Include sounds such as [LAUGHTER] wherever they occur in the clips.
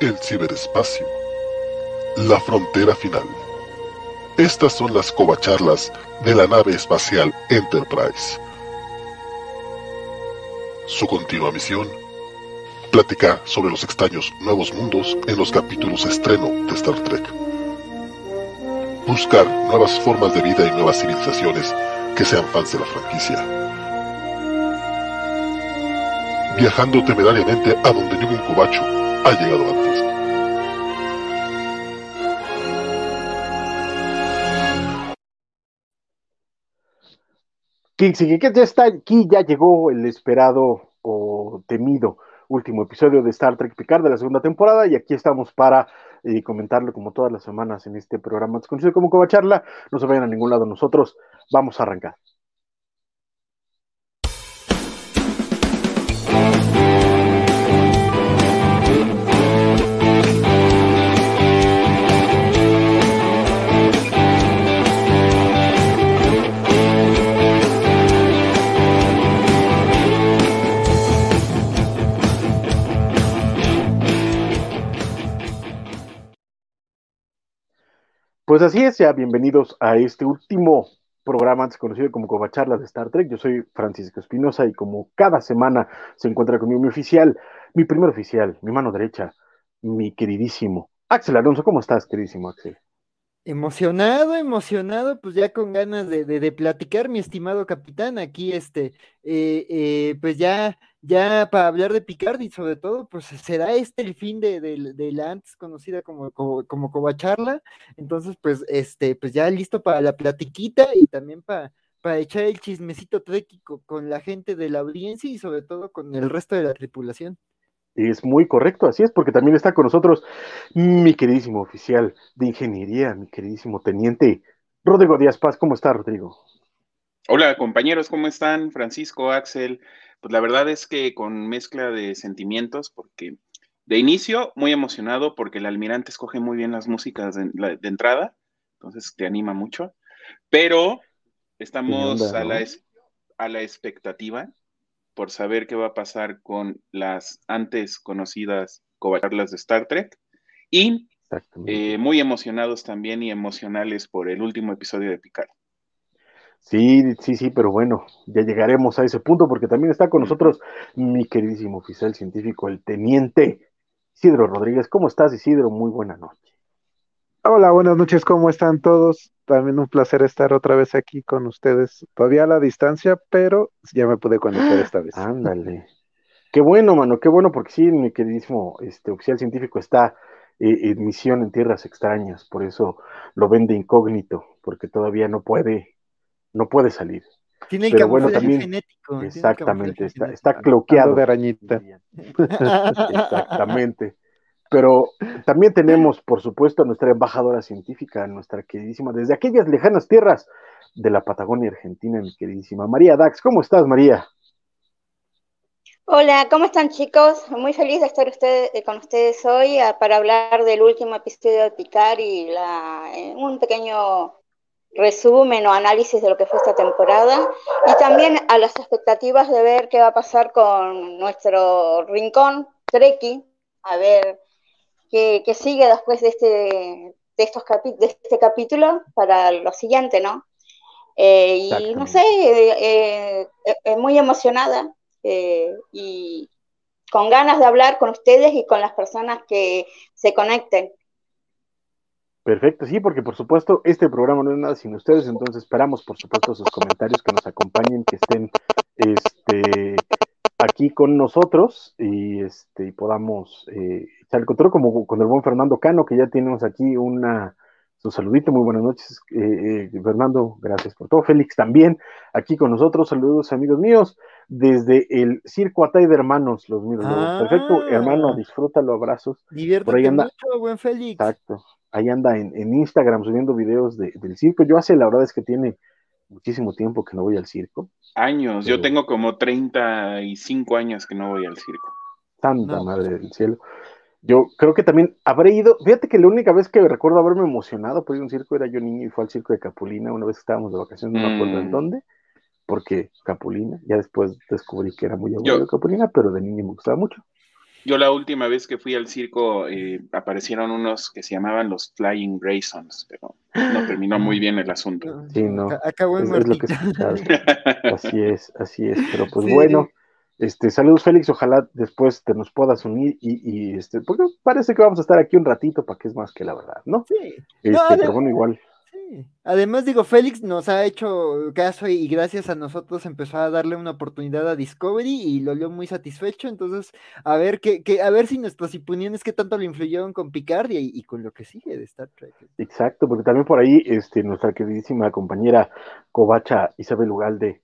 el ciberespacio, la frontera final. Estas son las covacharlas de la nave espacial Enterprise. Su continua misión, platicar sobre los extraños nuevos mundos en los capítulos estreno de Star Trek. Buscar nuevas formas de vida y nuevas civilizaciones que sean fans de la franquicia. Viajando temerariamente a donde ningún cobacho ha llegado antes. que ya está aquí, ya llegó el esperado o temido último episodio de Star Trek Picard de la segunda temporada y aquí estamos para eh, comentarlo como todas las semanas en este programa desconocido como Covacharla. No se vayan a ningún lado nosotros, vamos a arrancar. Pues así es, ya bienvenidos a este último programa antes conocido como Covacharlas de Star Trek. Yo soy Francisco Espinosa y como cada semana se encuentra conmigo mi oficial, mi primer oficial, mi mano derecha, mi queridísimo Axel Alonso. ¿Cómo estás, queridísimo Axel? Emocionado, emocionado, pues ya con ganas de, platicar, mi estimado capitán, aquí este, eh, eh, pues ya, ya para hablar de Picard y sobre todo, pues será este el fin de, la antes conocida como, como, como Covacharla, entonces pues este, pues ya listo para la platiquita y también para, para echar el chismecito tréquico con la gente de la audiencia y sobre todo con el resto de la tripulación. Es muy correcto, así es, porque también está con nosotros mi queridísimo oficial de ingeniería, mi queridísimo teniente Rodrigo Díaz Paz. ¿Cómo está, Rodrigo? Hola, compañeros, ¿cómo están? Francisco, Axel. Pues la verdad es que con mezcla de sentimientos, porque de inicio muy emocionado porque el almirante escoge muy bien las músicas de, entrada, entonces te anima mucho, pero estamos a, la, a la expectativa por saber qué va a pasar con las antes conocidas covacharlas de Star Trek y eh, muy emocionados también y emocionales por el último episodio de Picard. Sí, sí, sí, pero bueno, ya llegaremos a ese punto porque también está con nosotros mi queridísimo oficial científico, el teniente Isidro Rodríguez. ¿Cómo estás, Isidro? Muy buena noche. Hola, buenas noches, ¿cómo están todos? También un placer estar otra vez aquí con ustedes, todavía a la distancia, pero ya me pude conectar esta vez. [GASPS] Ándale. Qué bueno, mano, qué bueno, porque sí, mi queridísimo este, oficial científico está eh, en misión en tierras extrañas, por eso lo ven de incógnito, porque todavía no puede, no puede salir. Tiene el Pero bueno, también, genético. Exactamente, está, está cloqueado. de arañita. [LAUGHS] Exactamente. Pero también tenemos, por supuesto, a nuestra embajadora científica, nuestra queridísima, desde aquellas lejanas tierras de la Patagonia Argentina, mi queridísima María Dax. ¿Cómo estás, María? Hola, ¿cómo están chicos? Muy feliz de estar eh, con ustedes hoy ah, para hablar del último episodio de Picar y eh, un pequeño resumen o análisis de lo que fue esta temporada y también a las expectativas de ver qué va a pasar con nuestro rincón Treki, a ver que, sigue después de este, de estos de este capítulo para lo siguiente, ¿no? Eh, y no sé, eh, eh, muy emocionada y con ganas de hablar con ustedes y con las personas que se conecten. Perfecto, sí, porque por supuesto este programa no es nada sin ustedes, entonces esperamos por supuesto sus comentarios, que nos acompañen, que estén este, aquí con nosotros y, este, y podamos eh, echar el control como con el buen Fernando Cano, que ya tenemos aquí una su saludito, muy buenas noches, eh, eh, Fernando, gracias por todo. Félix también, aquí con nosotros, saludos amigos míos, desde el Circo Atay de Hermanos, los míos. Perfecto, hermano, ah. disfrútalo, abrazos. Diviértete ahí anda, mucho, buen Félix. Exacto, ahí anda en, en Instagram subiendo videos de, del circo. Yo hace, la verdad es que tiene muchísimo tiempo que no voy al circo. Años, yo tengo como 35 años que no voy al circo. Santa madre del cielo. Yo creo que también habré ido, fíjate que la única vez que recuerdo haberme emocionado por ir a un circo era yo niño y fue al circo de Capulina, una vez que estábamos de vacaciones, no me acuerdo en mm. dónde, porque Capulina, ya después descubrí que era muy aburrido Capulina, pero de niño me gustaba mucho. Yo la última vez que fui al circo eh, aparecieron unos que se llamaban los Flying Raisons, pero no terminó muy bien el asunto. Sí, no. Acabó en Es, es lo que. [LAUGHS] Así es, así es. Pero pues bueno, este, saludos Félix, ojalá después te nos puedas unir y, y, este, porque parece que vamos a estar aquí un ratito para que es más que la verdad, ¿no? Sí. Este, No, pero bueno, igual. Además, digo, Félix nos ha hecho caso y, gracias a nosotros empezó a darle una oportunidad a Discovery y lo vio muy satisfecho. Entonces, a ver qué, qué- a ver si nuestras opiniones qué tanto le influyeron con Picard y, con lo que sigue de Star Trek. Exacto, porque también por ahí este, nuestra queridísima compañera Covacha Isabel Ugalde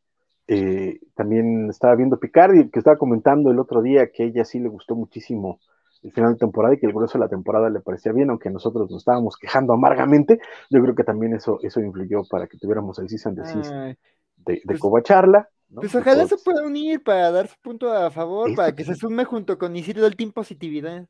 eh, también estaba viendo Picard y que estaba comentando el otro día que ella sí le gustó muchísimo el final de temporada y que el grueso de la temporada le parecía bien, aunque nosotros nos estábamos quejando amargamente. Yo creo que también eso, eso influyó para que tuviéramos el season de, Ay, de, de pues- Covacharla. ¿no? pues ojalá se pueda unir para dar su punto a favor, para que se sume junto con Isidro el Team Positividad.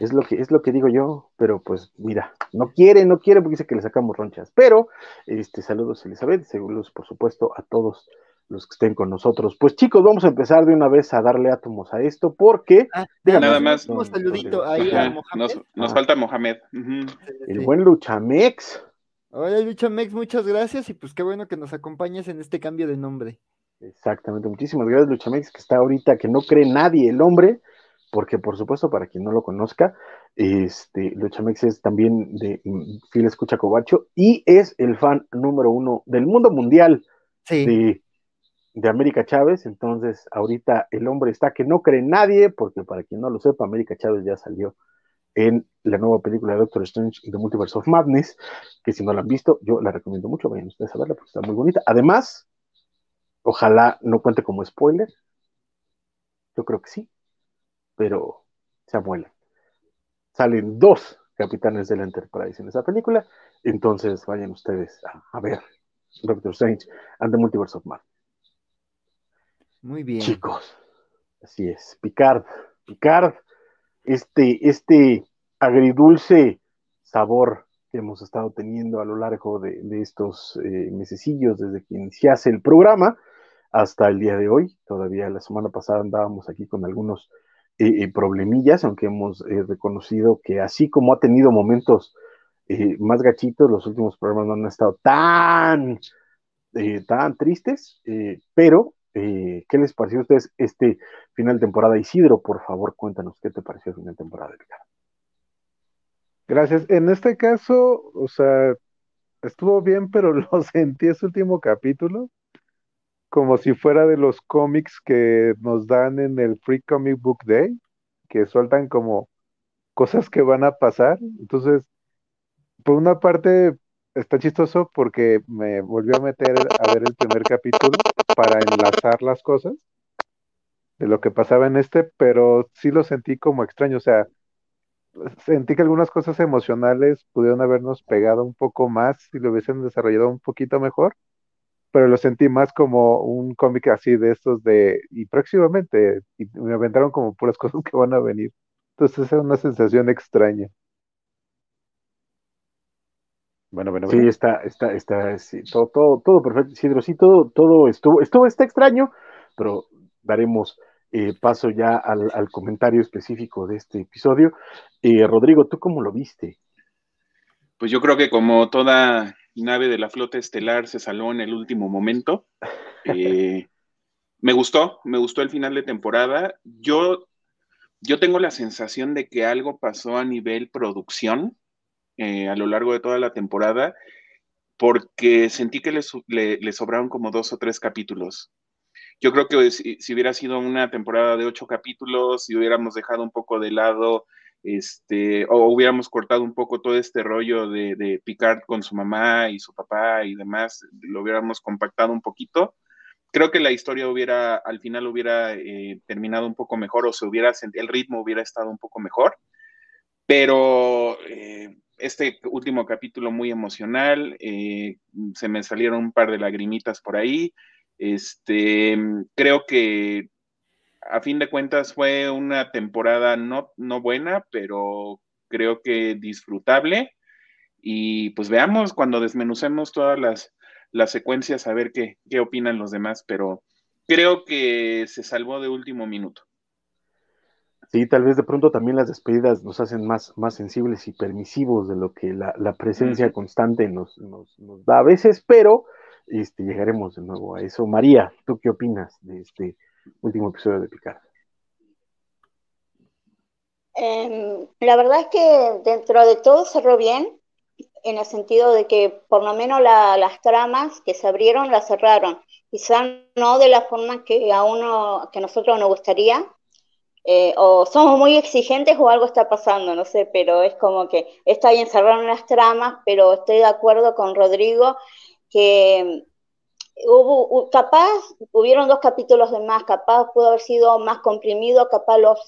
Es lo que es lo que digo yo, pero pues mira, no quiere, no quiere porque dice que le sacamos ronchas. Pero este saludos Elizabeth, saludos por supuesto a todos los que estén con nosotros. Pues chicos, vamos a empezar de una vez a darle átomos a esto porque Ah, Nada más. Un saludito ahí Ajá, a Mohamed. nos, nos Ah. falta Mohamed. El Sí. buen Luchamex, Hola Lucho Mex, muchas gracias y pues qué bueno que nos acompañes en este cambio de nombre. exactamente, muchísimas gracias Luchamex que está ahorita que no cree nadie el hombre, porque por supuesto para quien no lo conozca, este Luchamex es también de mm, fiel escucha Covacho y es el fan número uno del mundo mundial Sí. de, de América Chávez. Entonces, ahorita el hombre está que no cree nadie, porque para quien no lo sepa, América Chávez ya salió en la nueva película de Doctor Strange y The Multiverse of Madness, que si no la han visto, yo la recomiendo mucho, vayan ustedes a verla porque está muy bonita. Además, ojalá no cuente como spoiler. Yo creo que sí, pero se amuelan. Salen dos capitanes de la Enterprise en esa película, entonces vayan ustedes a, a ver Doctor Strange and the Multiverse of Madness. Muy bien. Chicos, así es. Picard, Picard, este, este agridulce sabor que hemos estado teniendo a lo largo de, estos eh, mesecillos desde que iniciase el programa hasta el día de hoy. Todavía la semana pasada andábamos aquí con algunos eh, eh, problemillas, aunque hemos eh, reconocido que así como ha tenido momentos más gachitos, los últimos programas no han estado tan, tan tristes, pero eh, ¿qué les pareció a ustedes este final de temporada? Isidro, por favor, cuéntanos qué te pareció el final de temporada de Picard. Gracias. En este caso, o sea, estuvo bien, [LAUGHS] pero lo sentí ese último capítulo como si fuera de los cómics que nos dan en el Free Comic Book Day, que sueltan como cosas que van a pasar. Entonces, por una parte, está chistoso porque me volvió a meter a ver el primer capítulo para enlazar las cosas de lo que pasaba en este, pero sí lo sentí como extraño, o sea, sentí que algunas cosas emocionales pudieron habernos pegado un poco más si lo hubiesen desarrollado un poquito mejor, pero lo sentí más como un cómic así de estos de, y próximamente, me aventaron como puras [LAUGHS] cosas que van a venir. Entonces es una sensación extraña. Bueno, bueno, Sí, está, está, está, sí, todo, todo, todo perfecto, Isidro, sí, todo, todo estuvo, estuvo, está extraño, pero daremos eh, paso ya al, al comentario específico de este episodio. Eh, Rodrigo, ¿tú cómo lo viste? Pues yo creo que como toda nave de la flota estelar se salvó en el último momento. [LAUGHS] Eh, me gustó, me gustó el final de temporada. Yo, yo tengo la sensación de que algo pasó a nivel producción eh, a lo largo de toda la temporada, porque sentí que le, sobraron como dos o tres capítulos. Yo creo que si, si, hubiera sido una temporada de ocho capítulos, si hubiéramos dejado un poco de lado, este, o hubiéramos cortado un poco todo este rollo de, de Picard con su mamá y su papá y demás, lo hubiéramos compactado un poquito, creo que la historia hubiera, al final hubiera eh, terminado un poco mejor o se hubiera, el ritmo hubiera estado un poco mejor, pero eh, este último capítulo muy emocional, eh, se me salieron un par de lagrimitas por ahí, este, creo que a fin de cuentas fue una temporada no, no buena, pero creo que disfrutable. Y pues veamos cuando desmenucemos todas las, las secuencias a ver qué, qué opinan los demás, pero creo que se salvó de último minuto. Sí, tal vez de pronto también las despedidas nos hacen más, más sensibles y permisivos de lo que la, presencia constante nos, nos, nos, da a veces, pero este, llegaremos de nuevo a eso. María, ¿tú qué opinas de este último episodio de Picard? Em, la verdad es que dentro de todo cerró bien, en el sentido de que por lo menos las tramas que se abrieron las cerraron. Quizá no de la forma que a uno, que a nosotros nos gustaría, eh, o somos muy exigentes o algo está pasando, no sé, pero es como que está bien, cerraron las tramas, pero estoy de acuerdo con Rodrigo que hubo, capaz, hubieron dos capítulos de más, capaz pudo haber sido más comprimido, capaz los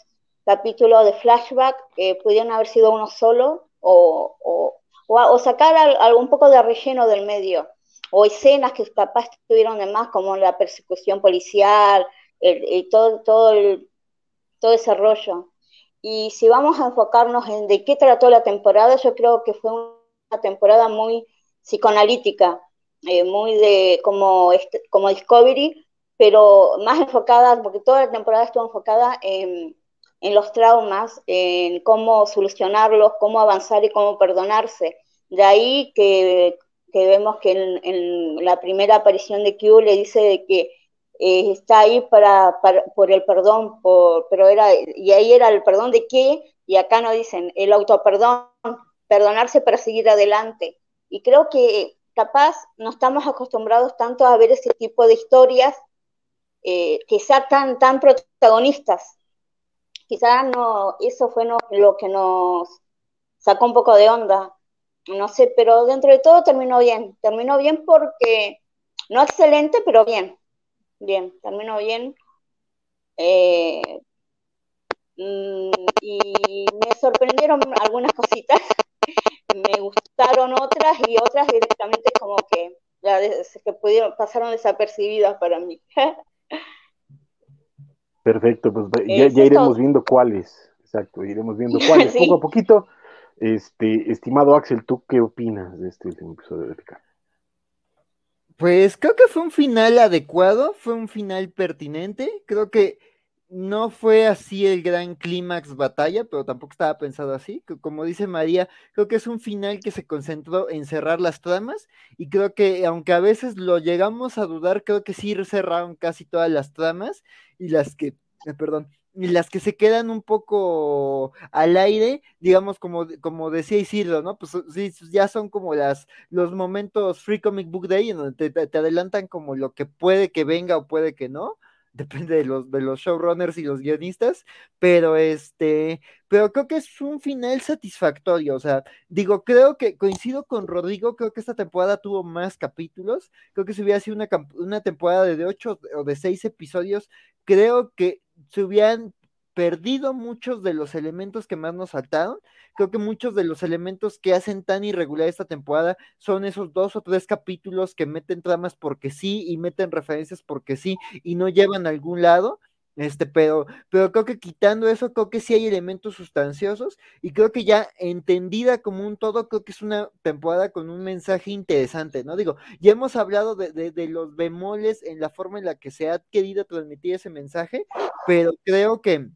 capítulos de flashback eh, pudieron haber sido uno solo, o, o, o, sacar algún poco de relleno del medio, o escenas que capaz estuvieron de más, como la persecución policial, y todo, todo, el, todo ese rollo. Y si vamos a enfocarnos en de qué trató la temporada, yo creo que fue una temporada muy psicoanalítica, eh, muy de como, como Discovery, pero más enfocada, porque toda la temporada estuvo enfocada en, en los traumas, en cómo solucionarlos, cómo avanzar y cómo perdonarse. De ahí que, que vemos que en, en, la primera aparición de Q le dice que eh, está ahí para, para, por el perdón, por, pero era, y ahí era el perdón de qué, y acá no dicen el autoperdón, perdonarse para seguir adelante. Y creo que capaz no estamos acostumbrados tanto a ver ese tipo de historias eh, sean tan, tan protagonistas. Quizás no, eso fue lo que nos sacó un poco de onda. No sé, pero dentro de todo terminó bien. Terminó bien porque, no excelente, pero bien. Bien, terminó bien. Eh, mm, y me sorprendieron algunas cositas [LAUGHS] me gustaron otras y otras directamente como que, ya que pudieron, pasaron desapercibidas para mí. [LAUGHS] Perfecto, pues ya, iremos viendo cuáles, exacto, iremos viendo [LAUGHS] cuáles, poco a poquito. Este, estimado Axel, ¿tú qué opinas de este último episodio de Picard? Pues creo que fue un final adecuado, fue un final pertinente, creo que no fue así el gran clímax batalla, pero tampoco estaba pensado así. Como dice María, creo que es un final que se concentró en cerrar las tramas y creo que aunque a veces lo llegamos a dudar, creo que sí cerraron casi todas las tramas y las que, eh, perdón, las que se quedan un poco al aire, digamos, como, como decía Isidro, ¿no? Pues sí, ya son como las, los momentos Free Comic Book Day en donde te adelantan como lo que puede que venga o puede que no [LAUGHS] depende de los, de los showrunners y los guionistas, pero este, pero creo que es un final satisfactorio, o sea, digo, creo que coincido con Rodrigo, creo que esta temporada tuvo más capítulos, creo que si hubiera sido una, una temporada de ocho o de seis episodios, creo que se hubieran perdido muchos de los elementos que más nos saltaron. Creo que muchos de los elementos que hacen tan irregular esta temporada son esos dos o tres capítulos que meten tramas porque sí y meten referencias porque sí y no llevan a algún lado. Este, pero, pero creo que quitando eso, creo que sí hay elementos sustanciosos y creo que ya entendida como un todo, creo que es una temporada con un mensaje interesante, ¿no? Digo, ya hemos hablado de, de, de los bemoles en la forma en la que se ha querido transmitir ese mensaje, pero creo que,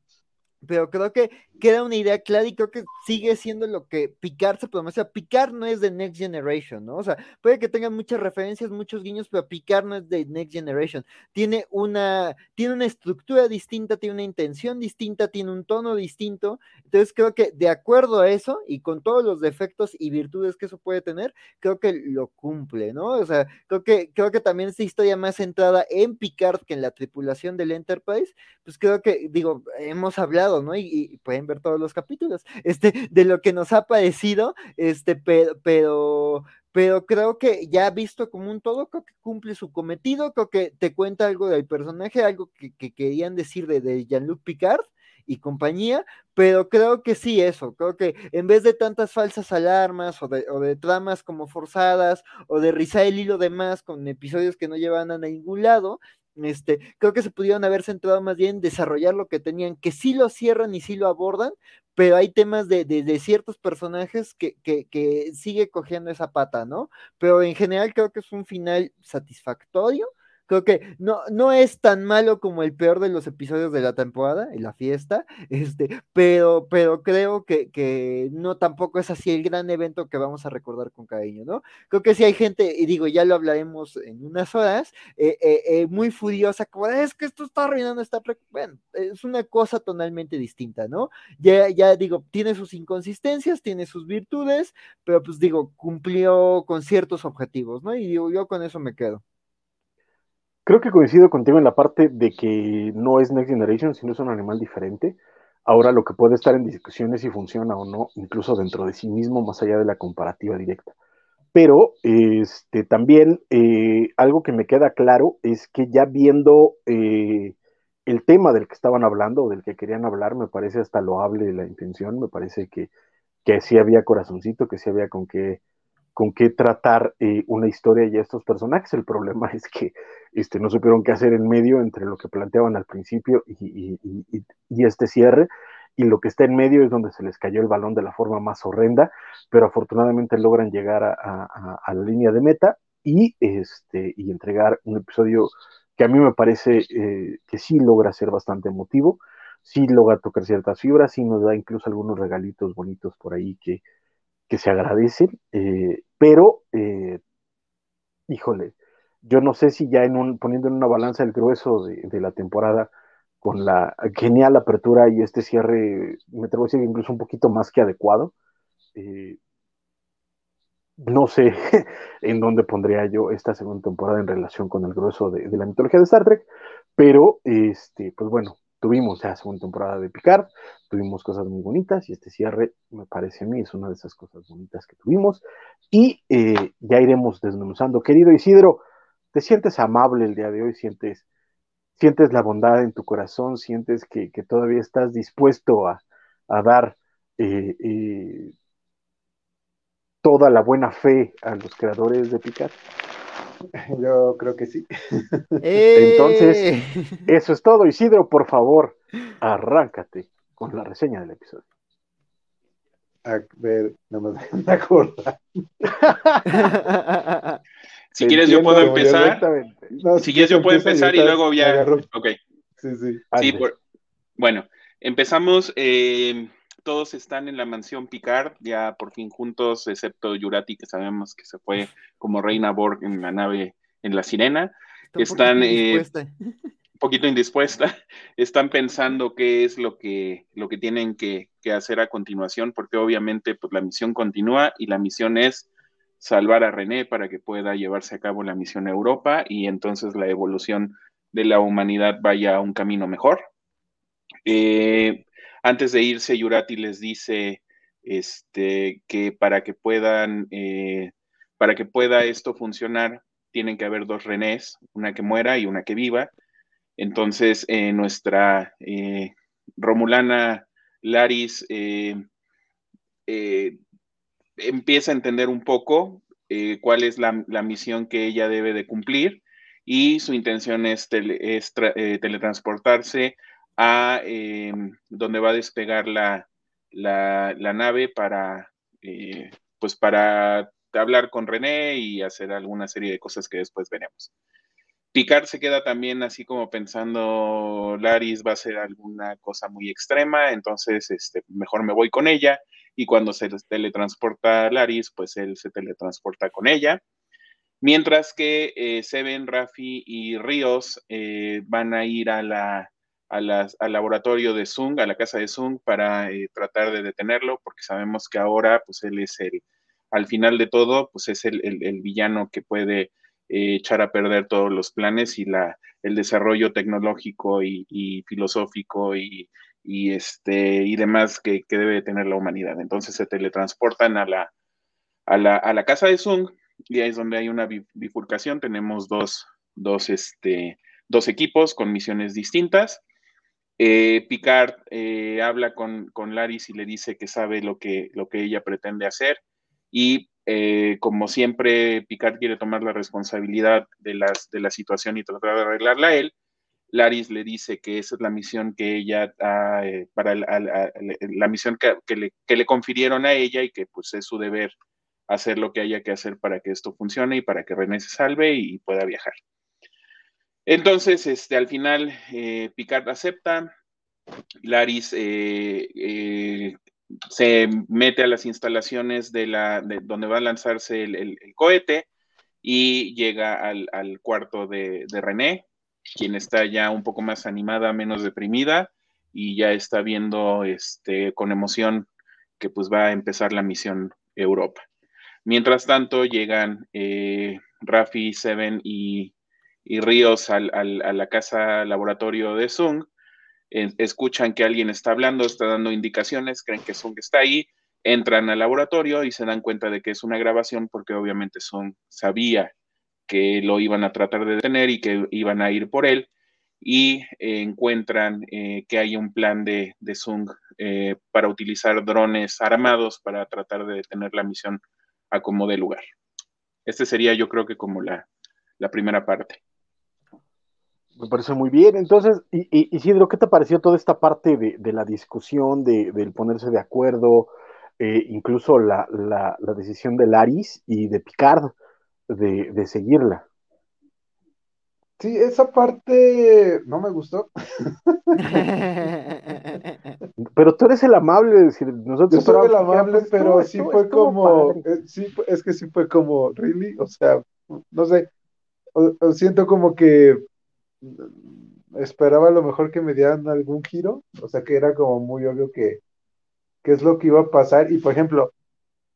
pero creo que queda una idea clara y creo que sigue siendo lo que Picard se promete. O sea, Picard no es de Next Generation, ¿no? O sea, puede que tengan muchas referencias, muchos guiños, pero Picard no es de Next Generation. Tiene una, tiene una estructura distinta, tiene una intención distinta, tiene un tono distinto. Entonces creo que de acuerdo a eso y con todos los defectos y virtudes que eso puede tener, creo que lo cumple, ¿no? O sea, creo que, creo que también esta historia más centrada en Picard que en la tripulación del Enterprise, pues creo que, digo, hemos hablado, ¿no? Y, pueden ver todos los capítulos, [LAUGHS] este, de lo que nos ha parecido, este, pero, pero, pero creo que ya visto como un todo, creo que cumple su cometido, creo que te cuenta algo del personaje, algo que, querían decir de, de Jean-Luc Picard y compañía, pero creo que sí, eso, creo que en vez de tantas falsas alarmas o de, o de tramas como forzadas o de rizar el hilo de más con episodios que no llevan a ningún lado, este, creo que se pudieron haber centrado más bien en desarrollar lo que tenían, que sí lo cierran y sí lo abordan, pero hay temas de, de, ciertos personajes que, que, que, sigue cogiendo esa pata, ¿no? Pero en general creo que es un final satisfactorio, creo que no, no es tan malo como el peor de los episodios de la temporada, en la fiesta, [LAUGHS] este, pero, pero creo que, que no tampoco es así el gran evento que vamos a recordar con cariño, ¿no? Creo que si hay gente, y digo, ya lo hablaremos en unas horas, eh, eh, eh, muy furiosa, como es que esto está arruinando esta, bueno, es una cosa tonalmente distinta, ¿no? Ya, ya digo, tiene sus inconsistencias, tiene sus virtudes, pero pues digo, cumplió con ciertos objetivos, ¿no? Y digo, yo con eso me quedo. Creo que coincido contigo en la parte de que no es Next Generation, sino es un animal diferente. Ahora lo que puede estar en discusión es si funciona o no, incluso dentro de sí mismo, más allá de la comparativa directa. Pero este, también eh, algo que me queda claro es que ya viendo eh, el tema del que estaban hablando, o del que querían hablar, me parece hasta loable la intención, me parece que, que sí había corazoncito, que sí había con qué con qué tratar eh, una historia y estos personajes. El problema es que este, no supieron qué hacer en medio entre lo que planteaban al principio y, este cierre. Y lo que está en medio es donde se les cayó el balón de la forma más horrenda, pero afortunadamente logran llegar a, la línea de meta y, este, y entregar un episodio que a mí me parece eh, que sí logra ser bastante emotivo, sí logra tocar ciertas fibras, sí nos da incluso algunos regalitos bonitos por ahí que, que se agradecen, eh, pero, eh, híjole, yo no sé si ya en un, poniendo en una balanza el grueso de, la temporada, con la genial apertura y este cierre, me atrevo a decir incluso un poquito más que adecuado, eh, no sé [LAUGHS] en dónde pondría yo esta segunda temporada en relación con el grueso de, de, la mitología de Star Trek, pero este, pues bueno, tuvimos ya segunda temporada de Picard, tuvimos cosas muy bonitas y este cierre, me parece a mí, es una de esas cosas bonitas que tuvimos. Y eh, ya iremos desmenuzando. Querido Isidro, ¿te sientes amable el día de hoy? ¿Sientes, sientes la bondad en tu corazón? ¿Sientes que, todavía estás dispuesto a, dar eh, eh, toda la buena fe a los creadores de Picard? [LAUGHS] Yo creo que sí. [LAUGHS] Entonces, ¡Eh! eso es todo. Isidro, por favor, arráncate con la reseña del episodio. A ver, no me [LAUGHS] acordar. si quieres, yo puedo empezar. si quieres, yo puedo empezar y luego ya. Ok. Sí, sí. sí bueno, empezamos. Eh, todos están en la mansión Picard, ya por fin juntos, excepto Yurati, que sabemos que se fue como Reina Borg en la nave en la Sirena. están eh, un poquito indispuesta, [LAUGHS] están pensando qué es lo que, lo que tienen que, hacer a continuación, porque obviamente pues, la misión continúa y la misión es salvar a René para que pueda llevarse a cabo la misión Europa y entonces la evolución de la humanidad vaya a un camino mejor. Eh, antes de irse, Yurati les dice este, que para que puedan, eh, para que pueda esto funcionar, tienen que haber dos Renés, una que muera y una que viva. Entonces, eh, nuestra eh, Romulana Laris empieza a entender un poco cuál es la, misión que ella debe de cumplir y su intención es, teletransportarse a em, donde va a despegar la, nave para, eh, pues para hablar con René y hacer alguna serie de cosas que después veremos. Picard se queda también así como pensando, Laris va a hacer alguna cosa muy extrema, entonces este, mejor me voy con ella. Y cuando se teletransporta Laris, pues él se teletransporta con ella. Mientras que eh, Seven, Rafi y Ríos eh, van a ir a la al laboratorio de Zung, a la casa de Zung, para eh, tratar de detenerlo, porque sabemos que ahora, pues él es el, al final de todo, pues es el, villano que puede eh, echar a perder todos los planes y la, el desarrollo tecnológico y, filosófico y, este, y demás que, debe tener la humanidad. Entonces se teletransportan a la, a la, casa de Zung y ahí es donde hay una bifurcación. Tenemos dos, dos, este, dos equipos con misiones distintas. Eh, Picard eh, habla con, con, Laris y le dice que sabe lo que, lo que ella pretende hacer y eh, como siempre Picard quiere tomar la responsabilidad de, las, de la situación y tratar de arreglarla a él, Laris le dice que esa es la misión que ella, para la, misión que, le, que, le, confirieron a ella y que pues es su deber hacer lo que haya que hacer para que esto funcione y para que René se salve y pueda viajar. Entonces, este, al final, eh, Picard acepta, Laris eh, eh, se mete a las instalaciones de la, donde va a lanzarse el, cohete y llega al, cuarto de, René, quien está ya un poco más animada, menos deprimida y ya está viendo este, con emoción que pues va a empezar la misión Europa. Mientras tanto, llegan Rafi, Seven y, Ríos a la casa laboratorio de Zung escuchan que alguien está hablando, está dando indicaciones, creen que Sung está ahí, entran al laboratorio y se dan cuenta de que es una grabación porque obviamente Sung sabía que lo iban a tratar de detener y que iban a ir por él y eh, encuentran eh, que hay un plan de, de eh, para utilizar drones armados para tratar de detener la misión a como de lugar. Este sería yo creo que como la, la primera parte. Me parece muy bien. Entonces, Isidro, ¿qué te pareció toda esta parte de, la discusión, de, del ponerse de acuerdo, eh, incluso la, decisión de Laris y de Picard de, seguirla? Sí, esa parte no me gustó. [LAUGHS] pero tú eres el amable, de decir, nosotros. Yo soy el amable, pues, pero sí fue como, eh, sí, es que sí fue como, really, o sea, no sé, siento como que esperaba a lo mejor que me dieran algún giro, o sea que era como muy obvio que, qué es lo que iba a pasar. Y por ejemplo,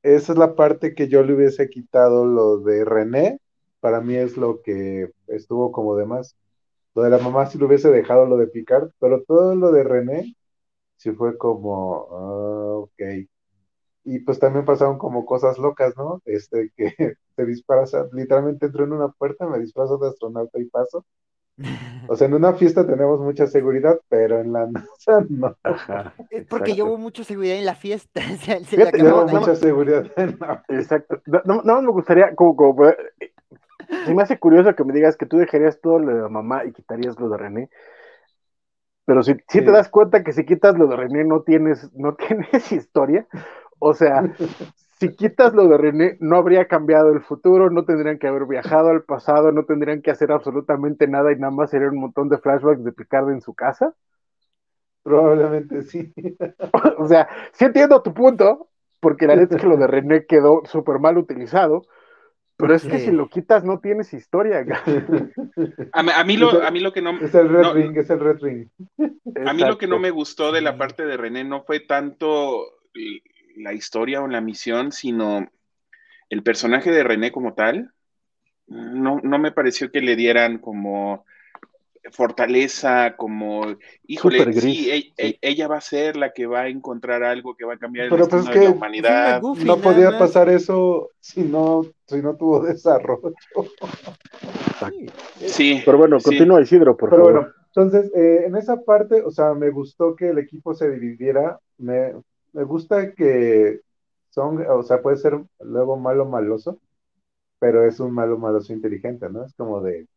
esa es la parte que yo le hubiese quitado lo de René, para mí es lo que estuvo como de más. Lo de la mamá sí lo hubiese dejado lo de Picard, pero todo lo de René sí fue como, ah, ok. Y pues también pasaron como cosas locas, ¿no? Este, que [LAUGHS] te disparas, literalmente entro en una puerta, me disfrazo de astronauta y paso. O sea, en una fiesta tenemos mucha seguridad, pero en la [LAUGHS] NASA no. Porque llevo mucha seguridad en la fiesta. [LAUGHS] Se, llevo mucha seguridad en la Exacto. No, no, me gustaría, como, como, eh, se me hace curioso que me digas que tú dejarías todo lo de mamá y quitarías lo de René. Pero si, si te das cuenta que si quitas lo de René no tienes, no [LAUGHS] tienes historia. O sea, si quitas lo de René, no habría cambiado el futuro, no tendrían que haber viajado al pasado, no tendrían que hacer absolutamente nada y nada más sería un montón de flashbacks de Picard en su casa. Probablemente sí. [LAUGHS] o sea, sí entiendo tu punto, porque la neta es que lo de [LAUGHS] René quedó súper mal utilizado, pero es que si lo quitas no tienes historia. a, mí lo, a mí lo que no... Es el Red Ring, es el Red Ring. [LAUGHS] A mí lo que no me gustó de la parte de René no fue tanto la historia o la misión, sino el personaje de René como tal. No, no me pareció que le dieran como fortaleza, como, híjole, sí, e, e, ella va a ser la que va a encontrar algo que va a cambiar el pues de la humanidad. no podía pasar eso si no, si no tuvo [LAUGHS] desarrollo. Sí. Pero bueno, continúa Isidro, por favor. Bueno, entonces, eh, en esa parte, o sea, me gustó que el equipo se dividiera, me, me gusta que son, o sea, puede ser luego malo maloso, pero es un malo maloso inteligente, ¿no? Es como de,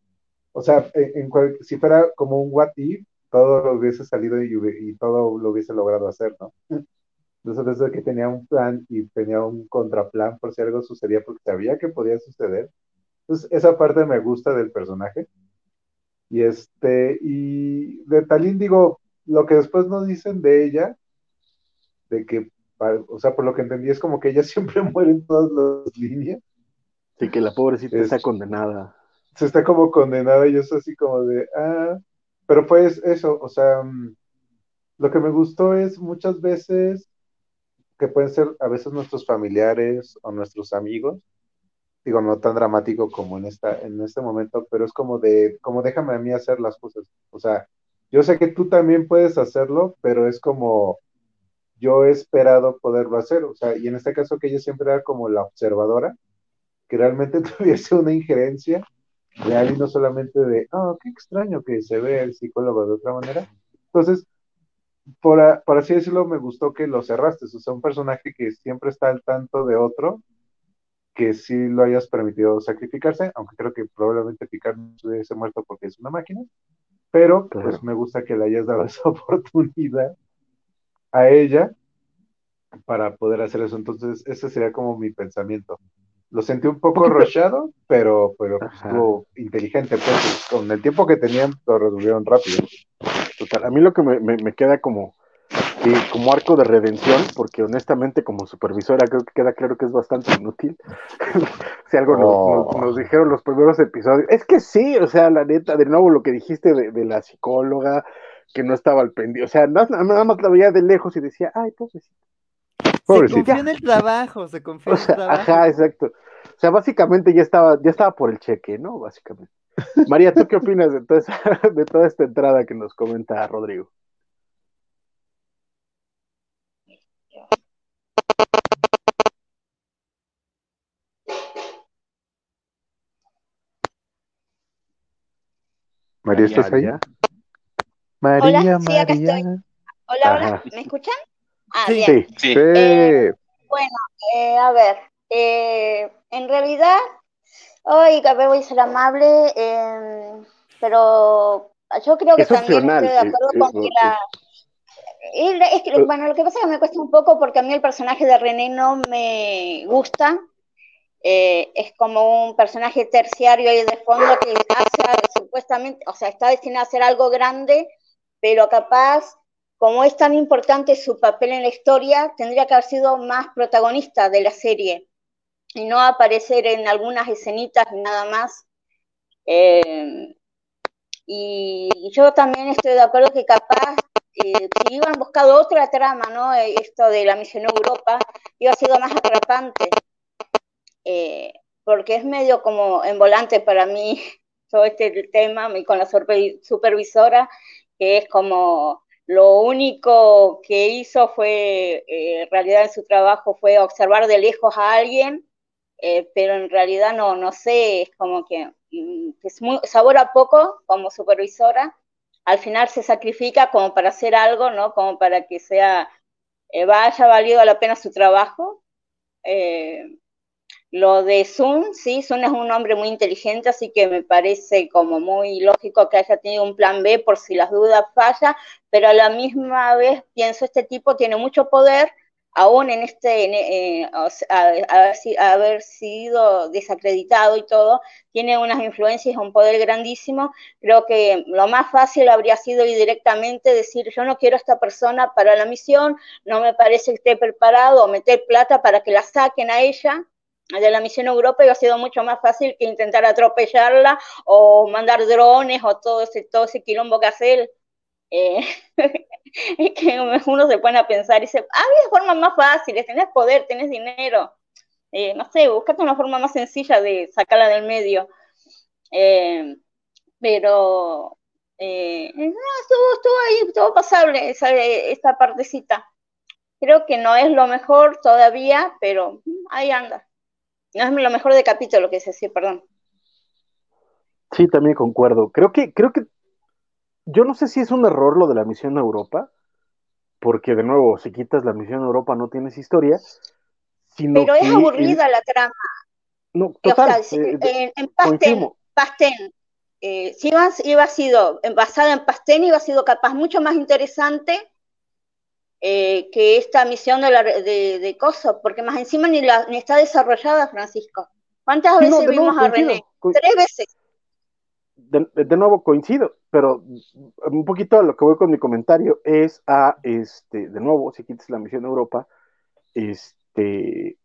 o sea, en, si fuera como un what if, todo lo hubiese salido y, todo lo hubiese logrado hacer, ¿no? [LAUGHS] Entonces, eso de que tenía un plan y tenía un contraplan por si algo sucedía, porque sabía que podía suceder. Entonces, esa parte me gusta del personaje. Y este, y de Talín digo, lo que después nos dicen de ella, de que, o sea, por lo que entendí es como que ella [LAUGHS] siempre muere en todas las líneas. Sí, que la pobrecita está condenada. Se está como condenada y es así como de, ah, pero pues eso, o sea, mm, lo que me gustó es muchas veces que pueden ser a veces nuestros familiares o nuestros amigos, digo, no tan dramático como en, esta, en este momento, pero es como de, como déjame a mí hacer las cosas, o sea, yo sé que tú también puedes hacerlo, pero es como, yo he esperado poderlo hacer, o sea, y en este caso que ella siempre era como la observadora, que realmente [LAUGHS] tuviese una injerencia real y no solamente de, oh, qué extraño que se ve el psicólogo de otra manera. Entonces, por, así decirlo, me gustó que lo cerraste, o sea, un personaje que siempre está al tanto de otro, que sí lo hayas permitido sacrificarse, aunque creo que probablemente Picard no se hubiese muerto porque es una máquina, pero pues me gusta que le hayas dado [LAUGHS] esa oportunidad a ella para poder hacer eso. Entonces, ese sería como mi pensamiento. Lo sentí un poco rochado, pero, pero pues, estuvo inteligente, pues con el tiempo que tenían lo resolvieron rápido. Total, a mí lo que me, me- me queda como, que- como arco de redención, porque honestamente como supervisora creo que queda claro que es bastante inútil. [LAUGHS] si algo nos, Oh. nos- nos dijeron los primeros episodios. Es que sí, o sea, la neta, de nuevo lo que dijiste de, de la psicóloga, que no estaba al pendiente, o sea, nada, nada más la veía de lejos y decía, ay, pobrecito. Se Pobrecito. confió en el trabajo, se confió O en el trabajo. ajá, exacto. O sea, básicamente ya estaba, ya estaba por el cheque, ¿no? Básicamente. María, ¿tú qué opinas de toda, esa- de toda esta entrada que nos comenta Rodrigo? María, ¿estás ahí? María. María, Hola, sí, acá María. Hola, Ajá. hola, ¿me escuchan? Ah, Sí. bien. Sí, Sí, Sí. Eh, Eh, a ver, eh, en realidad, hoy ver, voy a ser amable, eh, pero yo creo que Es también opcional, estoy de acuerdo eh, con eh, que la... es que, eh. bueno, lo que pasa es que me cuesta un poco porque a mí el personaje de René no me gusta. Eh, es como un personaje terciario y de fondo que hace supuestamente, o sea, está destinado a hacer algo grande, pero capaz como es tan importante su papel en la historia, tendría que haber sido más protagonista de la serie y no aparecer en algunas escenitas nada más. Eh, y yo también estoy de acuerdo que capaz, eh, si iban buscando otra trama, ¿no? Eh, Esto de la misión Europa, iba sido más atrapante, eh, porque es medio como en volante para mí [LAUGHS] todo este tema con la supervisora, que es como lo único que hizo fue, eh, en realidad en su trabajo fue observar de lejos a alguien, eh, pero en realidad no, no sé, es como que, mm, es muy, sabora poco como supervisora, al final se sacrifica como para hacer algo, ¿no? Como para que sea, eh, vaya valido la pena su trabajo. Lo de Sun, sí, Sun es un hombre muy inteligente, así que me parece como muy lógico que haya tenido un plan B por si las dudas falla, pero a la misma vez pienso, este tipo tiene mucho poder, aún en este, en, eh, o haber, sido desacreditado y todo, tiene unas influencias, un poder grandísimo, creo que lo más fácil habría sido ir directamente decir, yo no quiero a esta persona para la misión, no me parece que esté preparado, o meter plata para que la saquen a ella, de la misión Europa iba a sido mucho más fácil que intentar atropellarla o mandar drones o todo ese, todo ese quilombo que hace él. Eh, [LAUGHS] es que uno se pone a pensar y dice, ah, había formas más fáciles, tenés poder, tenés dinero. Eh, no sé, buscate una forma más sencilla de sacarla del medio. Eh, pero no, estuvo, estuvo ahí, estuvo pasable esa, esta partecita. Creo que no es lo mejor todavía, pero ahí anda. No es lo mejor de capítulo que se decir, perdón. Sí, también concuerdo. Creo que, creo que, yo no sé si es un error lo de la misión a Europa, porque de nuevo, si quitas la misión a Europa no tienes historia, sino Pero es aburrida el... la trama. No, total. O sea, eh, en, en Pastén, Pastén eh, si iba, iba sido basada en Pastén, iba sido capaz mucho más interesante eh, que esta misión de, la, de, de Coso, porque más encima ni, la, ni está desarrollada, Francisco. ¿Cuántas veces no, vimos nuevo, a René? Tres veces. De, de, nuevo coincido, pero un poquito a lo que voy con mi comentario es a, este, de nuevo, si quitas la misión Europa, este,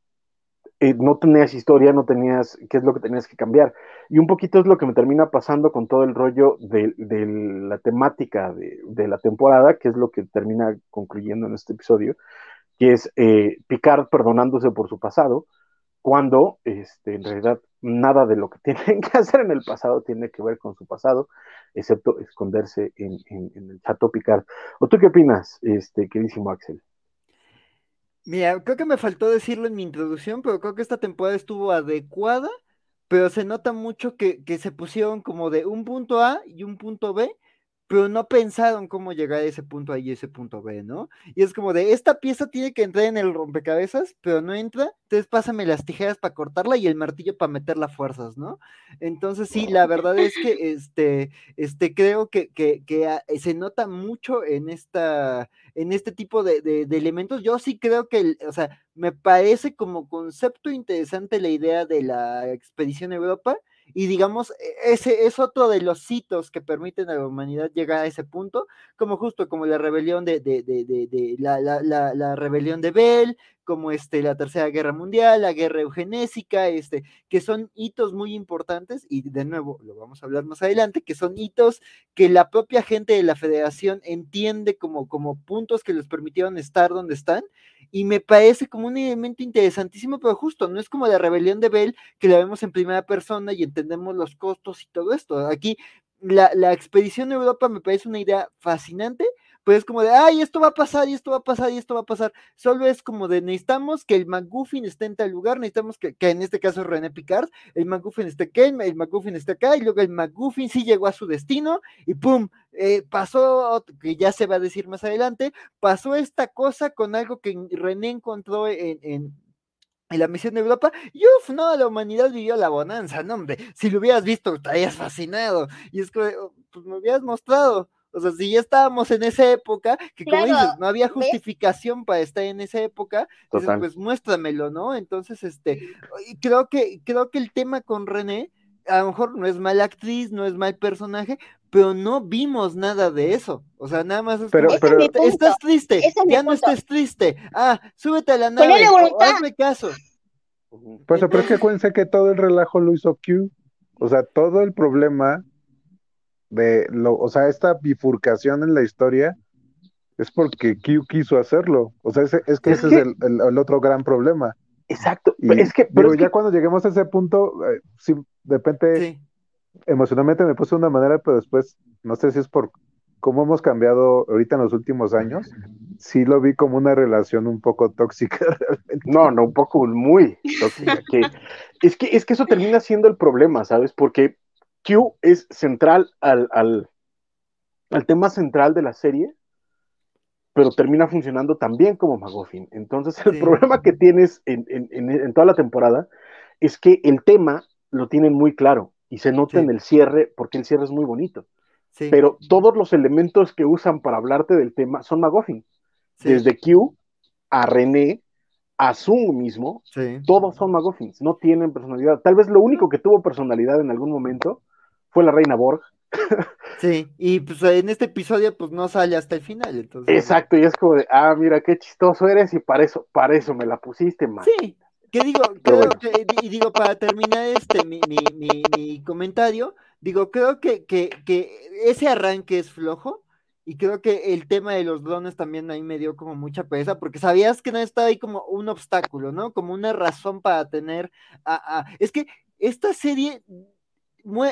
eh, no tenías historia, no tenías, qué es lo que tenías que cambiar. Y un poquito es lo que me termina pasando con todo el rollo de, la temática de, la temporada, que es lo que termina concluyendo en este episodio, que es eh, Picard perdonándose por su pasado, cuando este, en realidad nada de lo que [LAUGHS] tienen que hacer en el pasado tiene que ver con su pasado, excepto esconderse en el chato Picard. ¿O tú qué opinas, este, queridísimo Axel? Mira, creo que me faltó decirlo en mi introducción, pero creo que esta temporada estuvo adecuada, pero se nota mucho que, que se pusieron como de un punto A y un punto B pero no pensaron cómo llegar a ese punto A y ese punto B, ¿no? Y es como de, esta pieza tiene que entrar en el rompecabezas, pero no entra, entonces pásame las tijeras para cortarla y el martillo para meter las fuerzas, ¿no? Entonces sí, la verdad es que este, este, creo que, que, que se nota mucho en esta, en este tipo de, de, de elementos. Yo sí creo que, o sea, me parece como concepto interesante la idea de la expedición a Europa, y digamos, e, ese es otro de los hitos que permiten a la humanidad llegar a ese punto, como justo como la rebelión de, de, de, de la, la, la, la, rebelión de Bell, como este, la Tercera Guerra Mundial, la Guerra Eugenésica, este, que son hitos muy importantes, y de nuevo, lo vamos a hablar más adelante, que son hitos que la propia gente de la federación entiende como, como puntos que les permitieron estar donde están, y me parece como un elemento interesantísimo, pero justo, no es como la rebelión de Bell, que la vemos en primera persona y entendemos los costos y todo esto. Aquí la, la expedición a Europa me parece una idea fascinante, pues es como de, ay, esto va a pasar, y esto va a pasar, y esto va a pasar. Solo es como de, necesitamos que el McGuffin esté en tal lugar, necesitamos que, que en este caso René Picard, el McGuffin esté aquí, el McGuffin esté acá, y luego el McGuffin sí llegó a su destino, y pum, eh, pasó, que ya se va a decir más adelante, pasó esta cosa con algo que René encontró en, en la misión de Europa, y uff, no, la humanidad vivió la bonanza, no, hombre, si lo hubieras visto, estarías fascinado, y es que, oh, pues me hubieras mostrado, o sea, si ya estábamos en esa época, que como dices, no había justificación para estar en esa época, dices, pues muéstramelo, ¿no? Entonces, este, creo que, creo que el tema con René, a lo mejor no es mala actriz, no es mal personaje, pero no vimos nada de eso. O sea, nada más es pero, como, pero, estás triste, ya no estés triste. Ah, súbete a la nave, hazme caso. Pues, pero es que acuérdense que todo el relajo lo hizo Q. O sea, todo el problema de lo, o sea, esta bifurcación en la historia es porque Q quiso hacerlo. O sea, es, es que es ese que... es el, el, el, otro gran problema. Exacto. Y, es que, pero es ya que... cuando lleguemos a ese punto, eh, sí, de repente sí. emocionalmente me puse de una manera, pero después, no sé si es por cómo hemos cambiado ahorita en los últimos años, sí lo vi como una relación un poco tóxica [LAUGHS] realmente. No, no, un poco muy tóxica. que, [LAUGHS] es, que, es que eso termina siendo el problema, ¿sabes? Porque Q es central al, al, al, tema central de la serie, pero termina funcionando también como McGuffin. Entonces, el sí. problema que tienes en, en, toda la temporada es que el tema lo tienen muy claro y se nota sí. en el cierre, porque el cierre es muy bonito. Sí. Pero todos los elementos que usan para hablarte del tema son McGuffin. Desde Q a René, a Zoom mismo, todos son McGuffins, no tienen personalidad. Tal vez lo único que tuvo personalidad en algún momento fue la reina Borg. Sí, y pues en este episodio pues no sale hasta el final, entonces. Exacto, y es como de, ah, mira qué chistoso eres y para eso, para eso me la pusiste, man. Sí, que digo, [LAUGHS] creo bueno. que, y digo, para terminar este, mi, mi, mi, mi comentario, digo, creo que, que, que, ese arranque es flojo, y creo que el tema de los drones también ahí me dio como mucha pereza, porque sabías que no estaba ahí como un obstáculo, ¿no? Como una razón para tener a, a... es que esta serie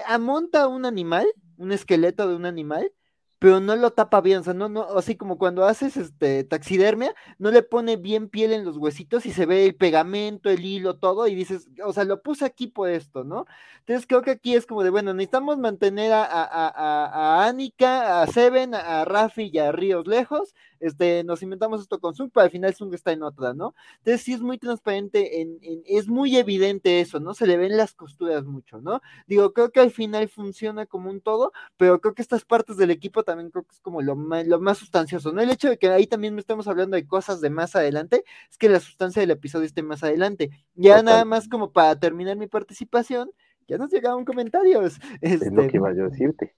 amonta un animal, un esqueleto de un animal, pero no lo tapa bien, o sea, no, no, así como cuando haces este taxidermia, no le pone bien piel en los huesitos y se ve el pegamento, el hilo, todo, y dices, o sea, lo puse aquí por esto, ¿no? Entonces creo que aquí es como de, bueno, necesitamos mantener a, a, a, a Annika, a Seven, a Rafi y a Ríos lejos, este, nos inventamos esto con Zung, pero al final Zung está en otra, ¿no? Entonces sí es muy transparente, en, en, es muy evidente eso, ¿no? Se le ven las costuras mucho, ¿no? Digo, creo que al final funciona como un todo, pero creo que estas partes del equipo también creo que es como lo más, lo más sustancioso, ¿no? El hecho de que ahí también estamos hablando de cosas de más adelante, es que la sustancia del episodio esté más adelante. Ya Total. nada más como para terminar mi participación, ya nos llegaron comentarios. Este, es lo que iba yo a decirte.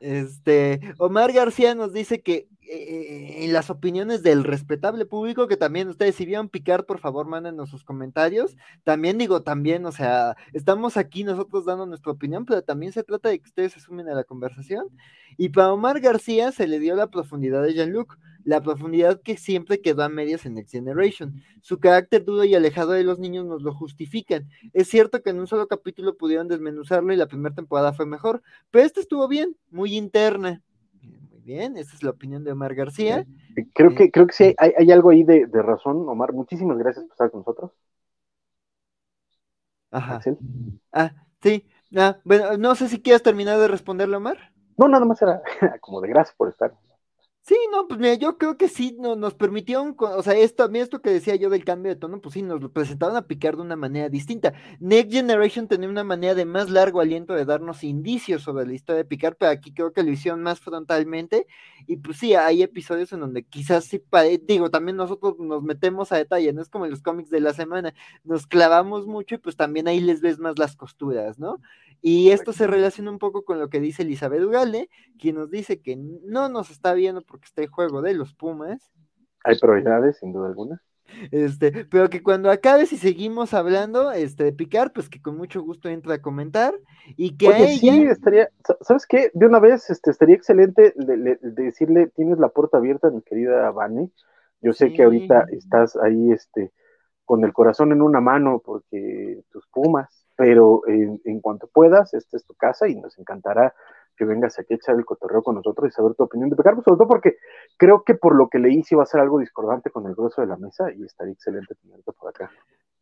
Este, Omar García nos dice que eh, en las opiniones del respetable público, que también ustedes si vieron picar, por favor, mándenos sus comentarios. También digo, también, o sea, estamos aquí nosotros dando nuestra opinión, pero también se trata de que ustedes se sumen a la conversación. Y para Omar García se le dio la profundidad de Jean-Luc, la profundidad que siempre quedó a medias en Next Generation. Su carácter duro y alejado de los niños nos lo justifican. Es cierto que en un solo capítulo pudieron desmenuzarlo y la primera temporada fue mejor, pero esta estuvo bien, muy interna. Bien, esa es la opinión de Omar García. Creo que, creo que sí hay, hay algo ahí de, de, razón, Omar. Muchísimas gracias por estar con nosotros. Ajá. ¿Axel? Ah, sí. Ah, bueno, no sé si quieres terminar de responderle, Omar. No, nada más era [LAUGHS] como de gracias por estar. Sí, no, pues mira, yo creo que sí no, nos permitieron, o sea, esto, a mí esto que decía yo del cambio de tono, pues sí, nos lo presentaron a picar de una manera distinta. Next Generation tenía una manera de más largo aliento de darnos indicios sobre la historia de picar, pero aquí creo que lo hicieron más frontalmente, y pues sí, hay episodios en donde quizás sí, digo, también nosotros nos metemos a detalle, no es como en los cómics de la semana, nos clavamos mucho y pues también ahí les ves más las costuras, ¿no? Y esto se relaciona un poco con lo que dice Elizabeth Ugale, quien nos dice que no nos está viendo porque está el juego de los Pumas. Hay prioridades, sin duda alguna. Este, pero que cuando acabe, si seguimos hablando este, de Picar, pues que con mucho gusto entra a comentar. Y que a ella... Sí, estaría, ¿sabes qué? De una vez este, estaría excelente de, decirle, tienes la puerta abierta, mi querida Vane. Yo sé que ahorita estás ahí este, con el corazón en una mano porque tus Pumas pero en, cuanto puedas, esta es tu casa y nos encantará que vengas aquí a echar el cotorreo con nosotros y saber tu opinión de Pecardo, sobre todo porque creo que por lo que leí sí va a ser algo discordante con el grueso de la mesa y estaría excelente tenerte por acá.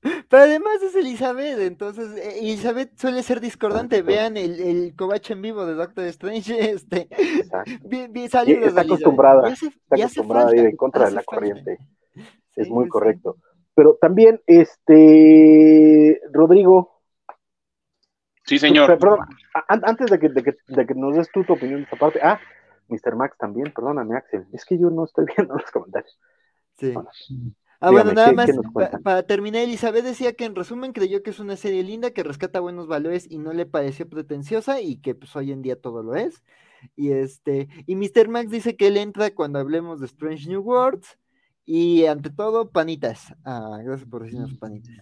Pero además es Elizabeth, entonces eh, Elizabeth suele ser discordante. Vean el, el en vivo de Doctor Strange. [LAUGHS] Este, bien, bien, está acostumbrada, está acostumbrada a ir en contra de la corriente. es muy correcto. Pero también, este, Rodrigo, Sí, señor. Perdón, antes de que, de, que, de que, nos des tú tu opinión de esta parte. Ah, Mr. Max también, perdóname, Axel. Es que yo no estoy [LAUGHS] viendo los comentarios. Sí. ah, bueno, nada más, para terminar, Elizabeth decía que en resumen creyó que es una serie linda, que rescata buenos valores y no le pareció pretenciosa y que pues hoy en día todo lo es. Y este, y Mr. Max dice que él entra cuando hablemos de Strange New Worlds y ante todo, panitas. Ah, gracias por decirnos panitas.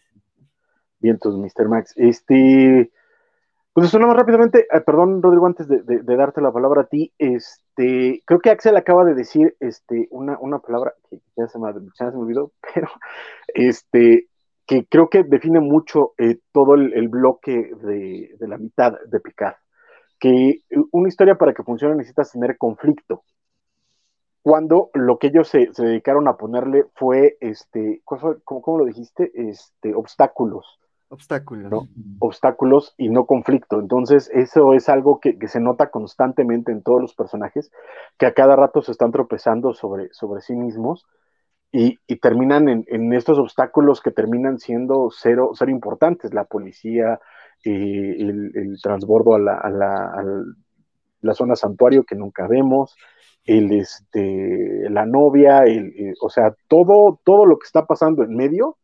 Bien, entonces, Mr. Max. Este, pues eso, más rápidamente, eh, perdón, Rodrigo, antes de, darte la palabra a ti, este, creo que Axel acaba de decir este, una, una palabra que ya se, me, ya se me olvidó, [LAUGHS] pero este, que creo que define mucho eh, todo el, bloque de, la mitad de Picard. Que una historia para que funcione necesitas tener conflicto. Cuando lo que ellos se, dedicaron a ponerle fue, este, ¿cómo, cómo lo dijiste? Este, obstáculos Obstáculos. Obstáculos y no conflicto. Entonces, eso es algo que, se nota constantemente en todos los personajes, que a cada rato se están tropezando sobre, sobre sí mismos y, terminan en, estos obstáculos que terminan siendo cero, cero importantes. La policía, eh, el, transbordo a la, zona santuario que nunca vemos, el, este, la novia, el, o sea, todo, todo lo que está pasando en medio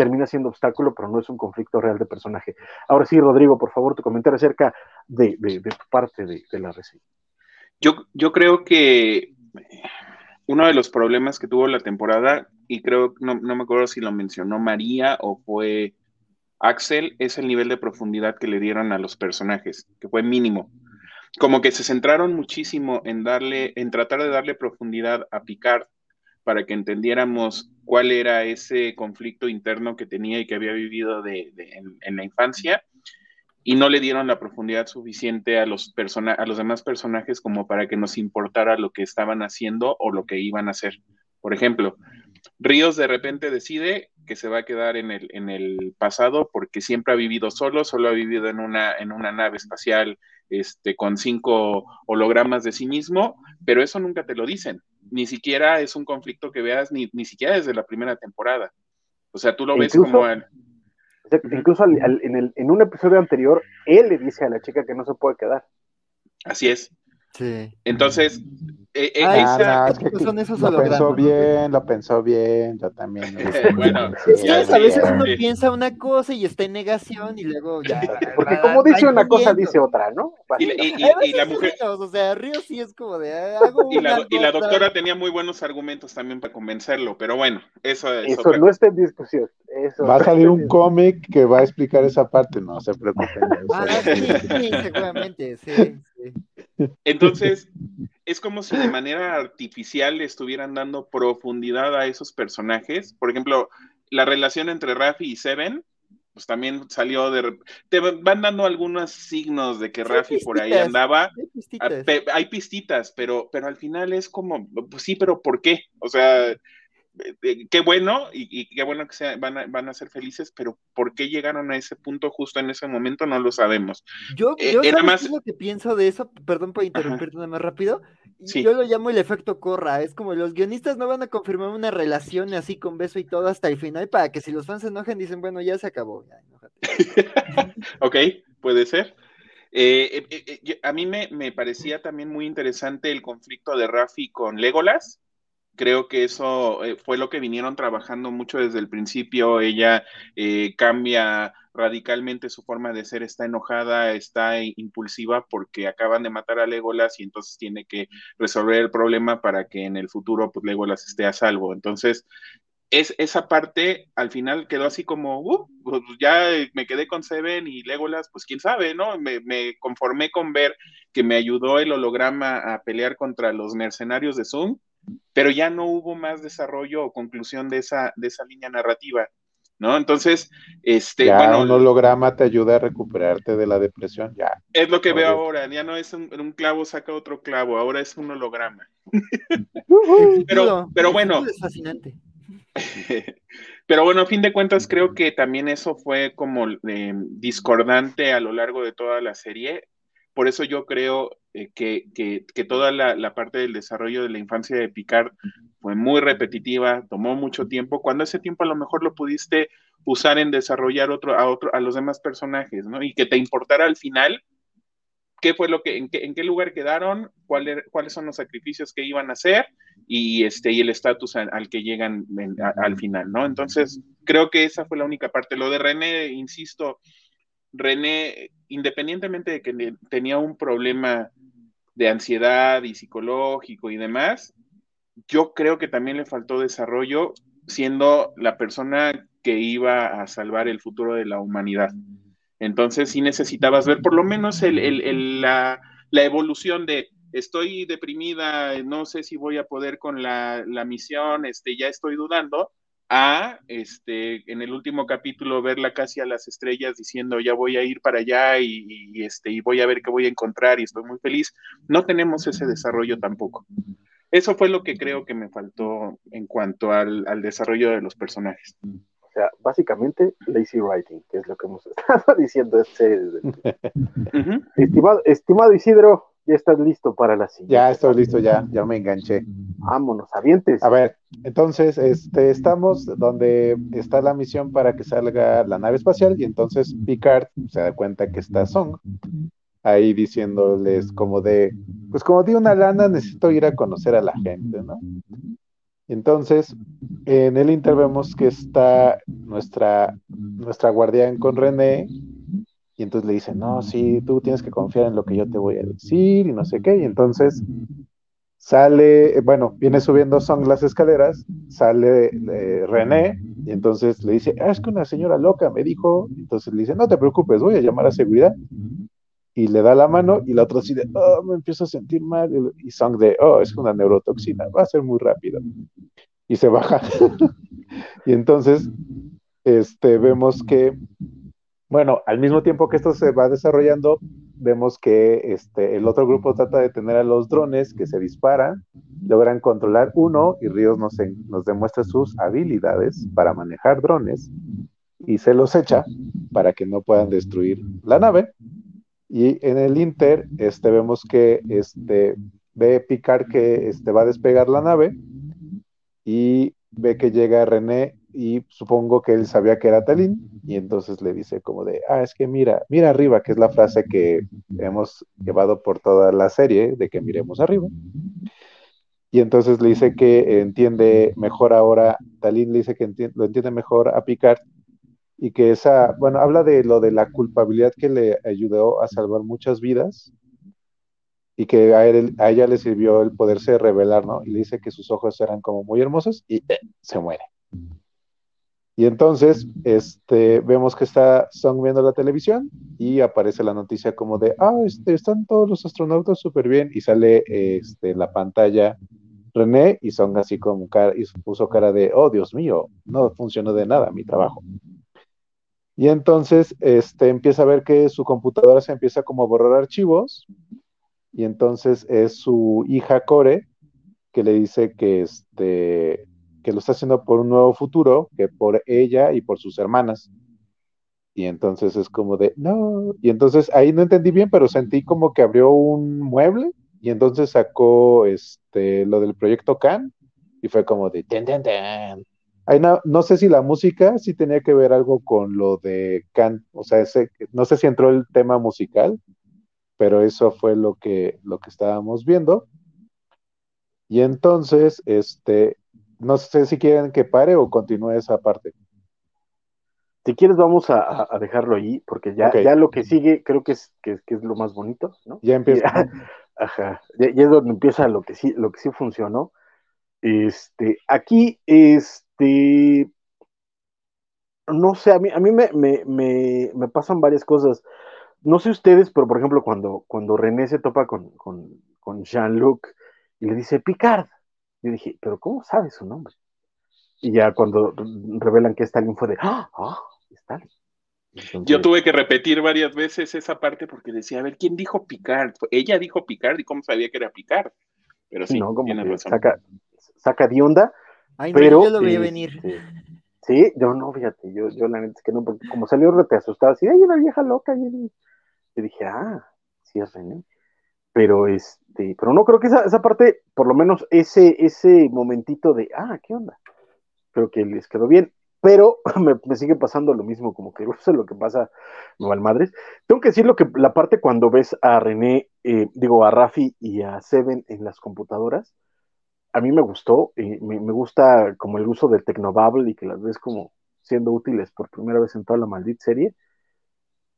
termina siendo obstáculo, pero no es un conflicto real de personaje. Ahora sí, Rodrigo, por favor, tu comentario acerca de, tu parte de, la reseña. Yo, yo creo que uno de los problemas que tuvo la temporada, y creo, no, no me acuerdo si lo mencionó María o fue Axel, es el nivel de profundidad que le dieron a los personajes, que fue mínimo. Como que se centraron muchísimo en darle, en tratar de darle profundidad a Picard para que entendiéramos cuál era ese conflicto interno que tenía y que había vivido en, la infancia y no le dieron la profundidad suficiente a los, a los demás personajes como para que nos importara lo que estaban haciendo o lo que iban a hacer. Por ejemplo, Ríos de repente decide que se va a quedar en el, en el pasado porque siempre ha vivido solo, solo ha vivido en una, en una nave espacial este, con cinco hologramas de sí mismo, pero eso nunca te lo dicen ni siquiera es un conflicto que veas ni, ni siquiera desde la primera temporada. O sea, tú lo ves como... Incluso en, el, en un episodio anterior, él le dice a la chica que no se puede quedar. Así es. Sí. Entonces, eh, eh, ah, lo pensó bien, lo pensó bien, yo también. [LAUGHS] bueno, a veces uno piensa una cosa y está en negación y luego ya. Porque como dice una cosa, dice otra, ¿no? Y, la mujer. o sea, Río sí es como de. Ah, y, la, y la doctora tenía muy buenos argumentos también para convencerlo, pero bueno, eso es. Eso no está en discusión. va a salir un cómic que va a explicar esa parte, no se preocupen. Ah, sí, sí, seguramente, sí. Entonces, es como si de manera artificial le estuvieran dando profundidad a esos personajes. Por ejemplo, la relación entre Rafi y Seven, pues también salió de... Te van dando algunos signos de que Rafi por ahí andaba. Hay pistitas. pero, pero al final es como, pues sí, pero ¿por qué? O sea, eh, qué bueno y, qué bueno que van, a, van, a, ser felices, pero ¿por qué llegaron a ese punto justo en ese momento? No lo sabemos. Yo, eh, yo más... lo que pienso de eso, perdón por interrumpirte nada más rápido, yo lo llamo el efecto corra, es como los guionistas no van a confirmar una relación así con beso y todo hasta el final para que si los fans se enojen dicen, bueno, ya se acabó. [LAUGHS] ok, puede ser. a mí me, me, parecía también muy interesante el conflicto de Rafi con Legolas, creo que eso eh, fue lo que vinieron trabajando mucho desde el principio. Ella eh, cambia radicalmente su forma de ser, está enojada, está impulsiva porque acaban de matar a Legolas y entonces tiene que resolver el problema para que en el futuro pues, Legolas esté a salvo. Entonces, es, esa parte al final quedó así como, uh, pues, ya me quedé con Seven y Legolas, pues quién sabe, ¿no? Me, me, conformé con ver que me ayudó el holograma a pelear contra los mercenarios de Zoom pero ya no hubo más desarrollo o conclusión de esa, de esa línea narrativa, ¿no? Entonces, este, ya bueno, un holograma te ayuda a recuperarte de la depresión, ya. Es lo que veo ahora, ya no es un, clavo saca otro clavo, ahora es un holograma. [LAUGHS] pero, pero bueno. Es fascinante. [LAUGHS] Pero bueno, a fin de cuentas, creo que también eso fue como eh, discordante a lo largo de toda la serie. Por eso yo creo eh, que, que, toda la, parte del desarrollo de la infancia de Picard fue muy repetitiva, tomó mucho tiempo, cuando ese tiempo a lo mejor lo pudiste usar en desarrollar otro, a, otro, a los demás personajes, ¿no? Y que te importara al final qué fue lo que, en qué, en qué lugar quedaron, er, cuáles son los sacrificios que iban a hacer y, este, y el estatus al, que llegan al final, ¿no? Entonces, creo que esa fue la única parte. Lo de René, insisto, René, independientemente de que tenía un problema de ansiedad y psicológico y demás, yo creo que también le faltó desarrollo siendo la persona que iba a salvar el futuro de la humanidad. Entonces sí necesitabas ver por lo menos la, evolución de estoy deprimida, no sé si voy a poder con la, la misión, este, ya estoy dudando, a este en el último capítulo verla casi a las estrellas diciendo ya voy a ir para allá y, este y voy a ver qué voy a encontrar y estoy muy feliz no tenemos ese desarrollo tampoco. Eso fue lo que creo que me faltó en cuanto al, desarrollo de los personajes. O sea básicamente lazy writing que es lo que hemos [LAUGHS] estado diciendo este estimado, estimado Isidro ya estás listo para la siguiente. Ya estoy listo, ya, ya me enganché. Vámonos, avientes. A ver, entonces, este, estamos donde está la misión para que salga la nave espacial y entonces Picard se da cuenta que está Song ahí diciéndoles como de, pues como di una lana, necesito ir a conocer a la gente, ¿no? Entonces, en el Inter vemos que está nuestra, nuestra guardián con René y entonces le dice, no, sí, tú tienes que confiar en lo que yo te voy a decir y no sé qué. Y entonces sale, eh, bueno, viene subiendo son las escaleras, sale eh, René y entonces le dice, ah, es que una señora loca me dijo. Entonces le dice, no te preocupes, voy a llamar a seguridad. Y le da la mano y la otra así de, oh, me empiezo a sentir mal. Y Song de, oh, es una neurotoxina, va a ser muy rápido. Y se baja. [LAUGHS] y entonces, este, vemos que bueno, al mismo tiempo que esto se va desarrollando, vemos que este, el otro grupo trata de tener a los drones que se disparan, logran controlar uno y Ríos nos, nos demuestra sus habilidades para manejar drones y se los echa para que no puedan destruir la nave. Y en el Inter este, vemos que este, ve Picard que este, va a despegar la nave y ve que llega René y supongo que él sabía que era Talín y entonces le dice como de, ah, es que mira, mira arriba, que es la frase que hemos llevado por toda la serie de que miremos arriba. Y entonces le dice que entiende mejor ahora, Talín le dice que lo entiende mejor a Picard y que esa, bueno, habla de lo de la culpabilidad que le ayudó a salvar muchas vidas y que a, ella le sirvió el poderse revelar, ¿no? Y le dice que sus ojos eran como muy hermosos y eh, se muere. Y entonces, este, vemos que está Song viendo la televisión y aparece la noticia como de, ah, este, están todos los astronautas súper bien y sale este, la pantalla René y Song así como cara, y puso cara de, oh, Dios mío, no funcionó de nada mi trabajo. Y entonces, este, empieza a ver que su computadora se empieza como a borrar archivos y entonces es su hija Core que le dice que, este, que lo está haciendo por un nuevo futuro que por ella y por sus hermanas. Y entonces es como de, no, y entonces ahí no entendí bien, pero sentí como que abrió un mueble y entonces sacó este lo del proyecto Can y fue como de ten, ten, ten. No, no, sé si la música sí tenía que ver algo con lo de Can, o sea, ese, no sé si entró el tema musical, pero eso fue lo que, lo que estábamos viendo. Y entonces, este, no sé si quieren que pare o continúe esa parte. Si quieres, vamos a, dejarlo ahí, porque ya, ya lo que sigue creo que es, que, es lo más bonito, ¿no? Ya empieza. [LAUGHS] ajá, ya, es donde empieza lo que sí, lo que sí funcionó. Este, aquí, este, no sé, a mí, a mí me, me, me, pasan varias cosas. No sé ustedes, pero por ejemplo, cuando, cuando René se topa con, con, con Jean-Luc y le dice Picard, yo dije, pero ¿cómo sabe su nombre? Y ya cuando revelan que Stalin fue de, ¡ah! ¡Ah! Stalin. Yo tuve que repetir varias veces esa parte porque decía, a ver, ¿quién dijo Picard? Ella dijo Picard y cómo sabía que era Picard. Pero sí, no, como Saca, saca de onda. Ay, pero, yo lo veía venir. Este, sí, yo no, fíjate, yo, yo la neta es que no, porque como salió rete asustado, así, hay una vieja loca. Y, y dije, ah, sí es René. Pero este, pero no creo que esa, esa parte, por lo menos ese, ese momentito de, ah, ¿qué onda? Creo que les quedó bien pero [LAUGHS] me, sigue pasando lo mismo, como que [LAUGHS] eso es lo que pasa no madres. Tengo que decir lo que la parte cuando ves a René, eh, digo a Rafi y a Seven en las computadoras, a mí me gustó, eh, me, gusta como el uso del Tecnobabble y que las ves como siendo útiles por primera vez en toda la maldita serie.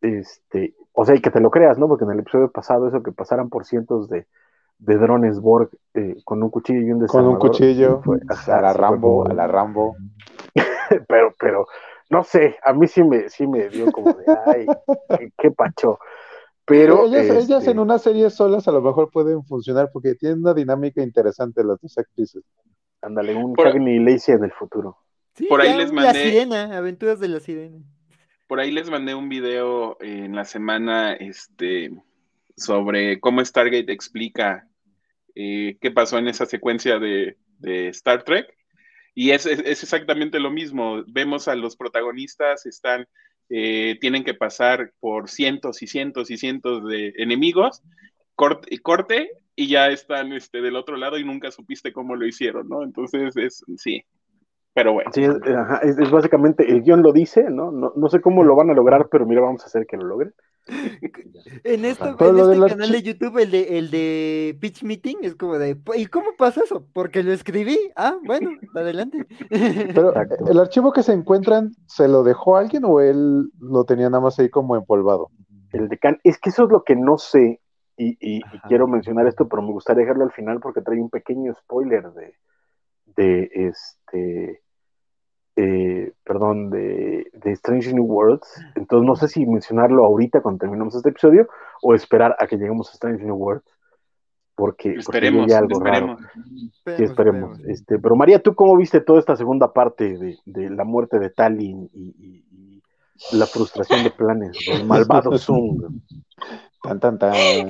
Este, o sea, y que te lo creas, ¿no? Porque en el episodio pasado eso que pasaran por cientos de, de drones Borg eh, con un cuchillo y un Con un cuchillo, a la Rambo, a la Rambo. pero, pero, no sé, a mí sí me, sí me dio como de, ay, qué, pacho. Pero ellas, ellas, en este una serie solas a lo mejor pueden funcionar porque tienen una dinámica interesante las dos actrices. Ándale, un Cagney y Lacey en el futuro. por ahí les mandé. La sirena, aventuras de la sirena. Por ahí les mandé un video en la semana este, sobre cómo Stargate explica eh, qué pasó en esa secuencia de, Star Trek. Y es, es, exactamente lo mismo. Vemos a los protagonistas, están, eh, tienen que pasar por cientos y cientos y cientos de enemigos, corte, corte y ya están este, del otro lado y nunca supiste cómo lo hicieron, ¿no? Entonces, es, sí, pero bueno. Sí, es, básicamente, el guion lo dice, ¿no? ¿no? ¿no? sé cómo lo van a lograr, pero mira, vamos a hacer que lo logren. [LAUGHS] En, esto, en este canal de YouTube, el de, el de Pitch Meeting, es como de, ¿y cómo pasa eso? Porque lo escribí. Ah, bueno, [LAUGHS] adelante. [LAUGHS] Pero, ¿el archivo que se encuentran, se lo dejó alguien o él lo tenía nada más ahí como empolvado? El de Can, es que eso es lo que no sé, y, y, quiero mencionar esto, pero me gustaría dejarlo al final porque trae un pequeño spoiler de, de este eh, perdón, de, Strange New Worlds. Entonces no sé si mencionarlo ahorita cuando terminemos este episodio o esperar a que lleguemos a Strange New Worlds. Porque, esperemos, algo esperemos. sí, esperemos. Este, pero María, ¿tú cómo viste toda esta segunda parte de, la muerte de Talin y, la frustración de planes del [LAUGHS] malvado Zung? Tan, tan, tan. [LAUGHS]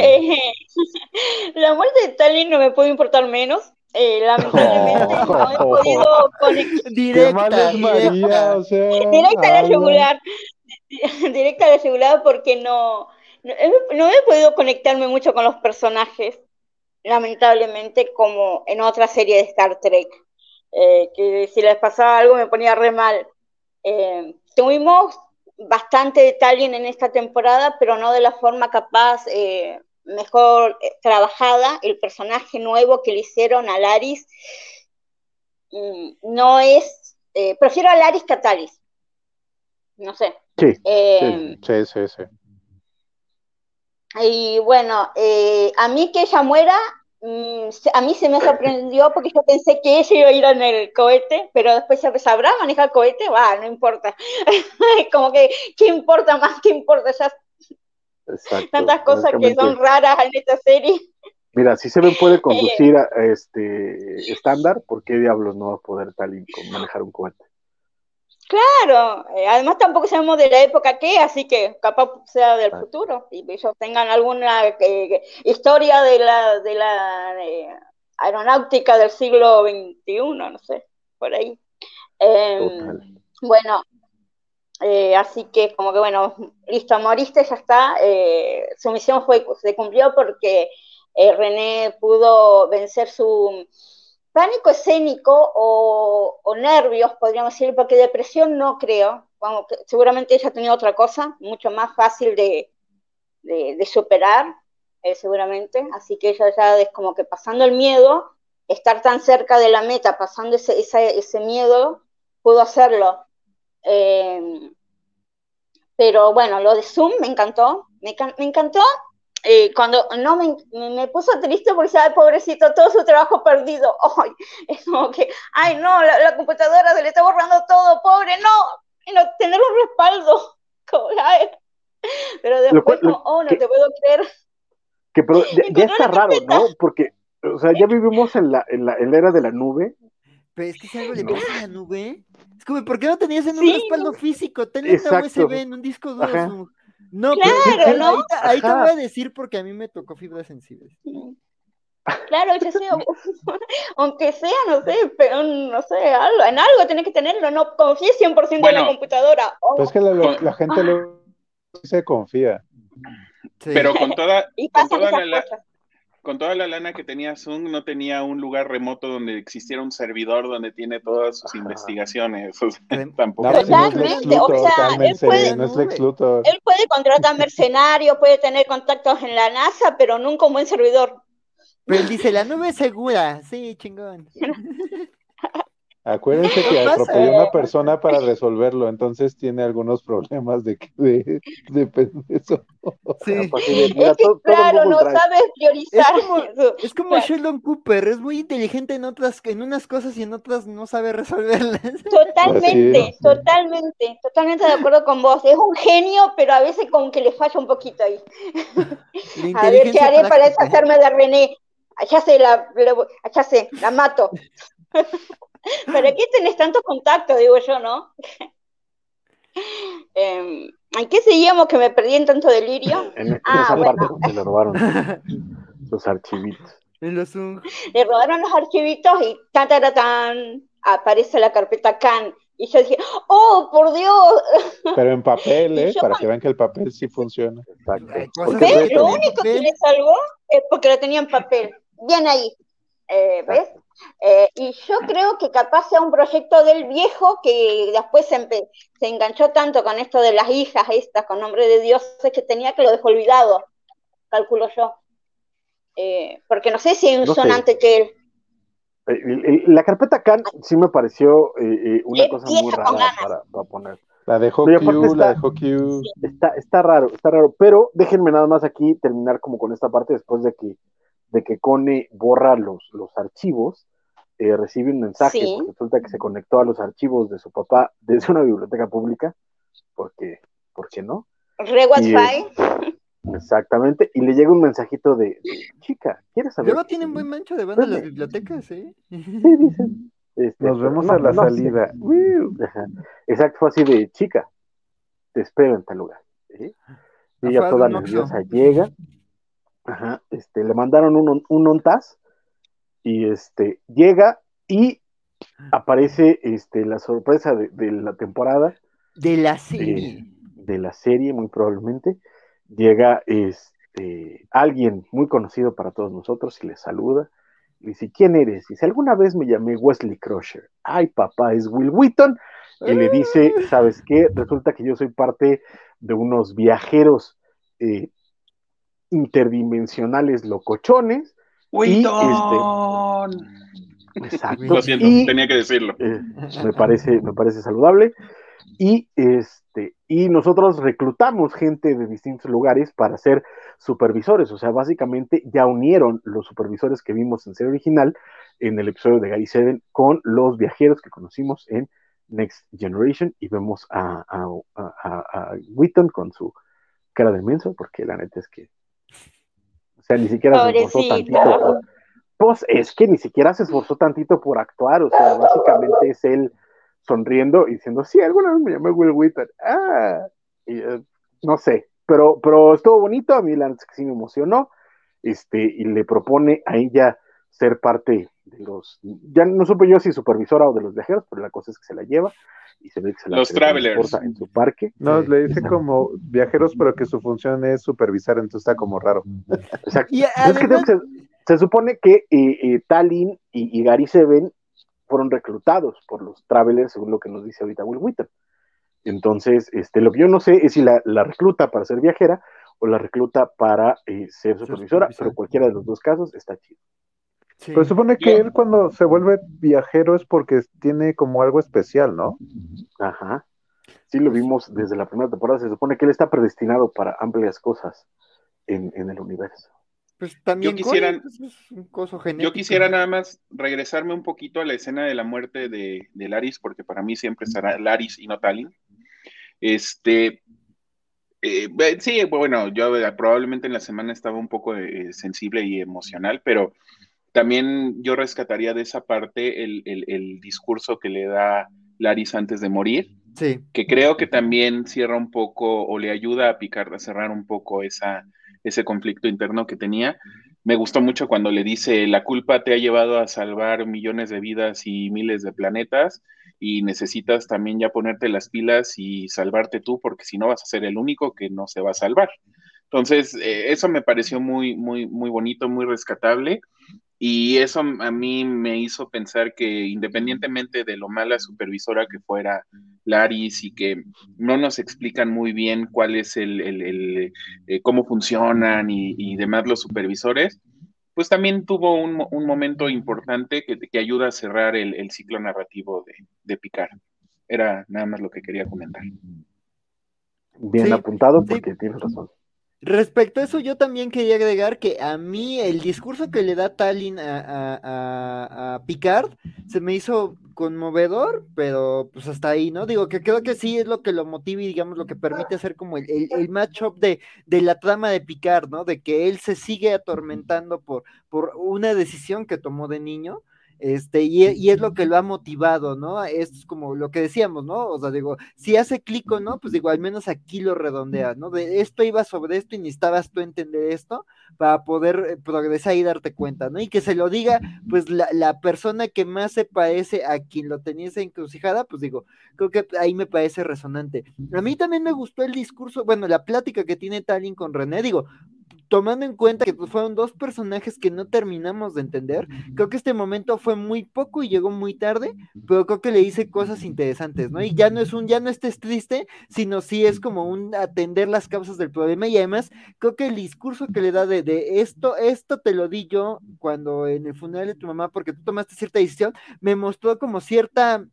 [LAUGHS] la muerte de Talin no me puede importar menos eh, lamentablemente no he podido conectar. Directa, directa. O sea, directa a la regular. [LAUGHS] Directa a la regular porque no, no, he podido conectarme mucho con los personajes, lamentablemente, como en otra serie de Star Trek. Eh, que si les pasaba algo me ponía re mal. Eh, tuvimos bastante detalle en esta temporada, pero no de la forma capaz eh, mejor eh, trabajada, el personaje nuevo que le hicieron a Laris mm, no es, eh, prefiero a Laris que a Talis, no sé. Sí, eh, sí, sí, sí, Y bueno, a mí que ella muera, mm, a mí se me sorprendió porque yo pensé que ella iba a ir en el cohete, pero después sabrá manejar el cohete, va, no importa. [LAUGHS] Como que, ¿qué importa más? ¿Qué importa? Ya tantas cosas que son raras en esta serie. Mira, si Seven puede [LAUGHS] conducir a, este estándar, ¿por qué diablos no va a poder tal manejar un cohete? Claro, eh, además tampoco sabemos de la época que, así que capaz sea del ah. futuro y ellos tengan alguna eh, historia de la de la aeronáutica del siglo XXI, no sé. por ahí. Em, bueno, eh, así que como que bueno, listo, moriste, ya está. Eh, su misión fue, se cumplió porque eh, René pudo vencer su pánico escénico o, nervios, podríamos decir, porque depresión no creo. seguramente ella tenía otra cosa, mucho más fácil de, superar, seguramente. Así que ella ya es como que pasando el miedo, estar tan cerca de la meta, pasando ese, ese miedo, pudo hacerlo. Em, pero bueno, lo de Zoom me encantó, me, encantó. Eh, cuando no me, me, puso triste porque ay, pobrecito, todo su trabajo perdido. [LAUGHS] Ay, es como que, ay, no, la, computadora se le está borrando todo, pobre, no, no tener un respaldo. [LAUGHS] pero después, oh, no te puedo creer. Que pero [LAUGHS] ya, está raro, ¿no? Porque, o sea, ya vivimos en la, en la, en la era de la nube pero es que si algo le pasa a la nube, es como, ¿por qué no tenías en un respaldo físico? Tenés una USB en un disco duro. No, claro, ¿no? Ahí, te voy a decir porque a mí me tocó fibras sensibles. Claro, yo sé, [LAUGHS] aunque sea, no sé, pero no sé, algo, en algo tiene que tenerlo, no confíe 100% en la computadora. Pues es que la, gente lo se confía. Pero con toda, [LAUGHS] con toda la, con toda la lana que tenía Zoom, no tenía un lugar remoto donde existiera un servidor donde tiene todas sus investigaciones. tampoco. Exactamente, o sea, él puede, él puede contratar mercenarios, puede tener contactos en la NASA, pero nunca un buen servidor. Pero él dice, la nube es segura, sí, chingón. [LAUGHS] Acuérdense que atropelló a una persona para resolverlo, entonces tiene algunos problemas de, de, de, eso. Sí. [LAUGHS] Es que, claro, no sabes priorizar. Es como, es como Sheldon Cooper, es muy inteligente en otras, en unas cosas y en otras no sabe resolverlas. [LAUGHS] Totalmente, totalmente, totalmente de acuerdo con vos. Es un genio, pero a veces como que le falla un poquito ahí. [LAUGHS] A ver qué haré para deshacerme de René. Ya sé, la, ya sé, la mato. ¿Para [LAUGHS] qué tenés tantos contactos? Digo yo, ¿no? [LAUGHS] eh, ¿En qué seguíamos que me perdí en tanto delirio? [LAUGHS] En, ah, esa bueno. parte se le robaron los archivitos. Le robaron los archivitos y tan, tan, tan, aparece la carpeta CAN. Y yo dije, ¡oh, por Dios! Pero en papel, ¿eh? Para que vean que el papel sí funciona. Exacto. ¿Ves? Lo único que le salvó es porque lo tenía en papel. Bien ahí. Eh, ¿Ves? Eh, y yo creo que capaz sea un proyecto del viejo que después se, se, enganchó tanto con esto de las hijas estas con nombre de Dios que tenía que lo dejó olvidado, calculo yo. Eh, porque no sé si hay un sonante que él. Eh, la carpeta Can sí me pareció una cosa muy rara para, poner. La dejó Q, la dejó Q. Está, está raro, está raro, pero déjenme nada más aquí terminar como con esta parte después de que de que Cone borra los, los archivos, eh, recibe un mensaje, resulta que se conectó a los archivos de su papá desde una biblioteca pública, porque, ¿por qué no? Re Wi-Fi. Exactamente, y le llega un mensajito de, chica, ¿quieres saber? Luego tienen buen mancho de banda las bibliotecas, ¿eh? Sí, dicen. Este, Nos vemos a la salida. Exacto, fue así de, chica, te espero en tal lugar. Y ella toda nerviosa llega, Ajá, este, le mandaron un, un ONTAS y este, llega y aparece este, la sorpresa de, la temporada. De la serie. de la serie, muy probablemente. Llega este, alguien muy conocido para todos nosotros y le saluda. Y dice, ¿quién eres? Dice, alguna vez me llamé Wesley Crusher. Ay, papá, es Will Wheaton. Y le dice, ah. ¿sabes qué? Resulta que yo soy parte de unos viajeros eh, interdimensionales locochones. Y, este, exacto. Lo siento, tenía que decirlo. Eh, me, parece, me parece saludable. Y, este, y nosotros reclutamos gente de distintos lugares para ser supervisores. O sea, básicamente ya unieron los supervisores que vimos en serie original en el episodio de Gary Seven con los viajeros que conocimos en Next Generation y vemos a, a, a, Wheaton con su cara de menso, porque la neta es que o sea, ni siquiera se esforzó tantito. pues es que ni siquiera se esforzó tantito por actuar. O sea, básicamente es él sonriendo y diciendo, sí, alguna vez me llamé Will Wheaton. Ah, eh, no sé, pero, pero estuvo bonito. A mí la que sí me emocionó. Este, y le propone a ella ser parte los, ya no supe yo si supervisora o de los viajeros, pero la cosa es que se la lleva y se ve que se la Los travelers. en su parque. No, le dice como viajeros, pero que su función es supervisar, entonces está como raro. Exacto. Y Es que se, se supone que eh, eh, Tallinn y, y Gary Seven fueron reclutados por los travelers, según lo que nos dice ahorita Will Wheaton. Entonces, este, lo que yo no sé es si la, la recluta para ser viajera o la recluta para eh, ser supervisora, supervisora. pero cualquiera de los dos casos está chido. Sí. Pues supone que él cuando se vuelve viajero es porque tiene como algo especial, ¿no? Ajá. Sí, lo vimos desde la primera temporada. Se supone que él está predestinado para amplias cosas en, en el universo. Pues también Yo quisiera- pues, es un coso genético. Yo quisiera nada más regresarme un poquito a la escena de la muerte de, de Laris, porque para mí siempre será Laris y no Talin. Este, eh, ve- sí, bueno, yo eh, probablemente en la semana estaba un poco eh, sensible y emocional, pero también yo rescataría de esa parte el, el- el discurso que le da Laris antes de morir, Sí. que creo que también cierra un poco o le ayuda a picar, a cerrar un poco esa, ese conflicto interno que tenía. Me gustó mucho cuando le dice, la culpa te ha llevado a salvar millones de vidas y miles de planetas y necesitas también ya ponerte las pilas y salvarte tú porque si no vas a ser el único que no se va a salvar. Entonces, eh, eso me pareció muy, muy, muy bonito, muy rescatable. Y eso a mí me hizo pensar que independientemente de lo mala supervisora que fuera Laris y que no nos explican muy bien cuál es el, el- el, eh, cómo funcionan y, y demás los supervisores, pues también tuvo un, un momento importante que, que ayuda a cerrar el, el ciclo narrativo de, de Picard. Era nada más lo que quería comentar. Bien Sí, apuntado sí. porque tienes razón. Respecto a eso, yo también quería agregar que a mí el discurso que le da Tallinn a, a- a- Picard se me hizo conmovedor, pero pues hasta ahí, ¿no? Digo que creo que sí es lo que lo motiva y digamos lo que permite hacer como el, el, el matchup de, de la trama de Picard, ¿no? De que él se sigue atormentando por, por una decisión que tomó de niño. Este, y, e- y es lo que lo ha motivado, ¿no? Es como lo que decíamos, ¿no? O sea, digo, si hace clic o no, pues digo, al menos aquí lo redondea, ¿no? De esto iba sobre esto y necesitabas tú entender esto para poder eh, progresar y darte cuenta, ¿no? Y que se lo diga, pues, la, la persona que más se parece a quien lo tenía esa encrucijada, pues digo, creo que ahí me parece resonante. A mí también me gustó el discurso, bueno, la plática que tiene Talin con René, digo, tomando en cuenta que pues, fueron dos personajes que no terminamos de entender, creo que este momento fue muy poco y llegó muy tarde, pero creo que le hice cosas interesantes, ¿no? Y ya no es un, ya no estés triste, sino sí es como un atender las causas del problema y además creo que el discurso que le da de, de esto, esto te lo di yo cuando en el funeral de tu mamá porque tú tomaste cierta decisión, me mostró como cierta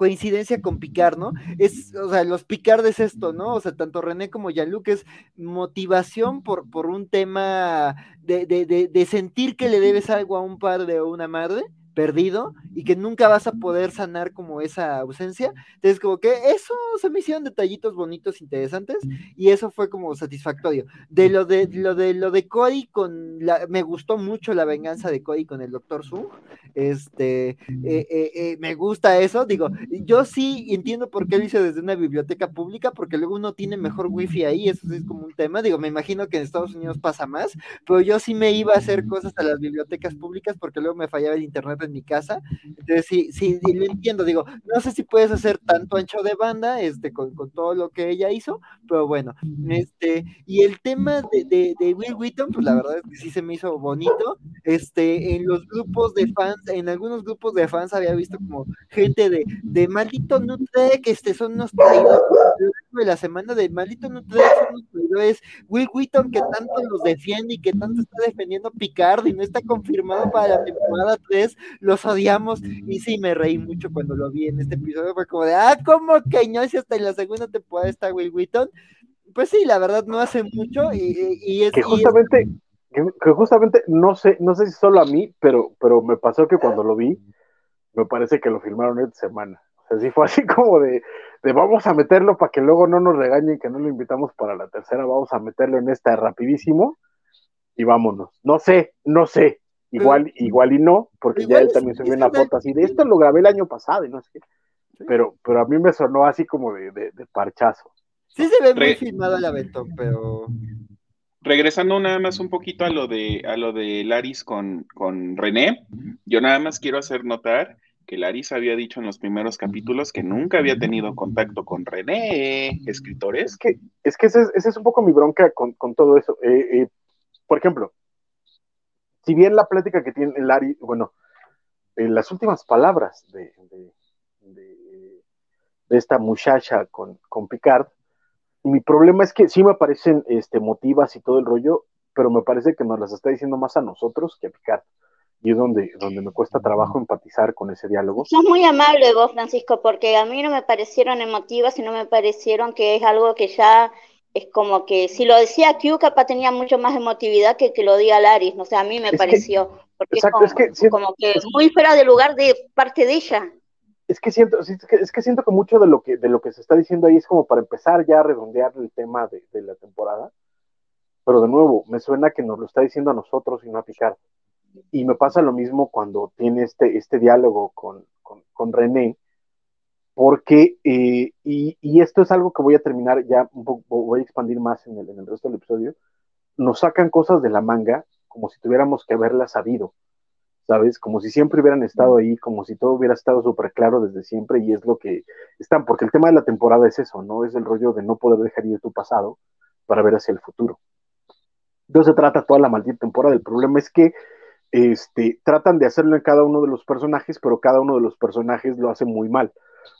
coincidencia con Picard, ¿no? Es, o sea, los Picard es esto, ¿no? O sea, tanto René como Jean-Luc es motivación por, por un tema de, de, de, de sentir que le debes algo a un padre o una madre perdido y que nunca vas a poder sanar como esa ausencia. Entonces, como que eso se me hicieron detallitos bonitos, interesantes, y eso fue como satisfactorio. De lo de lo de lo de Cody con la, me gustó mucho la venganza de Cody con el Doctor Sung. Este, eh, eh, eh, me gusta eso. Digo, yo sí entiendo por qué lo hice desde una biblioteca pública, porque luego uno tiene mejor wifi ahí, eso sí es como un tema. Digo, me imagino que en Estados Unidos pasa más, pero yo sí me iba a hacer cosas a las bibliotecas públicas porque luego me fallaba el internet en mi casa. Entonces, sí, sí, lo entiendo. Digo, no sé si puedes hacer tanto ancho de banda este, con, con todo lo que ella hizo, pero bueno, este, y el tema de, de, de Will Wheaton, pues la verdad es que sí se me hizo bonito. Este, en los grupos de fans, en algunos grupos de fans había visto como gente de, de maldito Nutrek, este, son unos traidores de la semana de maldito Nutrek, son unos traidores. Will Wheaton que tanto los defiende y que tanto está defendiendo Picard y no está confirmado para la temporada 3, los odiamos. Y sí, me reí mucho cuando lo vi en este episodio. Fue como de, ah, ¿cómo que no? Si hasta en la segunda temporada está Will Wheaton. Pues sí, la verdad no hace mucho y, y es... Que y es- justamente, que, que justamente, no sé, no sé si solo a mí, pero, pero me pasó que cuando lo vi, me parece que lo filmaron esta semana. O sea, sí fue así como de, de vamos a meterlo para que luego no nos regañen que no lo invitamos para la tercera, vamos a meterlo en esta rapidísimo y vámonos. No sé, no sé. Igual, igual y no, porque ya él es- también subió una foto así de esto lo grabé el año pasado y no sé qué. Pero, pero a mí me sonó así como de, de, de parchazo. Sí se ve muy filmado el aventón, pero... regresando nada más un poquito a lo de a lo de Laris con, con René, yo nada más quiero hacer notar que Laris había dicho en los primeros capítulos que nunca había tenido contacto con René, escritores. Es que, es que esa es, es un poco mi bronca con, con todo eso. Eh, eh, por ejemplo, si bien la plática que tiene Laris, bueno, eh, las últimas palabras de, de, de, de esta muchacha con, con Picard, mi problema es que sí me parecen este, motivas y todo el rollo, pero me parece que nos las está diciendo más a nosotros que a Picard y es donde, donde me cuesta trabajo empatizar con ese diálogo. Sos muy amable vos, Francisco, porque a mí no me parecieron emotivas y no me parecieron que es algo que ya es como que si lo decía Q, capaz tenía mucho más emotividad que que lo diga Laris, no sé, a mí me Es que- pareció, porque es como, es que como que muy fuera de lugar de parte de ella. Es que siento, es que, es que siento que mucho de lo que, de lo que se está diciendo ahí es como para empezar ya a redondear el tema de, de la temporada. Pero de nuevo, me suena que nos lo está diciendo a nosotros y no a Picard. Y me pasa lo mismo cuando tiene este, este diálogo con, con, con René, porque, eh, y, esto es algo que voy a terminar ya un poco, voy a expandir más en el, en el resto del episodio, nos sacan cosas de la manga como si tuviéramos que haberlas sabido, ¿sabes? Como si siempre hubieran estado ahí, como si todo hubiera estado súper claro desde siempre y es lo que están, porque el tema de la temporada es eso, ¿no? Es el rollo de no poder dejar ir tu pasado para ver hacia el futuro. No se trata toda la maldita temporada, el problema es que este, tratan de hacerlo en cada uno de los personajes, pero cada uno de los personajes lo hace muy mal,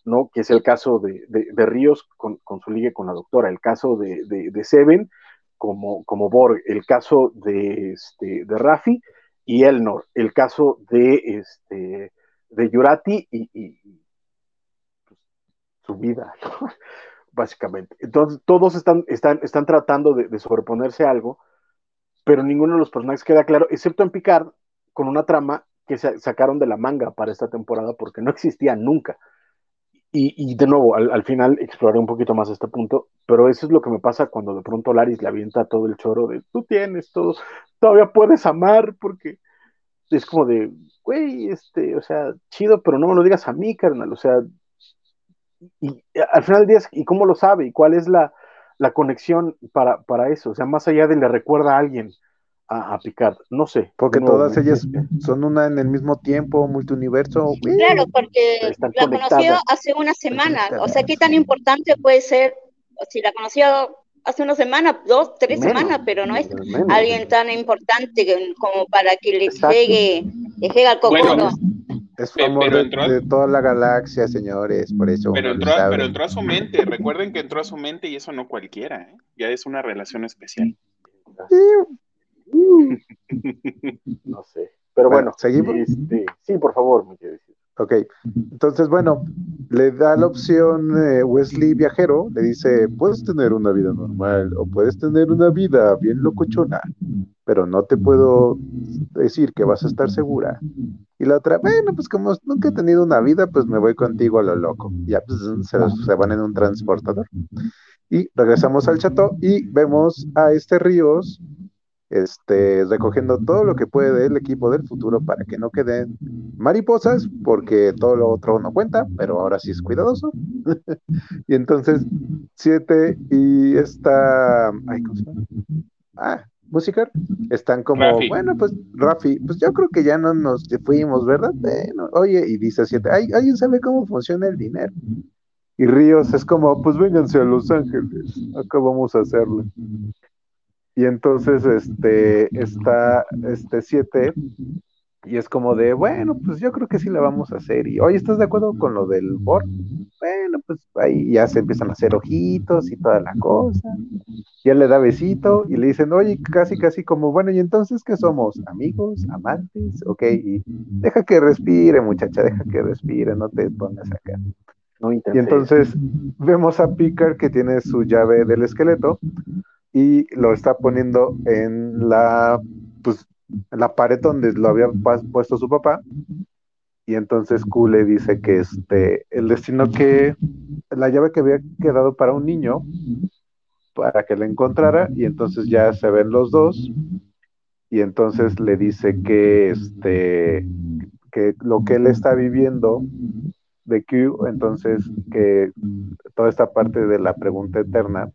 ¿no? Que es el caso de, de, Ríos con, con, su ligue con la doctora, el caso de, de, Seven como, como Borg, el caso de, este, de Rafi y Elnor, el caso de, este, de Yurati y, pues, su vida, [LAUGHS] básicamente. Entonces, todos están, están, están tratando de, de sobreponerse a algo, pero ninguno de los personajes queda claro, excepto en Picard, con una trama que sacaron de la manga para esta temporada porque no existía nunca. Y, de nuevo, al, al, final exploré un poquito más este punto, pero eso es lo que me pasa cuando de pronto Laris le avienta todo el choro de tú tienes todo, todavía puedes amar, porque es como de, güey, este, o sea, chido, pero no me lo digas a mí, carnal, o sea, y, y al final del día, ¿y cómo lo sabe? ¿Y cuál es la, la conexión para, para eso? O sea, más allá de le recuerda a alguien a, a Picard, no sé. Porque no, todas ellas son una en el mismo tiempo, multiuniverso. Claro, porque la conoció hace una semana, o sea, ¿qué tan importante puede ser? Si la conoció hace una semana, dos, tres menos, semanas, pero no es menos, alguien tan importante que, como para que le Exacto. llegue, le llegue al cocoro. Bueno, es amor de, entró, de, toda la galaxia, señores, por eso. Pero entró, pero entró, a su mente, recuerden que entró a su mente y eso no cualquiera, ¿eh? ya es una relación especial. [LAUGHS] no sé, pero bueno, bueno seguimos. Este, sí, por favor, me decir. Ok, entonces bueno, le da la opción eh, Wesley Viajero, le dice, puedes tener una vida normal o puedes tener una vida bien locochona, pero no te puedo decir que vas a estar segura. Y la otra, bueno, pues como nunca he tenido una vida, pues me voy contigo a lo loco. Ya pues, se, se van en un transportador. Y regresamos al chato y vemos a este Ríos este, recogiendo todo lo que puede del equipo del futuro para que no queden mariposas, porque todo lo otro no cuenta, pero ahora sí es cuidadoso. [LAUGHS] y entonces, siete y esta. Ay, ¿cómo se llama? Ah, Musicar, están como, Rafi. bueno, pues Rafi, pues yo creo que ya no nos fuimos, ¿verdad? Bueno, oye, y dice siete, ¿Ay, ¿alguien sabe cómo funciona el dinero? Y Ríos es como, pues vénganse a Los Ángeles, acá vamos a hacerlo. Y entonces este está este 7 y es como de, bueno, pues yo creo que sí la vamos a hacer. Y, oye, ¿estás de acuerdo con lo del board? Bueno, pues ahí ya se empiezan a hacer ojitos y toda la cosa. Y él le da besito y le dicen, oye, casi, casi como, bueno, ¿y entonces qué somos? ¿Amigos? ¿Amantes? Ok, y deja que respire, muchacha, deja que respire, no te pongas acá. No y entonces vemos a Picard que tiene su llave del esqueleto y lo está poniendo en la, pues, en la pared donde lo había puesto su papá. Y entonces Q le dice que este, el destino que, la llave que había quedado para un niño, para que la encontrara, y entonces ya se ven los dos, y entonces le dice que este, que lo que él está viviendo de Q, entonces que toda esta parte de la pregunta eterna,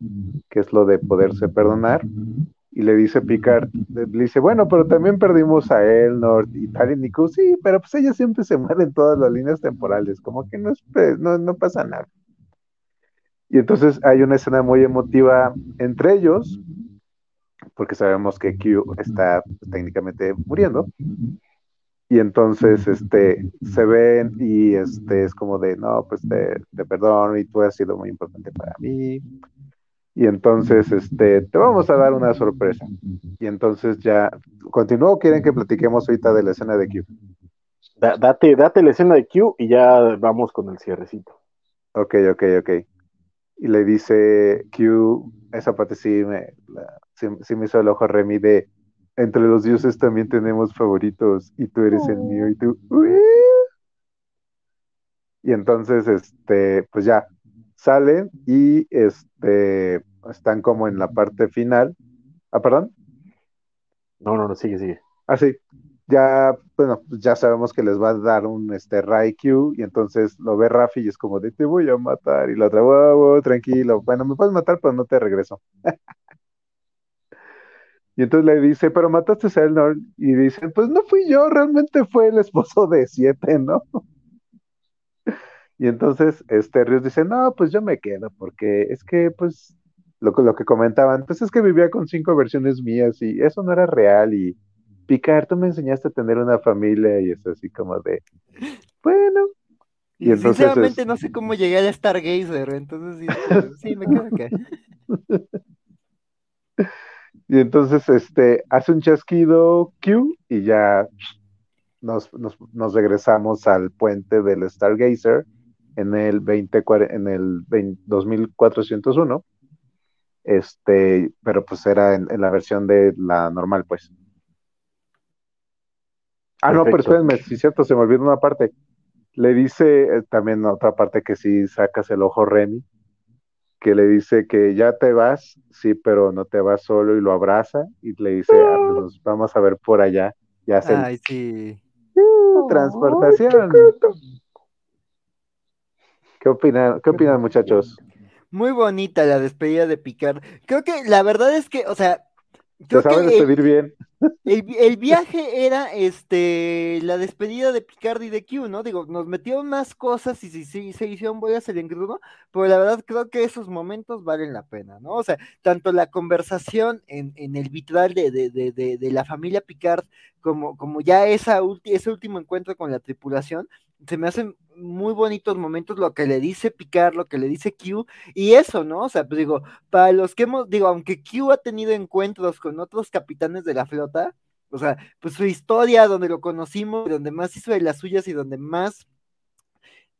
que es lo de poderse perdonar, Y le dice Picard, le dice, bueno, pero también perdimos a Elnor y tal, y Nico, sí, pero pues ella siempre se muere en todas las líneas temporales, como que no, es, no, no pasa nada. Y entonces hay una escena muy emotiva entre ellos, porque sabemos que Q está técnicamente muriendo. Y entonces este, [LAUGHS] se ven y este, es como de, no, pues te, te perdono y tú has sido muy importante para mí. Y entonces este, te vamos a dar una sorpresa. Y entonces ya, ¿continúo quieren que platiquemos ahorita de la escena de Q? date, date la escena de Q y ya vamos con el cierrecito. Ok, ok, ok. Y le dice Q, esa parte sí me, sí, me hizo el ojo Remy de entre los dioses también tenemos favoritos y tú eres el mío y tú. Y entonces, este, pues ya, salen y este, están como en la parte final. Ah, perdón. No, no, no, sigue, sigue. Ah, sí. Ya, bueno, pues ya sabemos que les va a dar un este Q y entonces lo ve Rafi y es como de te voy a matar y la otra, wow, tranquilo, bueno, me puedes matar, pero no te regreso. Y entonces le dice, pero mataste a Elnor. Y dicen, pues no fui yo, realmente fue el esposo de siete, ¿no? [LAUGHS] Y entonces este Rios dice, no, pues yo me quedo, porque es que, pues, lo, lo que comentaban, pues es que vivía con cinco versiones mías y eso no era real. Y Picard, tú me enseñaste a tener una familia y es así como de, bueno. Y, entonces, Sinceramente no sé cómo llegué a Stargazer, entonces sí, sí me quedo acá. [LAUGHS] Y entonces este, hace un chasquido Q y ya nos, regresamos al puente del Stargazer en el, 20, en el 2401. Este, pero pues era en, la versión de la normal, pues. Ah, no, pero espérenme, sí, cierto, se me olvidó una parte. Le dice eh, también otra parte que sí sacas el ojo Remy, que le dice que ya te vas, sí, pero no te vas solo y lo abraza y le dice, ah, pues nos vamos a ver por allá. Ya se Ay, sí. Transportación. ¿Qué opinan, qué opinan muchachos? Muy bonita la despedida de Picard. Creo que la verdad es que, o sea, te sabes despedir bien. El, viaje era este la despedida de Picard y de Q, ¿no? Digo, nos metieron más cosas y sí, se hicieron bolas el engrudo, pero la verdad creo que esos momentos valen la pena, ¿no? O sea, tanto la conversación en, en el vitral de, de, de, de, la familia Picard como, como ya esa ese último encuentro con la tripulación, se me hacen muy bonitos momentos lo que le dice Picard, lo que le dice Q, y eso, ¿no? O sea, pues digo, para los que hemos, digo, aunque Q ha tenido encuentros con otros capitanes de la flota, o sea, pues su historia, donde lo conocimos, donde más hizo de las suyas y donde más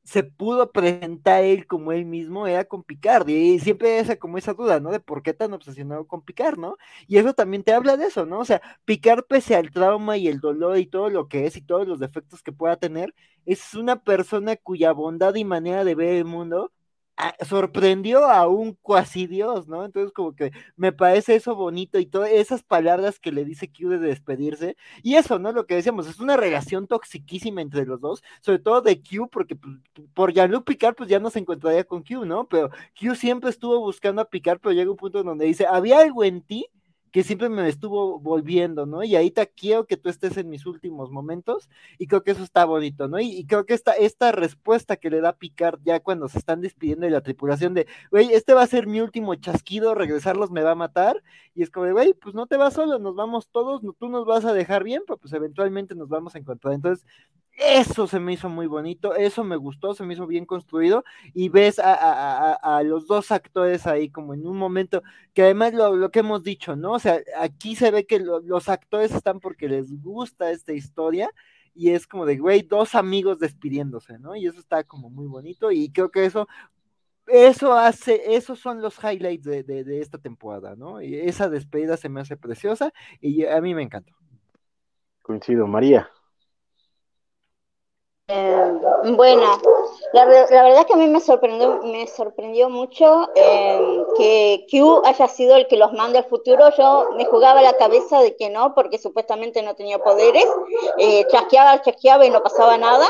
se pudo presentar él como él mismo era con Picard, y siempre esa como esa duda, ¿no? De por qué tan obsesionado con Picard, ¿no? Y eso también te habla de eso, ¿no? O sea, Picard pese al trauma y el dolor y todo lo que es y todos los defectos que pueda tener, es una persona cuya bondad y manera de ver el mundo sorprendió a un cuasi dios, ¿no? Entonces como que me parece eso bonito y todas esas palabras que le dice Q de despedirse y eso, ¿no? Lo que decíamos, es una relación toxiquísima entre los dos, sobre todo de Q, porque pues, por Jean-Luc Picard pues ya no se encontraría con Q, ¿no? Pero Q siempre estuvo buscando a Picard, pero llega un punto donde dice, había algo en ti que siempre me estuvo volviendo, ¿no? Y te quiero que tú estés en mis últimos momentos y creo que eso está bonito, ¿no? Y, creo que esta, esta respuesta que le da Picard ya cuando se están despidiendo de la tripulación de, güey, este va a ser mi último chasquido, regresarlos me va a matar, y es como güey, pues no te vas solo, nos vamos todos, tú nos vas a dejar bien, pero pues eventualmente nos vamos a encontrar. Entonces, eso se me hizo muy bonito, eso me gustó, se me hizo bien construido y ves a, los dos actores ahí como en un momento que además lo, que hemos dicho, ¿no? O sea, aquí se ve que los actores están porque les gusta esta historia y es como de, güey, dos amigos despidiéndose, ¿no? Y eso está como muy bonito y creo que eso, eso hace, esos son los highlights de, de esta temporada, ¿no? Y esa despedida se me hace preciosa y a mí me encantó. Coincido, María. Eh, bueno, la, verdad que a mí me sorprendió, mucho eh, que Q haya sido el que los mande al futuro. Yo me jugaba la cabeza de que no, porque supuestamente no tenía poderes. Eh, chasqueaba, chasqueaba y no pasaba nada.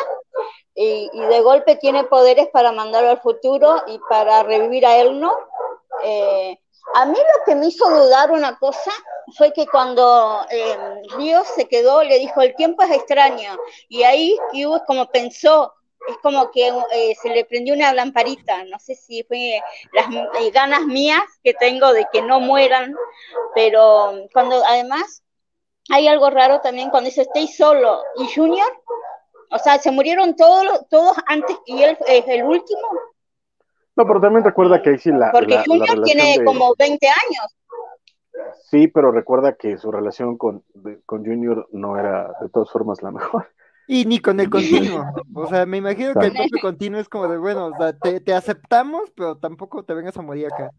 Y, de golpe tiene poderes para mandarlo al futuro y para revivir a él, ¿no? Eh, A mí lo que me hizo dudar una cosa fue que cuando eh, Río se quedó, le dijo, el tiempo es extraño. Y ahí Q es como pensó, es como que eh, se le prendió una lamparita, no sé si fue las eh, ganas mías que tengo de que no mueran, pero cuando además hay algo raro también cuando dice estoy solo y Junior, o sea, se murieron todos, todos antes y él es el último. No, pero también recuerda que ahí sí la. Porque Junior tiene como 20 años. Sí, pero recuerda que su relación con, con Junior no era de todas formas la mejor. Y ni con el continuo. [LAUGHS] O sea, me imagino que el propio continuo es como de, bueno, o sea, te, te, aceptamos, pero tampoco te vengas a morir acá.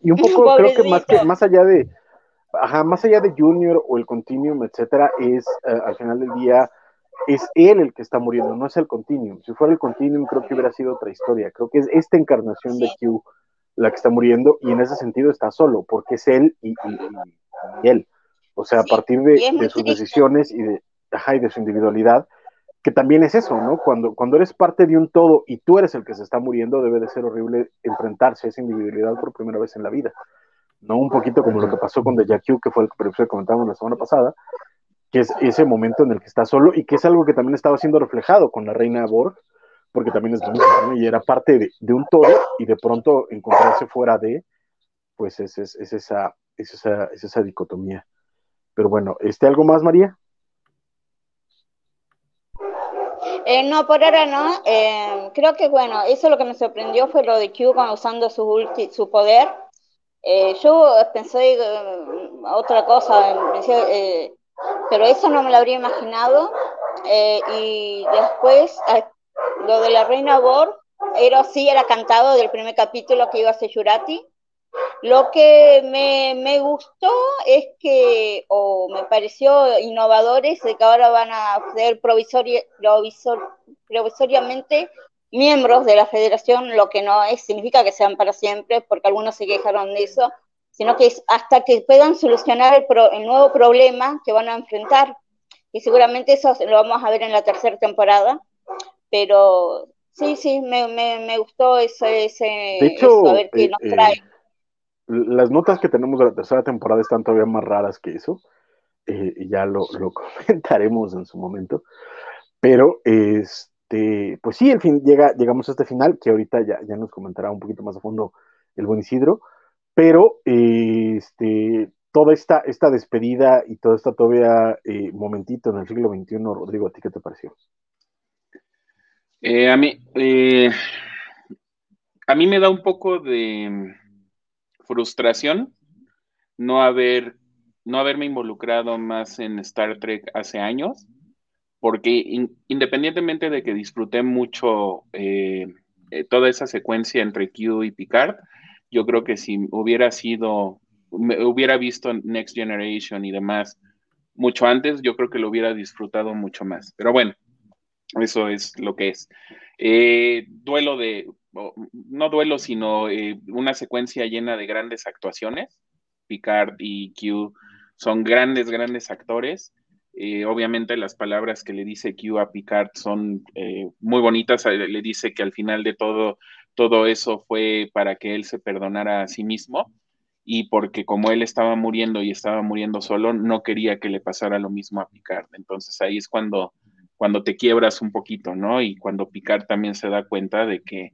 Y un poco [LAUGHS] creo que más que más allá de, ajá, más allá de Junior o el continuum, etcétera, es uh, al final del día, es él el que está muriendo, no es el continuum. Si fuera el continuum, creo que hubiera sido otra historia. Creo que es esta encarnación de Q la que está muriendo, y en ese sentido está solo, porque es él y, y, y él. O sea, a partir de, de sus decisiones y de, ajá, y de su individualidad, que también es eso, ¿no? Cuando, cuando eres parte de un todo y tú eres el que se está muriendo, debe de ser horrible enfrentarse a esa individualidad por primera vez en la vida. ¿No? Un poquito como lo que pasó con The Q, que fue el que comentábamos la semana pasada, que es ese momento en el que está solo y que es algo que también estaba siendo reflejado con la reina Borg, porque también es mujer, ¿no? Y era parte de, un todo y de pronto encontrarse fuera de, pues es, es, es, esa, es, esa, es esa dicotomía. Pero bueno, ¿este algo más, María? Eh, no, por ahora no. Eh, creo que, bueno, eso lo que me sorprendió fue lo de Q usando su, su poder. Eh, yo pensé otra cosa, pero eso no me lo habría imaginado. y después, lo de la reina Bor, era sí, era cantado del primer capítulo que iba a ser Yurati. Lo que me, me, gustó es que, o me pareció innovadores, de que ahora van a ser provisor, provisoriamente miembros de la federación, lo que no es, significa que sean para siempre, porque algunos se quejaron de eso, sino que es hasta que puedan solucionar el, pro, el nuevo problema que van a enfrentar. Y seguramente eso lo vamos a ver en la tercera temporada, pero sí, sí, me, me, me gustó eso, ese, de hecho, eso, a ver qué eh, nos trae. Eh las notas que tenemos de la tercera temporada están todavía más raras que eso. Eh, ya lo, lo, [LAUGHS] comentaremos en su momento. Pero, este, pues sí, el fin, llega, llegamos a este final, que ahorita ya, ya nos comentará un poquito más a fondo el buen Isidro. Pero, eh, este, toda esta, esta despedida y todo este todavía eh, momentito en el siglo XXI, Rodrigo, ¿a ti qué te pareció? a mí, a mí me da un poco de frustración no haber no haberme involucrado más en Star Trek hace años, porque in, independientemente de que disfruté mucho eh, eh, toda esa secuencia entre Q y Picard, yo creo que si hubiera sido, me, hubiera visto Next Generation y demás mucho antes, yo creo que lo hubiera disfrutado mucho más. Pero bueno, eso es lo que es. Eh, duelo de, no duelo, sino eh, una secuencia llena de grandes actuaciones. Picard y Q son grandes, grandes actores. Eh, obviamente las palabras que le dice Q a Picard son muy bonitas. Le dice que al final de todo, todo eso fue para que él se perdonara a sí mismo y porque como él estaba muriendo y estaba muriendo solo, no quería que le pasara lo mismo a Picard. Entonces ahí es cuando, cuando te quiebras un poquito, ¿no? Y cuando Picard también se da cuenta de que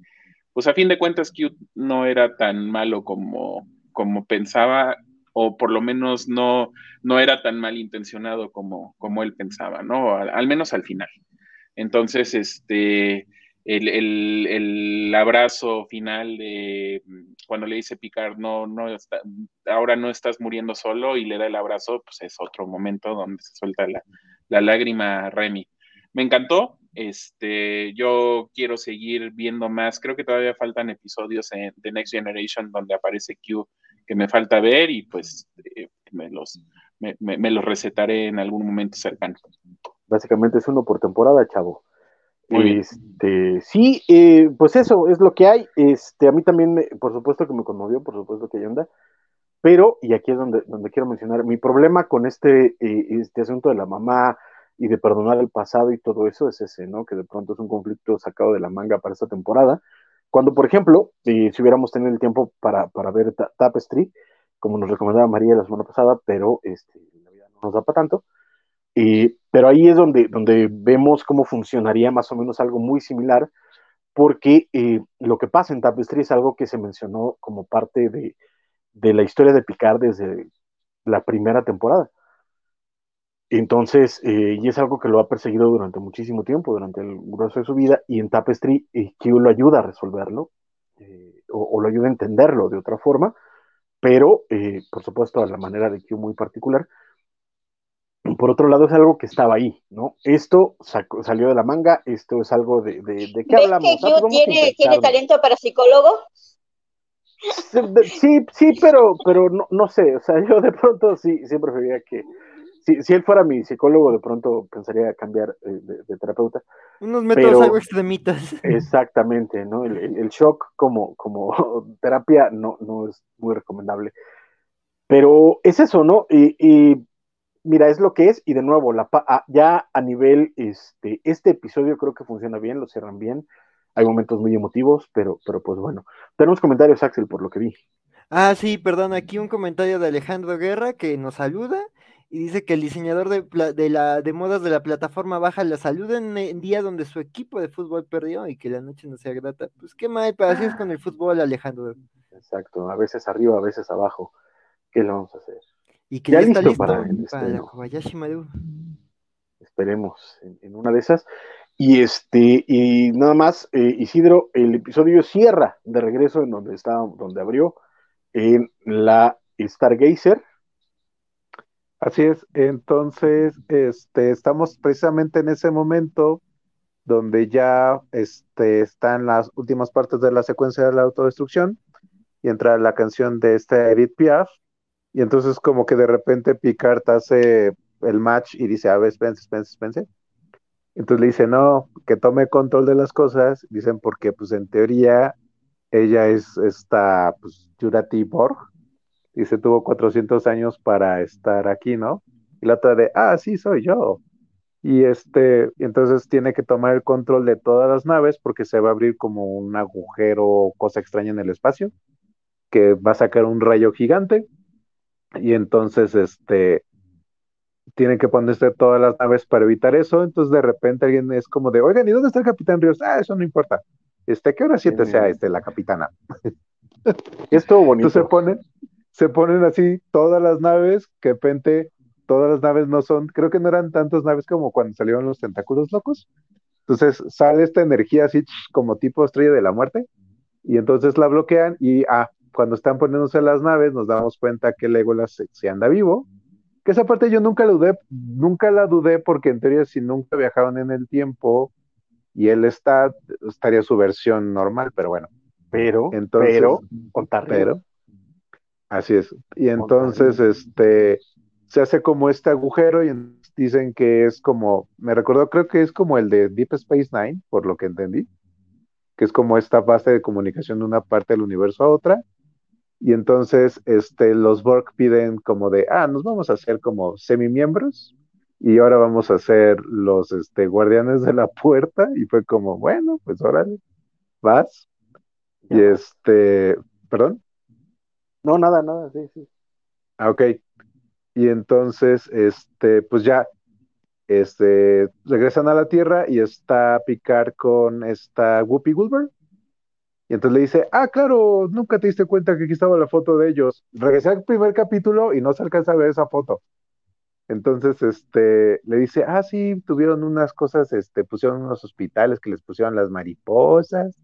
pues a fin de cuentas Q no era tan malo como, como pensaba, o por lo menos no, no era tan malintencionado como, como él pensaba, ¿no? Al, al menos al final. Entonces, este, el, el, el, abrazo final de cuando le dice Picard, no, no está, ahora no estás muriendo solo y le da el abrazo, pues es otro momento donde se suelta la, la lágrima Remy. Me encantó, este, yo quiero seguir viendo más. Creo que todavía faltan episodios en The Next Generation donde aparece Q que me falta ver y pues eh, me, los, me, me, los recetaré en algún momento cercano. Básicamente es uno por temporada, chavo. Este, sí, eh, pues eso es lo que hay. Este, a mí también, me, por supuesto que me conmovió, por supuesto que hay onda. Pero, y aquí es donde, donde quiero mencionar, mi problema con este, eh, este asunto de la mamá, y de perdonar el pasado y todo eso es ese, ¿no? Que de pronto es un conflicto sacado de la manga para esta temporada, Cuando, por ejemplo, si hubiéramos tenido el tiempo para, para ver Tapestry, como nos recomendaba María la semana pasada, pero este, la vida no nos da para tanto, pero ahí es donde, donde vemos cómo funcionaría más o menos algo muy similar, porque eh, lo que pasa en Tapestry es algo que se mencionó como parte de, de la historia de Picard desde la primera temporada. Entonces, eh, y es algo que lo ha perseguido durante muchísimo tiempo, durante el grueso de su vida, y en Tapestry eh, Q lo ayuda a resolverlo, eh, o, lo ayuda a entenderlo de otra forma, pero, por supuesto, a la manera de Q muy particular. Por otro lado, es algo que estaba ahí, ¿no? Esto salió de la manga, esto es algo de, de, qué hablamos. que Q tiene, tiene talento para psicólogo? Sí, sí, pero, pero no, no sé, o sea, [LAUGHS] yo de pronto sí, sí preferiría que, si, si él fuera mi psicólogo, de pronto pensaría cambiar eh, de, terapeuta. Unos métodos algo extremitas. [LAUGHS] Exactamente, ¿no? El, shock como, como [LAUGHS] terapia no, no es muy recomendable. Pero es eso, ¿no? Y, mira, es lo que es, y de nuevo, la, ya a nivel, este, este episodio creo que funciona bien, lo cierran bien. Hay momentos muy emotivos, pero, pero pues bueno. Tenemos comentarios, Axel, por lo que vi. Ah, sí, perdón, aquí un comentario de Alejandro Guerra que nos saluda y dice que el diseñador de, de, la, de modas de la plataforma baja la saluda en el día donde su equipo de fútbol perdió y que la noche no sea grata. Pues qué mal, pero así es con el fútbol, Alejandro. Exacto, a veces arriba, a veces abajo. ¿Qué le vamos a hacer? Y que ya, está listo para, la Kobayashi Maru. Esperemos en, una de esas. Y este, y nada más, eh, Isidro, el episodio cierra de regreso en donde está, donde abrió, en la Stargazer, Así es, entonces este, estamos precisamente en ese momento donde ya este, están las últimas partes de la secuencia de la autodestrucción y entra la canción de este Edith Piaf y entonces como que de repente Picard hace el match y dice, a ver, espérense, espérense, espérense. Entonces le dice, no, que tome control de las cosas, dicen porque pues en teoría ella es esta pues Jurati Borg, se tuvo 400 años para estar aquí, ¿no? Y la otra de, ah, sí, soy yo. Y este, entonces tiene que tomar el control de todas las naves porque se va a abrir como un agujero o cosa extraña en el espacio, que va a sacar un rayo gigante. Y entonces, este, tienen que ponerse todas las naves para evitar eso. Entonces, de repente alguien es como de, oigan, ¿y dónde está el capitán Ríos? Ah, eso no importa. Este, ¿qué hora siete sea este, la capitana? [LAUGHS] Esto bonito. Entonces se ponen, se ponen así todas las naves, que de repente todas las naves no son, creo que no eran tantas naves como cuando salieron los tentáculos locos. Entonces sale esta energía así como tipo estrella de la muerte y entonces la bloquean y ah, cuando están poniéndose las naves nos damos cuenta que Legolas se, se anda vivo. Que esa parte yo nunca la dudé, nunca la dudé porque en teoría si nunca viajaron en el tiempo y él está, estaría su versión normal, pero bueno. Pero, entonces, pero, pero, Así es. Y entonces, este, se hace como este agujero y dicen que es como, me recordó, creo que es como el de Deep Space Nine, por lo que entendí, que es como esta base de comunicación de una parte del universo a otra. Y entonces, este, los Borg piden como de, ah, nos vamos a hacer como semi-miembros y ahora vamos a ser los, este, guardianes de la puerta. Y fue como, bueno, pues órale, vas. Y este, perdón. No, nada, nada, sí, sí. Ah, ok. Y entonces, este, pues ya, este, regresan a la Tierra y está Picard con esta Whoopi Goldberg. Y entonces le dice, ah, claro, nunca te diste cuenta que aquí estaba la foto de ellos. Regresé al primer capítulo y no se alcanza a ver esa foto. Entonces, este, le dice, ah, sí, tuvieron unas cosas, este, pusieron unos hospitales que les pusieron las mariposas.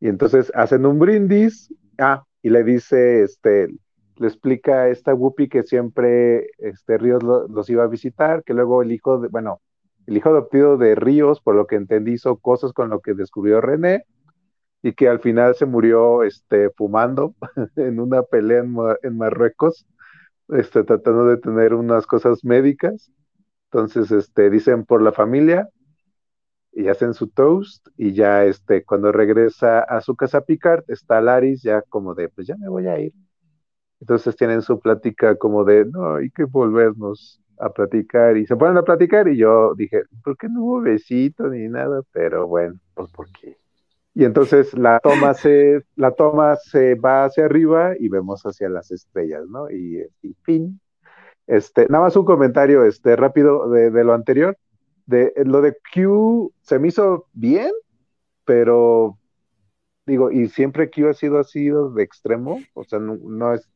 Y entonces hacen un brindis. Ah, y le dice, este, le explica a esta Whoopi que siempre este, Ríos los iba a visitar, que luego el hijo de, bueno, el hijo adoptido de Ríos, por lo que entendí, hizo cosas con lo que descubrió René, y que al final se murió este, fumando [LAUGHS] en una pelea en, en Marruecos, este, tratando de tener unas cosas médicas. Entonces, este, dicen por la familia, y hacen su toast y ya este cuando regresa a su casa Picard está Laris ya como de pues ya me voy a ir entonces tienen su plática como de no hay que volvernos a platicar y se ponen a platicar y yo dije ¿por qué no hubo besito ni nada? pero bueno pues porque Y entonces la toma se, la toma se va hacia arriba y vemos hacia las estrellas, ¿no? Y, fin. Este, nada más un comentario este, rápido de, lo anterior. De, lo de Q se me hizo bien, pero digo, y siempre Q ha sido así de extremo, o sea, no, es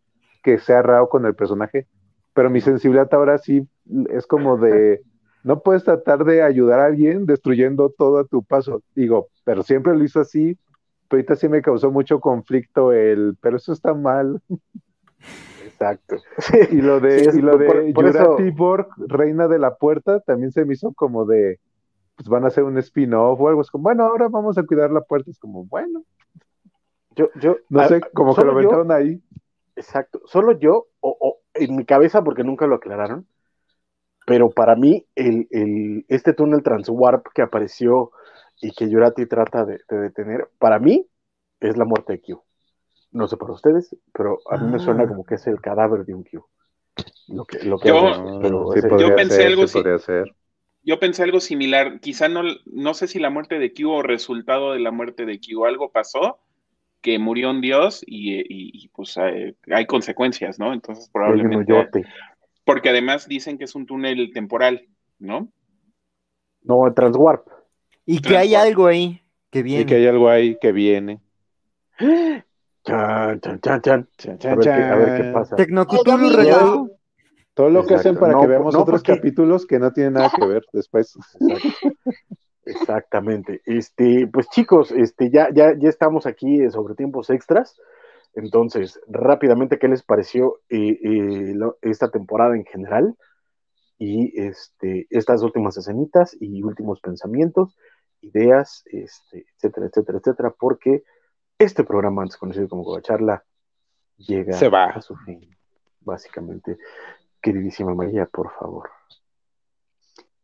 que sea raro con el personaje, pero mi sensibilidad ahora sí es como de, [LAUGHS] no puedes tratar de ayudar a alguien destruyendo todo a tu paso. Digo, pero siempre lo hizo así, pero ahorita sí me causó mucho conflicto el, pero eso está mal. Exacto. Y lo de, y lo de Jurati Borg, Reina de la Puerta, también se me hizo como de, pues van a hacer un spin-off o algo. Es como, bueno, ahora vamos a cuidar la puerta. Es como, bueno. Yo, yo, no sé, como que lo aventaron ahí. Exacto. Solo yo, o, en mi cabeza, porque nunca lo aclararon, pero para mí, el, el, este túnel transwarp que apareció y que Yurati trata de, detener, para mí es la muerte de Q. No sé para ustedes, pero a mí me suena ah. como que es el cadáver de un Q. Lo que, lo que yo, pensé algo yo pensé algo similar. Quizá no, no sé si la muerte de Q o resultado de la muerte de Q, algo pasó que murió un dios y, pues hay, consecuencias, ¿no? Entonces probablemente... Porque además dicen que es un túnel temporal, ¿no? No, transwarp. Y que hay algo ahí que viene. Y que hay algo ahí que viene. Chan, chan, chan, chan. a, ver a, ver qué, pasa. Tecnocutulu todo lo que hacen para que veamos otros capítulos que no tienen nada que ver después. [LAUGHS] Exactamente. Este, pues chicos, este, ya, ya, ya estamos aquí sobre tiempos extras. Entonces, rápidamente, ¿qué les pareció eh, eh, esta temporada en general? Y este, estas últimas escenitas y últimos pensamientos, ideas, este, etcétera, etcétera, etcétera, porque este programa, antes conocido como Charla, llega Se va. a su fin, básicamente. Queridísima María, por favor.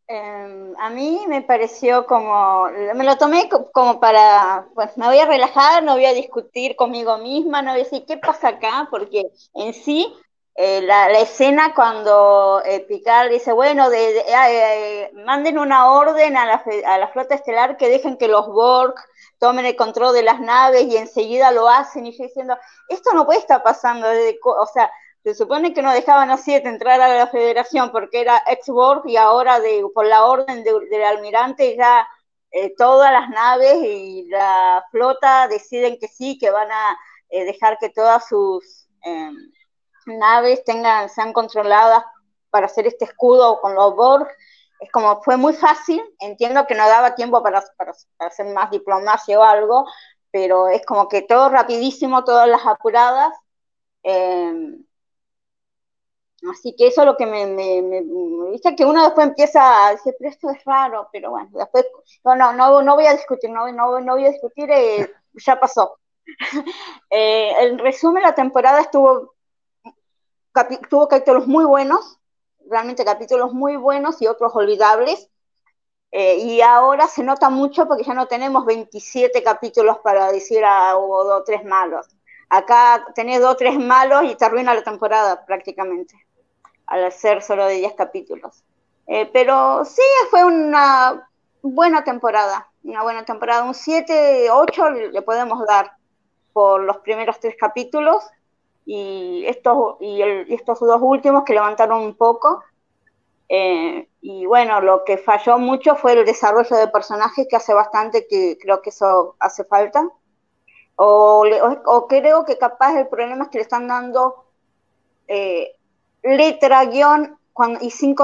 Em, a mí me pareció como, me lo tomé como para, pues me voy a relajar, no voy a discutir conmigo misma, no voy a decir qué pasa acá, porque en sí eh, la, escena cuando eh, Picard dice, bueno, de, eh, manden una orden a la, a la, flota estelar que dejen que los Borg tomen el control de las naves y enseguida lo hacen y yo diciendo, esto no puede estar pasando, o sea, se supone que no dejaban a siete entrar a la federación porque era ex-Borg y ahora de, por la orden del almirante ya eh, todas las naves y la flota deciden que sí, que van a eh, dejar que todas sus em, naves tengan, sean controladas para hacer este escudo con los Borg. Es como, fue muy fácil, entiendo que no daba tiempo para, para hacer más diplomacia o algo, pero es como que todo rapidísimo, todas las apuradas. Eh, Así que eso es lo que me, me, dice que uno después empieza a decir, pero esto es raro, pero bueno, después, no, no, no, no voy a discutir, no, no, no voy a discutir, eh, ya pasó. [LAUGHS] eh, en resumen, la temporada estuvo, tuvo capítulos muy buenos, realmente capítulos muy buenos y otros olvidables. Eh, y ahora se nota mucho porque ya no tenemos 27 capítulos para decir ah, hubo dos o tres malos. Acá tenés dos o tres malos y te arruina la temporada prácticamente al hacer solo de 10 capítulos. Eh, pero sí, fue una buena temporada, una buena temporada, un 7, 8 le podemos dar por los primeros tres capítulos y estos, y, estos dos últimos que levantaron un poco. Eh, y bueno, lo que falló mucho fue el desarrollo de personajes, que hace bastante que creo que eso hace falta. O, o, creo que capaz el problema es que le están dando eh, letra, guion y sin,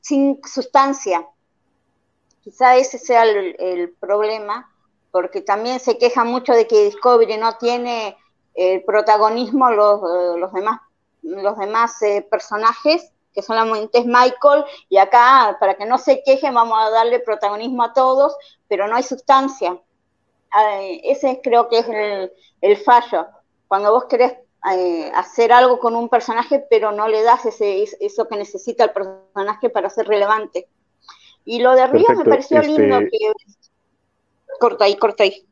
sin sustancia. Quizá ese sea el, problema, porque también se queja mucho de que Discovery no tiene el protagonismo los, eh, los demás, los demás eh, personajes, que solamente es Michael, y acá, para que no se quejen, vamos a darle protagonismo a todos, pero no hay sustancia. Ah, ese creo que es el, el fallo. Cuando vos querés eh, hacer algo con un personaje, pero no le das ese, eso que necesita el personaje para ser relevante. Y lo de Ríos me pareció este lindo que... Corta ahí, corta ahí.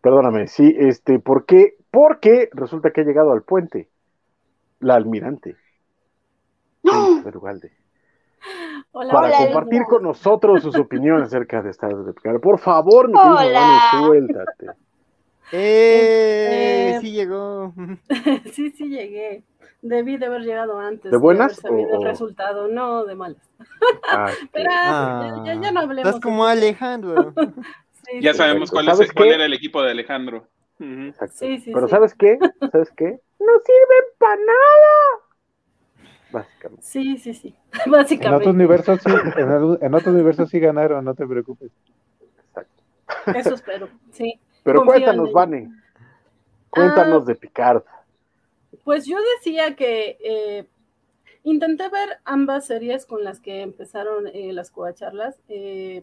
Perdóname, sí, este, ¿por qué? Porque resulta que ha llegado al puente la almirante. ¡No! para compartir con nosotros sus opiniones acerca de Picard. Por favor, mi querido suéltate. ¡Eh! Este, sí llegó. [LAUGHS] [LAUGHS] sí, sí llegué. Debí de haber llegado antes. ¿De buenas? De haber el resultado, no de malas. Ah, [LAUGHS] Pero ya, ya, no hablemos. Estás como Alejandro. sí, ya sabemos cuál, es, cuál era el equipo de Alejandro. Exacto. Sí, sí, Pero ¿sabes qué? ¿Sabes qué? No sirven para nada. Básicamente. Sí, sí, sí. Básicamente. En otros universos sí, en, otros universos sí ganaron, no te preocupes. Exacto. Eso espero, sí. Pero cuéntanos, Vane. Cuéntanos ah, de Picard. Pues yo decía que eh, intenté ver ambas series con las que empezaron eh, las coacharlas, eh,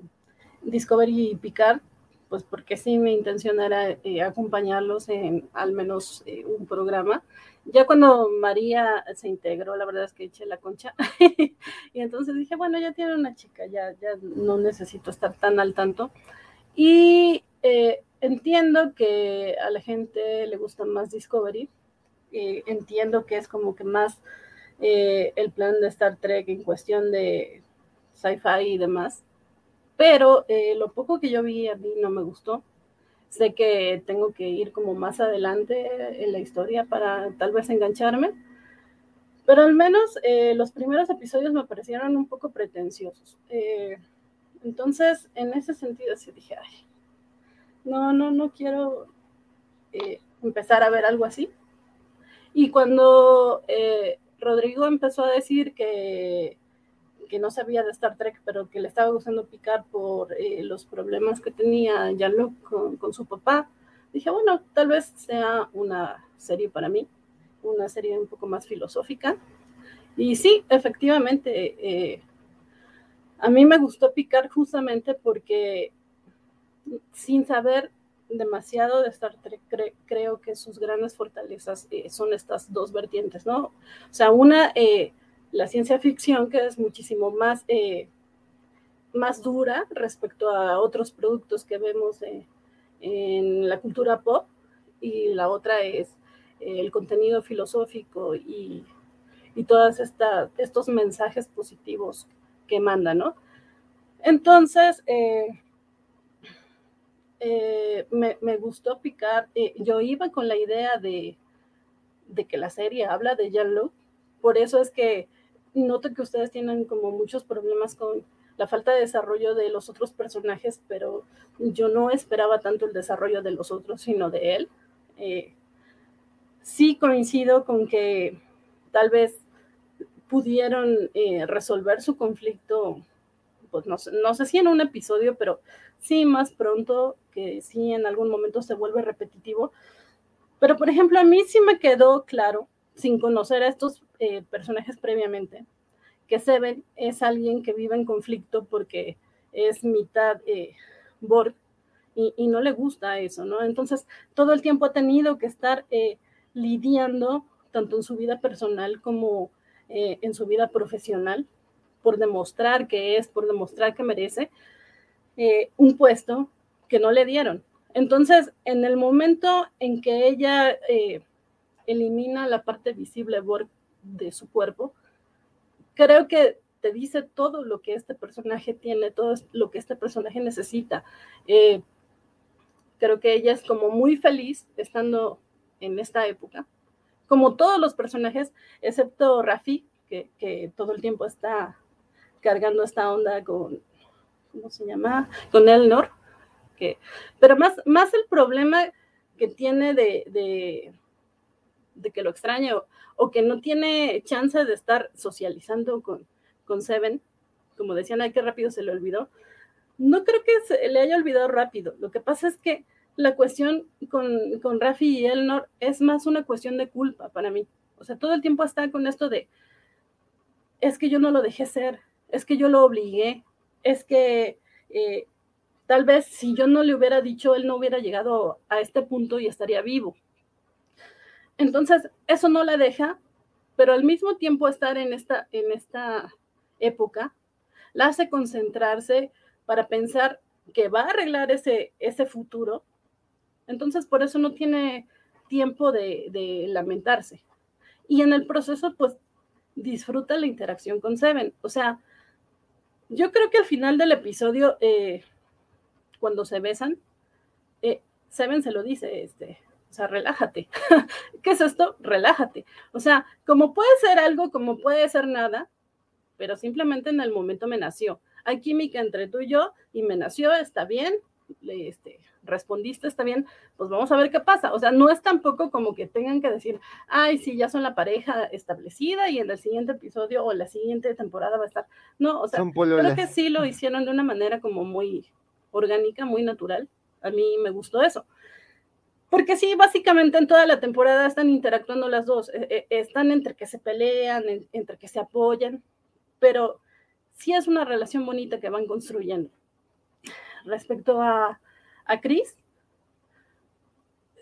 Discovery y Picard, pues porque sí mi intención era eh, acompañarlos en al menos un programa. Ya cuando María se integró, la verdad es que eché la concha. [LAUGHS] y entonces dije, bueno, ya tiene una chica, ya, ya no necesito estar tan al tanto. Y entiendo que a la gente le gusta más Discovery. entiendo que es como que más eh, el plan de Star Trek en cuestión de sci-fi y demás. Pero eh, lo poco que yo vi a mí no me gustó. Sé que tengo que ir como más adelante en la historia para tal vez engancharme. Pero al menos eh, los primeros episodios me parecieron un poco pretenciosos. entonces, en ese sentido, sí dije, ay, no, no, no quiero empezar a ver algo así. Y cuando Rodrigo empezó a decir que, que no sabía de Star Trek, pero que le estaba gustando picar por eh, los problemas que tenía Jean-Luc con, su papá. Dije, bueno, tal vez sea una serie para mí, una serie un poco más filosófica. Y sí, efectivamente, eh, a mí me gustó picar justamente porque sin saber demasiado de Star Trek, creo que sus grandes fortalezas eh, son estas dos vertientes, ¿no? O sea, una, eh, la ciencia ficción, que es muchísimo más, eh, más dura respecto a otros productos que vemos en la cultura pop, y la otra es el contenido filosófico y, y todos estos mensajes positivos que manda, ¿no? Entonces, eh, me, gustó picar. Eh, yo iba con la idea de, que la serie habla de Jean-Luc, por eso es que noto que ustedes tienen como muchos problemas con la falta de desarrollo de los otros personajes, pero yo no esperaba tanto el desarrollo de los otros, sino de él. Eh, sí coincido con que tal vez pudieron resolver su conflicto, pues no, no sé si en un episodio, pero sí más pronto, que sí en algún momento se vuelve repetitivo. Pero, por ejemplo, a mí sí me quedó claro, sin conocer a estos eh, personajes previamente, que Seven es alguien que vive en conflicto porque es mitad eh, Borg y, no le gusta eso, ¿no? Entonces, todo el tiempo ha tenido que estar eh, lidiando, tanto en su vida personal como en su vida profesional, por demostrar que es, por demostrar que merece, eh, un puesto que no le dieron. Entonces, en el momento en que ella eh, elimina la parte visible de su cuerpo, creo que te dice todo lo que este personaje tiene, todo lo que este personaje necesita. Eh, creo que ella es como muy feliz estando en esta época, como todos los personajes, excepto Rafi, que, que todo el tiempo está cargando esta onda con ¿cómo se llama? Con Elnor, pero más, más el problema que tiene de, de, que lo extraña o, que no tiene chance de estar socializando con, con Seven, como decían, ay, qué rápido se le olvidó. No creo que se le haya olvidado rápido. Lo que pasa es que la cuestión con, con Rafi y Elnor es más una cuestión de culpa para mí. O sea, todo el tiempo está con esto de, es que yo no lo dejé ser, es que yo lo obligué, es que eh, tal vez si yo no le hubiera dicho, él no hubiera llegado a este punto y estaría vivo. Entonces, eso no la deja, pero al mismo tiempo estar en esta, en esta época, la hace concentrarse para pensar que va a arreglar ese, ese futuro. Entonces, por eso no tiene tiempo de, lamentarse. Y en el proceso, pues, disfruta la interacción con Seven. O sea, yo creo que al final del episodio, eh, cuando se besan, eh, Seven se lo dice, este, o sea, relájate. [LAUGHS] ¿Qué es esto? Relájate. O sea, como puede ser algo, como puede ser nada, pero simplemente en el momento me nació. Hay química entre tú y yo y me nació, está bien, este, respondiste, está bien, pues vamos a ver qué pasa. O sea, no es tampoco como que tengan que decir, ay, sí, ya son la pareja establecida y en el siguiente episodio o la siguiente temporada va a estar. No, o sea, creo que sí lo hicieron de una manera como muy orgánica, muy natural. A mí me gustó eso. Porque sí, básicamente en toda la temporada están interactuando las dos, eh, eh, están entre que se pelean, entre que se apoyan, pero sí es una relación bonita que van construyendo. Respecto a, a Chris,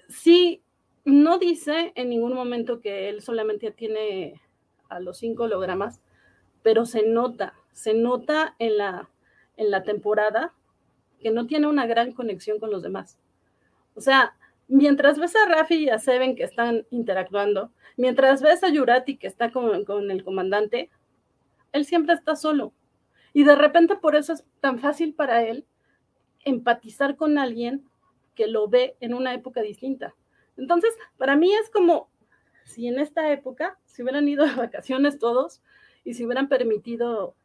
sí, no dice en ningún momento que él solamente tiene a los cinco hologramas, pero se nota, se nota en la, en la temporada que no tiene una gran conexión con los demás. O sea, mientras ves a Rafi y a Seven que están interactuando, mientras ves a Yurati que está con, el comandante, él siempre está solo. Y de repente por eso es tan fácil para él empatizar con alguien que lo ve en una época distinta. Entonces, para mí es como si en esta época se hubieran ido de vacaciones todos y se hubieran permitido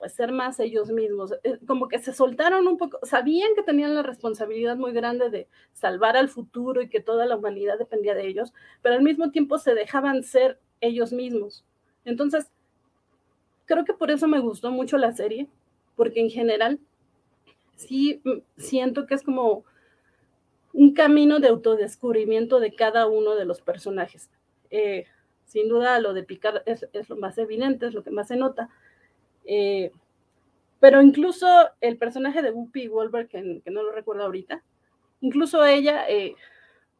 pues ser más ellos mismos, eh, como que se soltaron un poco, sabían que tenían la responsabilidad muy grande de salvar al futuro y que toda la humanidad dependía de ellos, pero al mismo tiempo se dejaban ser ellos mismos. Entonces, creo que por eso me gustó mucho la serie, porque en general sí mm, siento que es como un camino de autodescubrimiento de cada uno de los personajes. Eh, sin duda lo de Picard es, lo más evidente, es lo que más se nota. Eh, pero incluso el personaje de Whoopi Wolver, que, no lo recuerdo ahorita, incluso ella, eh,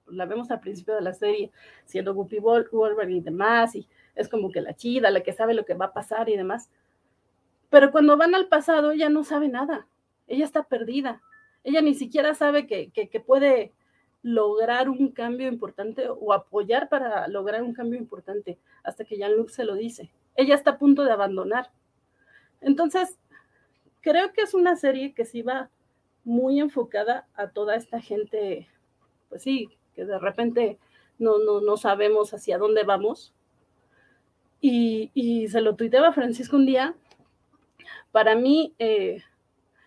la vemos al principio de la serie, siendo Whoopi Wolver y demás, y es como que la chida, la que sabe lo que va a pasar y demás. Pero cuando van al pasado, ella no sabe nada ella está perdida. Ella ni siquiera sabe que, puede lograr un cambio importante o apoyar para lograr un cambio importante hasta que Jean-Luc se lo dice. Ella está a punto de abandonar. Entonces, creo que es una serie que sí va muy enfocada a toda esta gente, pues sí, que de repente no, no, no sabemos hacia dónde vamos. Y, se lo tuiteaba Francisco un día. Para mí, eh,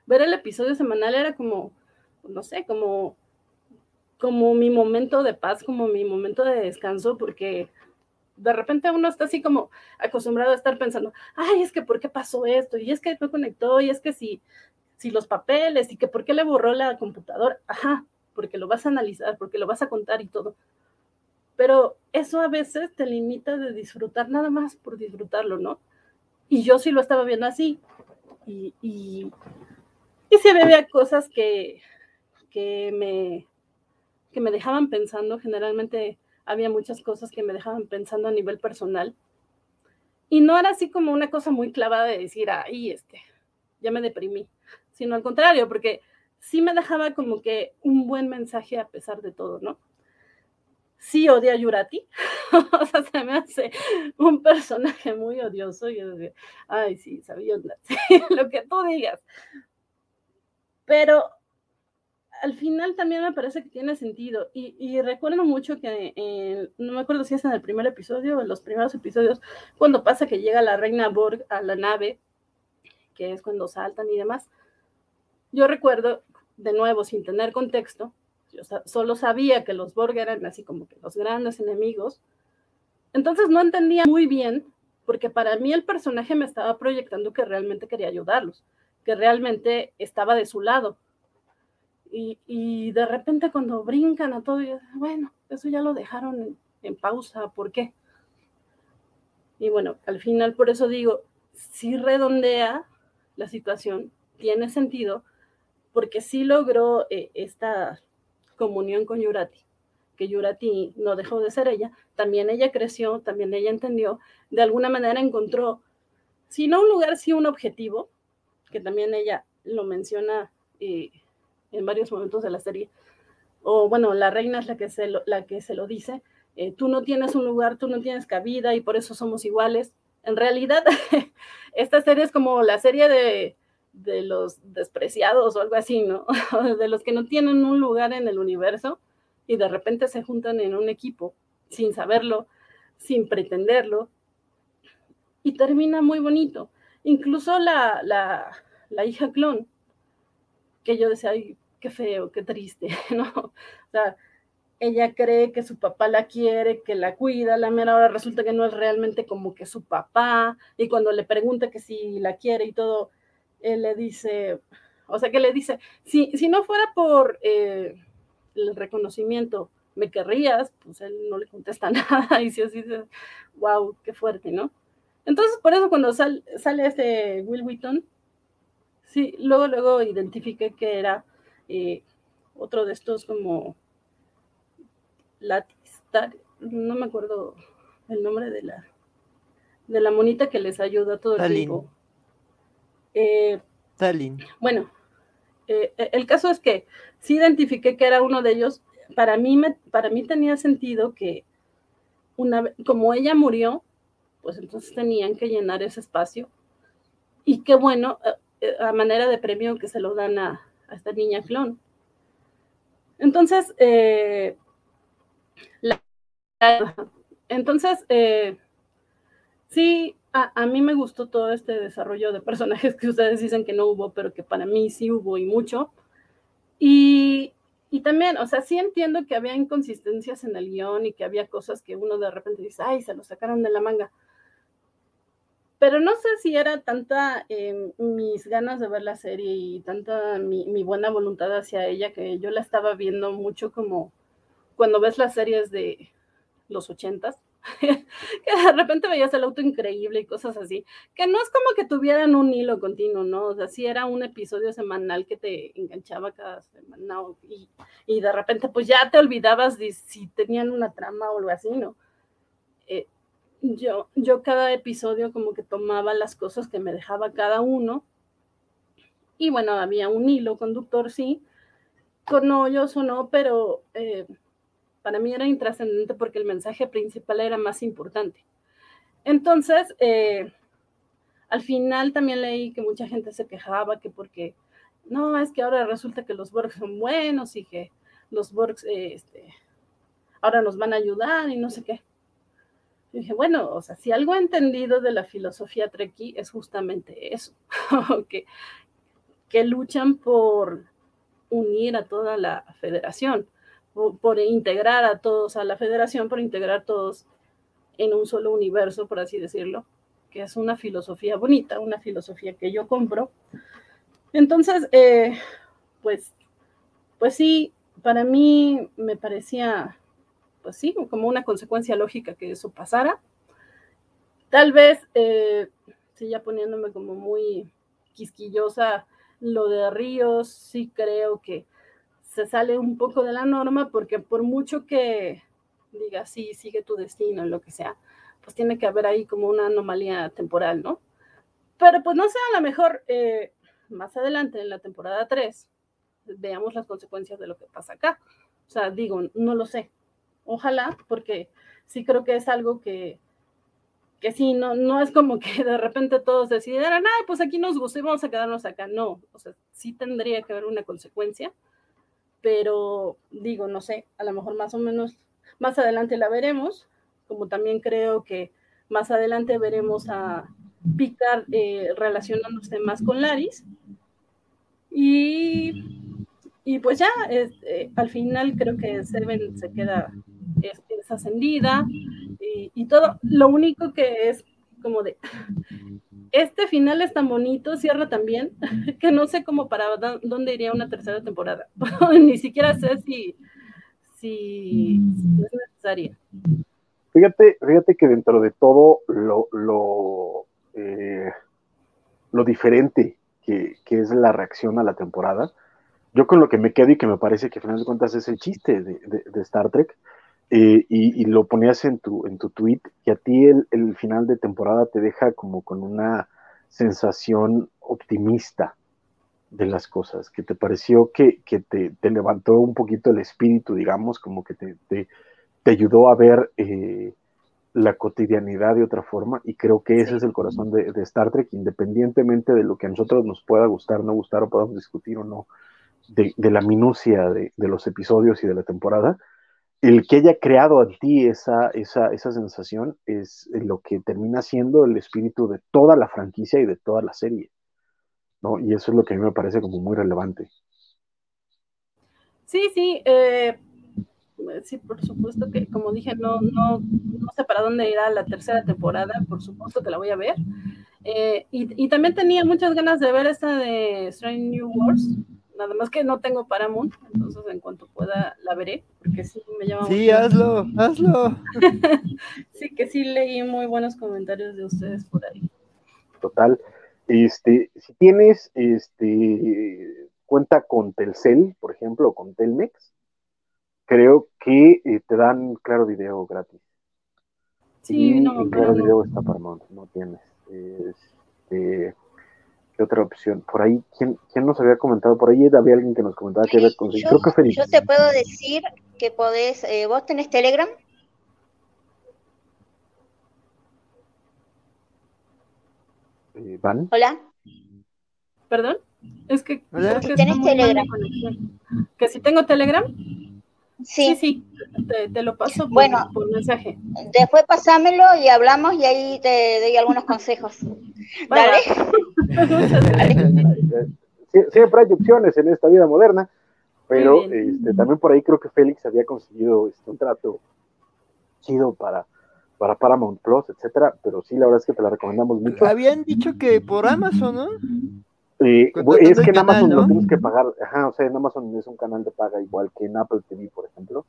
ver el episodio semanal era como, no sé, como, como mi momento de paz, como mi momento de descanso, porque de repente uno está así como acostumbrado a estar pensando, ay, es que por qué pasó esto, y es que no conectó, y es que si, si los papeles, y que por qué le borró la computadora, ajá, porque lo vas a analizar, porque lo vas a contar y todo. Pero eso a veces te limita de disfrutar nada más por disfrutarlo, ¿no? Y yo sí lo estaba viendo así. Y, y, y había cosas que, que, me, que me dejaban pensando, generalmente había muchas cosas que me dejaban pensando a nivel personal. Y no era así como una cosa muy clavada de decir, ay, este, ya me deprimí, sino al contrario, porque sí me dejaba como que un buen mensaje a pesar de todo, ¿no? Sí odia a Yurati, [LAUGHS] o sea, se me hace un personaje muy odioso y yo decía, ay, sí, sabía, [LAUGHS] lo que tú digas, pero al final también me parece que tiene sentido. Y, recuerdo mucho que, no me acuerdo si es en el primer episodio o en los primeros episodios, cuando pasa que llega la reina Borg a la nave, que es cuando saltan y demás. Yo recuerdo, de nuevo, sin tener contexto, yo solo sabía que los Borg eran así como que los grandes enemigos. Entonces no entendía muy bien, porque para mí el personaje me estaba proyectando que realmente quería ayudarlos que realmente estaba de su lado. Y, de repente cuando brincan a todo, bueno, eso ya lo dejaron en, pausa, ¿por qué? Y bueno, al final por eso digo, si redondea la situación, tiene sentido, porque sí logró eh, esta comunión con Yurati, que Yurati no dejó de ser ella, también ella creció, también ella entendió, de alguna manera encontró, si no un lugar, sí un objetivo, que también ella lo menciona eh, en varios momentos de la serie, o bueno, la reina es la que se lo, la que se lo dice, eh, tú no tienes un lugar, tú no tienes cabida y por eso somos iguales. en realidad [LAUGHS] esta serie es como la serie de, de los despreciados o algo así, ¿no? [LAUGHS] de los que no tienen un lugar en el universo y de repente se juntan en un equipo sin saberlo, sin pretenderlo, y termina muy bonito. Incluso la, la, la hija clon, que yo decía, qué feo, qué triste, [LAUGHS] ¿no? O sea, ella cree que su papá la quiere, que la cuida, la mera hora resulta que no es realmente como que su papá, y cuando le pregunta que si la quiere y todo, él le dice, o sea, que le dice, si, si no fuera por eh, el reconocimiento, ¿me querrías? Pues él no le contesta [LAUGHS] nada, y si así dice, wow, qué fuerte, ¿no? Entonces, por eso cuando sale este Will Wheaton, sí, luego, luego identifiqué que era eh, otro de estos como Latistar, no me acuerdo el nombre de la de la monita que les ayuda todo el tiempo. Eh, bueno, eh, el caso es que sí identifiqué que era uno de ellos. Para mí, me, para mí tenía sentido que una como ella murió, pues entonces tenían que llenar ese espacio. Y qué bueno, eh, a manera de premio que se lo dan a, a esta niña clon. Entonces, eh, entonces, eh, sí, a, mí me gustó todo este desarrollo de personajes que ustedes dicen que no hubo, pero que para mí sí hubo y mucho. Y, y también, o sea, sí entiendo que había inconsistencias en el guion y que había cosas que uno de repente dice, ay, se lo sacaron de la manga pero no sé si era tanta em, mis ganas de ver la serie y tanta mi, buena voluntad hacia ella que yo la estaba viendo mucho como cuando ves las series de los ochentas, [LAUGHS] que de repente veías el auto increíble y cosas así, que no es como que tuvieran un hilo continuo, ¿no? O sea, sí era un episodio semanal que te enganchaba cada semana y, y de repente pues ya te olvidabas de si tenían una trama o algo así, ¿no? Yo, yo cada episodio como que tomaba las cosas que me dejaba cada uno. Y bueno, había un hilo conductor, sí, con hoyos o no, pero eh, para mí era intrascendente porque el mensaje principal era más importante. Entonces, eh, al final también leí que mucha gente se quejaba que porque, no, es que ahora resulta que los Borgs son buenos y que los Borgs eh, este, ahora nos van a ayudar y no sé qué dije, bueno, o sea, si algo he entendido de la filosofía Trekkie es justamente eso, [LAUGHS] que, que luchan por unir a toda la federación, por, integrar a todos a la federación, por integrar todos en un solo universo, por así decirlo, que es una filosofía bonita, una filosofía que yo compro. Entonces, eh, pues, pues sí, para mí me parecía pues sí, como una consecuencia lógica que eso pasara. Tal vez, eh, sí, ya poniéndome como muy quisquillosa, lo de Ríos, sí creo que se sale un poco de la norma, porque por mucho que diga, sí, sigue tu destino, lo que sea, pues tiene que haber ahí como una anomalía temporal, ¿no? Pero pues no sea a lo mejor eh, más adelante en la temporada 3, veamos las consecuencias de lo que pasa acá. O sea, digo, no lo sé, Ojalá, porque sí creo que es algo que, que sí, no, no es como que de repente todos decidieran, ay, pues aquí nos gusta y vamos a quedarnos acá. No, o sea, sí tendría que haber una consecuencia, pero digo, no sé, a lo mejor más o menos más adelante la veremos, como también creo que más adelante veremos a Picard eh, relacionándose más con Laris. Y, y pues ya, este, al final creo que Seven se queda es, ascendida y, todo. Lo único que es como de, este final es tan bonito, cierra también, [LAUGHS] que no sé cómo para dónde iría una tercera temporada. [LAUGHS] Ni siquiera sé si, si, es necesaria. Fíjate, fíjate que dentro de todo lo, lo, eh, lo diferente que, que, es la reacción a la temporada, yo con lo que me quedo y que me parece que al final de cuentas es el chiste de, de Star Trek, eh, y, lo ponías en tu, en tu tweet, y a ti el, final de temporada te deja como con una sensación optimista de las cosas, que te pareció que, te, levantó un poquito el espíritu, digamos, como que te, te, ayudó a ver eh, la cotidianidad de otra forma y creo que ese es el corazón de, Star Trek, independientemente de lo que a nosotros nos pueda gustar, no gustar o podamos discutir o no, de, la minucia de, los episodios y de la temporada, el que haya creado a ti esa, esa, esa sensación es lo que termina siendo el espíritu de toda la franquicia y de toda la serie. ¿no? Y eso es lo que a mí me parece como muy relevante. Sí, sí, eh, sí, por supuesto que, como dije, no, no, no sé para dónde irá la tercera temporada, por supuesto que la voy a ver. Eh, y, también tenía muchas ganas de ver esta de Strange New Wars, nada más que no tengo Paramount, entonces en cuanto pueda la veré, porque sí me llama Sí, hazlo, hazlo. [LAUGHS] sí, que sí leí muy buenos comentarios de ustedes por ahí. Total. Este, si tienes este cuenta con Telcel, por ejemplo, o con Telmex, creo que eh, te dan claro video gratis. Sí, no, claro video está Paramount, no tienes. Este, ¿Qué otra opción? Por ahí, ¿quién, ¿quién, nos había comentado? Por ahí había alguien que nos comentaba que había conseguido. Creo que Yo te puedo decir que podés, eh, ¿vos tenés Telegram? Eh, ¿Van? Hola. ¿Perdón? Es que... Si ¿Tenés Telegram? ¿Que si tengo Telegram? Sí, sí, Te, lo paso por, bueno, por mensaje. Después pasámelo y hablamos y ahí te doy algunos consejos. Dale. Siempre [LAUGHS] hay opciones en esta vida moderna, pero este, también por ahí creo que Félix había conseguido este, un trato chido para, para Paramount Plus, etcétera, pero sí, la verdad es que te la recomendamos mucho. Habían dicho que por Amazon, ¿no? Es que en Amazon lo tienes que pagar, ajá, o sea, en Amazon es un canal de paga igual que en Apple TV, por ejemplo.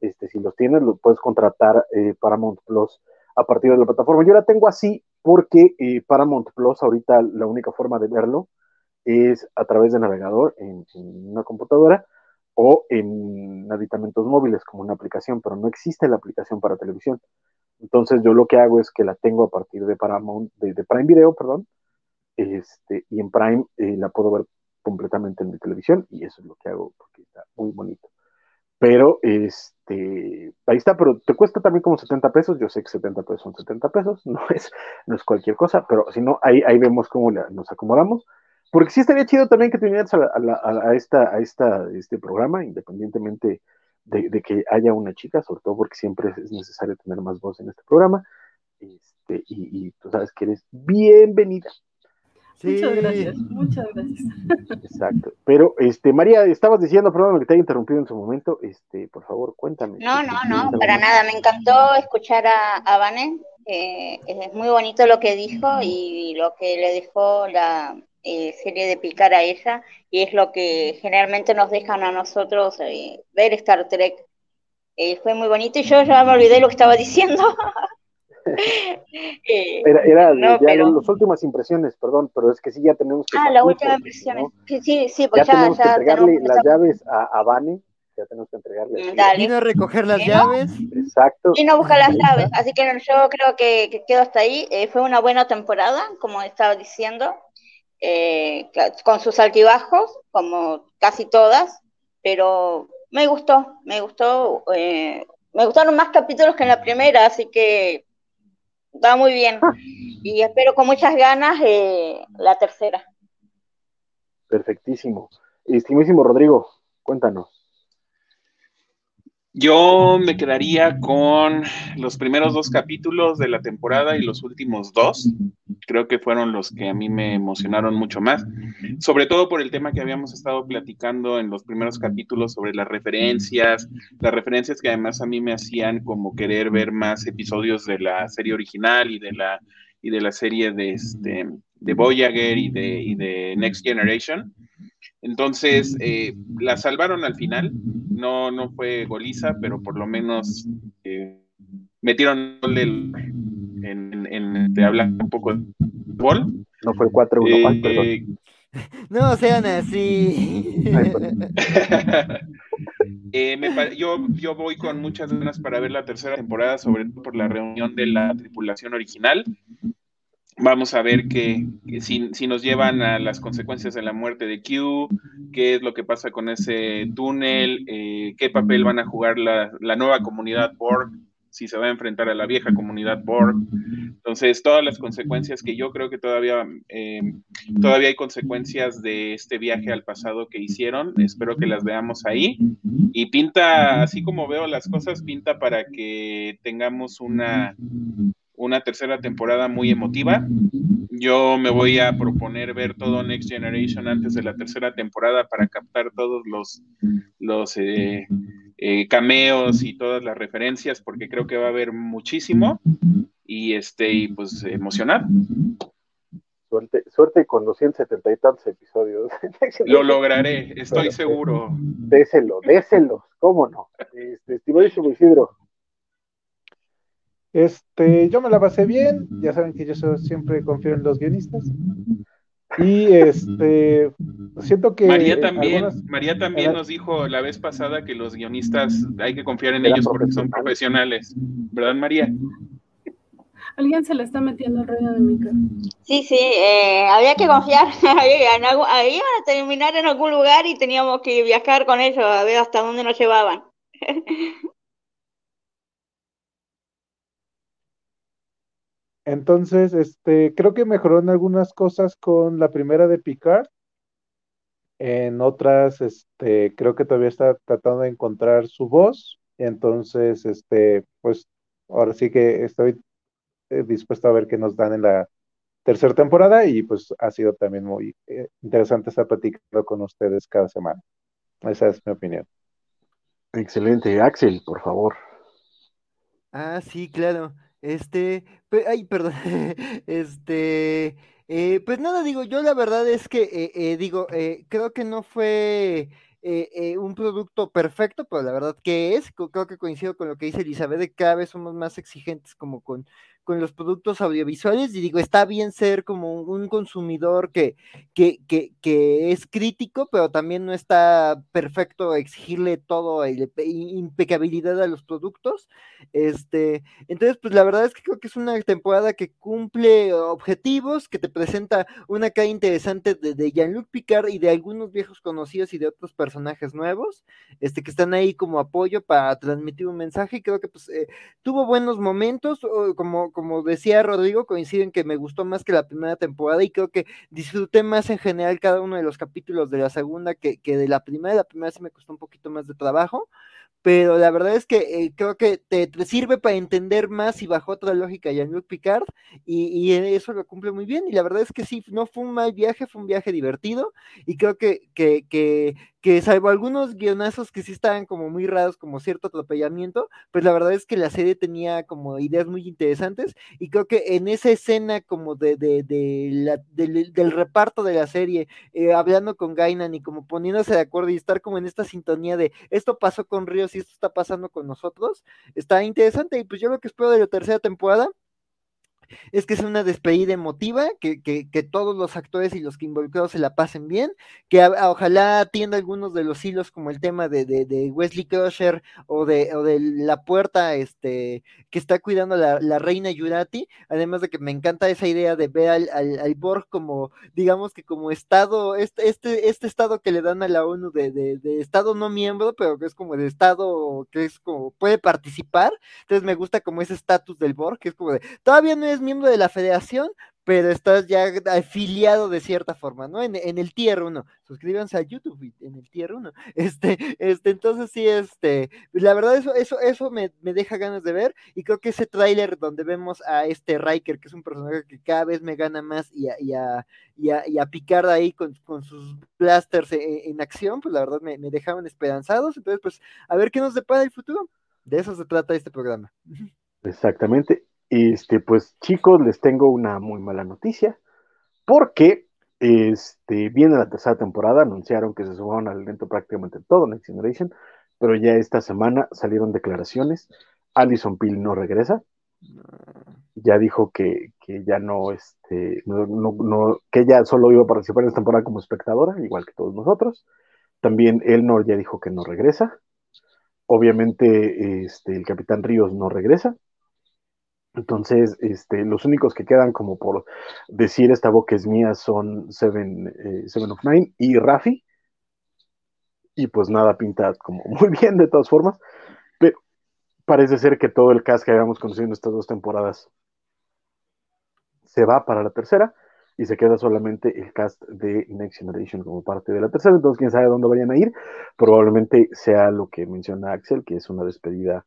Este, si los tienes, lo puedes contratar eh, Paramount Plus a partir de la plataforma. Yo la tengo así porque eh, Paramount Plus ahorita la única forma de verlo es a través de navegador en, una computadora o en aditamentos móviles como una aplicación, pero no existe la aplicación para televisión. Entonces yo lo que hago es que la tengo a partir de Paramount, de Prime Video, perdón, este, y en Prime eh, la puedo ver completamente en mi televisión y eso es lo que hago porque está muy bonito. Pero este, ahí está, pero te cuesta también como 70 pesos. Yo sé que 70 pesos son 70 pesos, [LAUGHS] no es, no es cualquier cosa, pero si no, ahí, ahí vemos cómo nos acomodamos. Porque sí estaría chido también que te vinieras a, esta, a esta, este programa, independientemente de, que haya una chica, sobre todo porque siempre es necesario tener más voz en este programa. Este, y, y tú sabes que eres bienvenida. Muchas gracias, muchas gracias. Exacto. Pero, este, María, estabas diciendo, perdón que te haya interrumpido en su momento, este, por favor, cuéntame. No, no, no, para nada. Me encantó escuchar a, a Vane. es muy bonito lo que dijo y lo que le dejó la eh, serie de Picar a ella, y es lo que generalmente nos dejan a nosotros eh, ver Star Trek. Eh, fue muy bonito y yo ya me olvidé lo que estaba diciendo. [LAUGHS] [LAUGHS] Eh, era, era ya las últimas impresiones, perdón, pero es que sí ya tenemos que. Ah, la última impresión. Sí, sí, sí, pues ya, tenemos que entregarle las llaves a, a Vane. Ya tenemos que entregarle. Vino a recoger las llaves. Exacto. Vino a buscar las [LAUGHS] llaves. Así que yo creo que, quedo hasta ahí. Eh, fue una buena temporada, como estaba diciendo, eh, con sus altibajos, como casi todas, pero me gustó, me gustó. me gustaron más capítulos que en la primera, así que Va muy bien. Ah. Y espero con muchas ganas eh, la tercera. Perfectísimo. Estimísimo Rodrigo, cuéntanos. Yo me quedaría con los primeros dos capítulos de la temporada y los últimos dos. Creo que fueron los que a mí me emocionaron mucho más, sobre todo por el tema que habíamos estado platicando en los primeros capítulos sobre las referencias, las referencias que además a mí me hacían como querer ver más episodios de la serie original y de la, y de la serie de, este, de Voyager y de, y de Next Generation. Entonces, eh, la salvaron al final. No, no fue goliza, pero por lo menos eh, metieron en, en, en, de hablar un poco de fútbol. No fue el 4-1 eh, perdón. [LAUGHS] No sean así. [LAUGHS] [LAUGHS] eh, me, yo, yo voy con muchas ganas para ver la tercera temporada, sobre todo por la reunión de la tripulación original. Vamos a ver que, si, nos llevan a las consecuencias de la muerte de Q, qué es lo que pasa con ese túnel, eh, qué papel van a jugar la, nueva comunidad Borg si se va a enfrentar a la vieja comunidad Borg. Entonces, todas las consecuencias que yo creo que todavía, eh, todavía hay consecuencias de este viaje al pasado que hicieron, espero que las veamos ahí. Y pinta, así como veo las cosas, pinta para que tengamos una, una tercera temporada muy emotiva. Yo me voy a proponer ver todo Next Generation antes de la tercera temporada para captar todos los, los eh, eh, cameos y todas las referencias, porque creo que va a haber muchísimo y este, y pues emocionar. Suerte, suerte con los 170 y tantos episodios. [LAUGHS] Lo lograré, estoy seguro. Déselo, déselo, cómo no. Este, estimadísimo Isidro. Este, yo me la pasé bien, ya saben que yo siempre confío en los guionistas. Y este, siento que. María también, María también nos dijo la vez pasada que los guionistas hay que confiar en ellos porque son profesionales. ¿Verdad, María? Alguien se le está metiendo el rollo de micro. Sí, sí, eh, había que confiar. [LAUGHS] ahí iban a terminar en algún lugar y teníamos que viajar con ellos a ver hasta dónde nos llevaban. [LAUGHS] Entonces, este, creo que mejoró en algunas cosas con la primera de Picard. En otras, este, creo que todavía está tratando de encontrar su voz. Entonces, este, pues, ahora sí que estoy eh, dispuesto a ver qué nos dan en la tercera temporada y pues ha sido también muy eh, interesante estar platicando con ustedes cada semana. Esa es mi opinión. Excelente, Axel, por favor. Ah, sí, claro. Este, ay, perdón, [LAUGHS] este, eh, pues nada, digo, yo la verdad es que, eh, eh, digo, creo que no fue un producto perfecto, pero la verdad que es, creo que coincido con lo que dice Elizabeth, de cada vez somos más exigentes como con con los productos audiovisuales y digo, está bien ser como un consumidor que, que, que, es crítico, pero también no está perfecto exigirle todo, el, impecabilidad a los productos. Este, entonces, pues la verdad es que creo que es una temporada que cumple objetivos, que te presenta una cara interesante de, de Jean-Luc Picard y de algunos viejos conocidos y de otros personajes nuevos, este, que están ahí como apoyo para transmitir un mensaje y creo que pues eh, tuvo buenos momentos, como decía Rodrigo, coinciden que me gustó más que la primera temporada y creo que disfruté más en general cada uno de los capítulos de la segunda que, que de la primera. La primera sí me costó un poquito más de trabajo, pero la verdad es que eh, creo que te, sirve para entender más y bajo otra lógica Jean-Luc Picard y, y, eso lo cumple muy bien y la verdad es que sí, no fue un mal viaje, fue un viaje divertido y creo que, que, que, que salvo algunos guionazos que sí estaban como muy raros, como cierto atropellamiento, pues la verdad es que la serie tenía como ideas muy interesantes y creo que en esa escena como de, de, de la, del reparto de la serie, eh, hablando con Gainan y como poniéndose de acuerdo y estar como en esta sintonía de esto pasó con Ríos y esto está pasando con nosotros, está interesante y pues yo lo que espero de la tercera temporada es que es una despedida emotiva, que, que, todos los actores y los que involucrados se la pasen bien, que ojalá atienda algunos de los hilos como el tema de, de, de Wesley Crusher o de, o de, la puerta este, que está cuidando la, la, reina Yurati, además de que me encanta esa idea de ver al, al, al Borg como, digamos que como estado, este, este, este estado que le dan a la ONU de, de, estado no miembro, pero que es como de estado que es como puede participar, entonces me gusta como ese estatus del Borg, que es como de, todavía no es miembro de la federación, pero estás ya afiliado de cierta forma, ¿no? En, el tier 1. Suscríbanse a YouTube en el tier 1. [LAUGHS] Este, este, entonces sí, este, la verdad eso, eso, eso me, me deja ganas de ver y creo que ese tráiler donde vemos a este Riker, que es un personaje que cada vez me gana más y a, y a, y a, y a picar ahí con, con sus blasters en, en, acción, pues la verdad me, me dejaban esperanzados. Entonces, pues, a ver qué nos depara el futuro. De eso se trata este programa. [LAUGHS] Exactamente. Este, pues chicos, les tengo una muy mala noticia, porque este, viene la tercera temporada, anunciaron que se sumaron al evento prácticamente todo Next Generation, pero ya esta semana salieron declaraciones, Alison Peel no regresa, ya dijo que, que ya no, este, no, no, que ella solo iba a participar en esta temporada como espectadora, igual que todos nosotros, también Elnor ya dijo que no regresa, obviamente este, el Capitán Ríos no regresa, entonces, este, los únicos que quedan como por decir esta boca es mía son Seven, eh, Seven of Nine y Rafi. Y pues nada, pinta como [LAUGHS] muy bien de todas formas. Pero, parece ser que todo el cast que habíamos conocido en estas dos temporadas se va para la tercera y se queda solamente el cast de Next Generation como parte de la tercera. Entonces, quién sabe dónde vayan a ir. Probablemente sea lo que menciona Axel, que es una despedida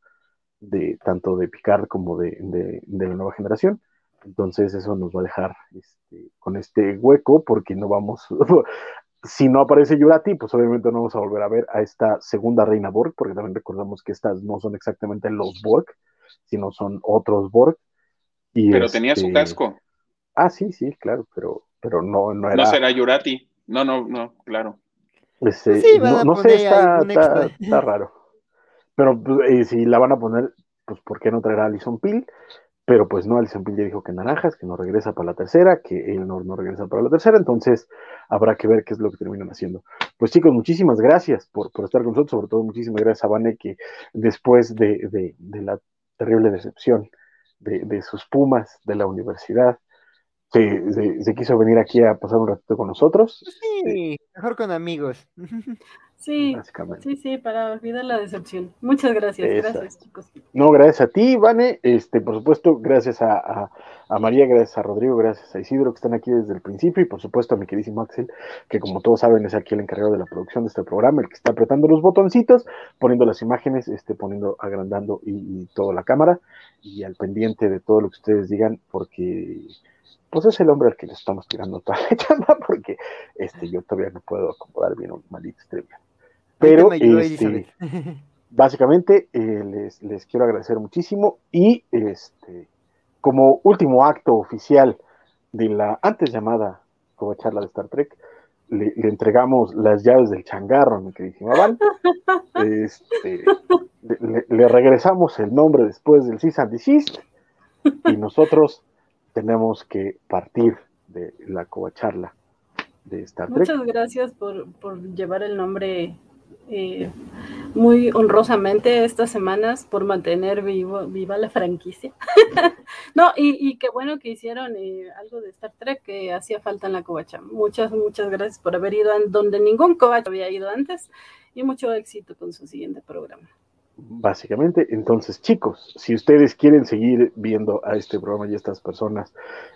de tanto de Picard como de, de, la nueva generación. Entonces, eso nos va a dejar este, con este hueco, porque no vamos. [LAUGHS] si no aparece Yurati, pues obviamente no vamos a volver a ver a esta segunda reina Borg, porque también recordamos que estas no son exactamente los Borg, sino son otros Borg. Y Pero tenía su este, casco. Ah, sí, sí, claro, pero, pero no, no era. No será Yurati. No, no, no, claro. Este, sí, no, sé, está, está, raro. Pero pues, eh, si la van a poner, pues ¿por qué no traer a Alison Peel? Pero pues no, Alison Peel ya dijo que naranjas, que no regresa para la tercera, que él no, no regresa para la tercera, entonces habrá que ver qué es lo que terminan haciendo. Pues chicos, muchísimas gracias por, por estar con nosotros, sobre todo muchísimas gracias a Vane, que después de, de, de la terrible decepción de, de sus Pumas de la universidad, se, quiso venir aquí a pasar un ratito con nosotros. Sí, mejor con amigos. [LAUGHS] Sí, sí, sí, para olvidar la decepción. Muchas gracias, gracias chicos. No, gracias a ti, Vane, este, por supuesto, gracias a, María, gracias a Rodrigo, gracias a Isidro que están aquí desde el principio y por supuesto a mi queridísimo Axel, que como todos saben es aquí el encargado de la producción de este programa, el que está apretando los botoncitos, poniendo las imágenes, este, poniendo, agrandando y, y toda la cámara y al pendiente de todo lo que ustedes digan, porque pues es el hombre al que le estamos tirando toda la [LAUGHS] chamba porque este, yo todavía no puedo acomodar bien un maldito estrella. Pero este, [LAUGHS] básicamente eh, les, quiero agradecer muchísimo y este, como último acto oficial de la antes llamada como charla de Star Trek, le, entregamos las llaves del changarro a mi queridísima Val. [LAUGHS] Este, le, regresamos el nombre después del Cis and Desist y nosotros tenemos que partir de la covacharla de Star Trek. Muchas gracias por, llevar el nombre eh, muy honrosamente estas semanas, por mantener vivo, viva la franquicia. [LAUGHS] no, y, qué bueno que hicieron eh, algo de Star Trek que hacía falta en la covacha. Muchas, muchas gracias por haber ido a donde ningún covacha había ido antes y mucho éxito con su siguiente programa básicamente. Entonces, chicos, si ustedes quieren seguir viendo a este programa y a estas personas,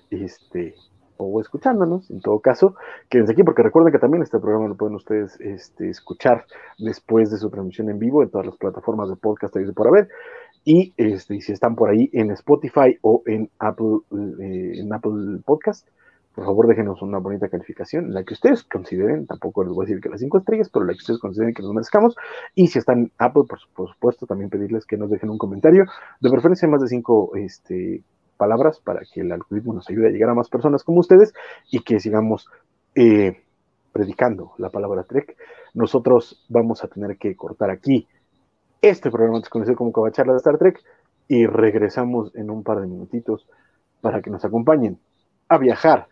este, o escuchándonos, en todo caso, quédense aquí porque recuerden que también este programa lo pueden ustedes este, escuchar después de su transmisión en vivo en todas las plataformas de podcast que por haber. Y este, si están por ahí en Spotify o en Apple, eh, en Apple Podcast, por favor déjenos una bonita calificación, la que ustedes consideren, tampoco les voy a decir que las cinco estrellas, pero la que ustedes consideren que nos merezcamos. Y si están en Apple, por, supuesto, también pedirles que nos dejen un comentario, de preferencia más de cinco este, palabras, para que el algoritmo nos ayude a llegar a más personas como ustedes y que sigamos eh, predicando la palabra Trek. Nosotros vamos a tener que cortar aquí este programa antes conocido como Covacharla de Star Trek y regresamos en un par de minutitos para que nos acompañen a viajar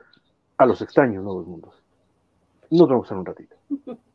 a los extraños nuevos mundos. Nos vemos en un ratito. [LAUGHS]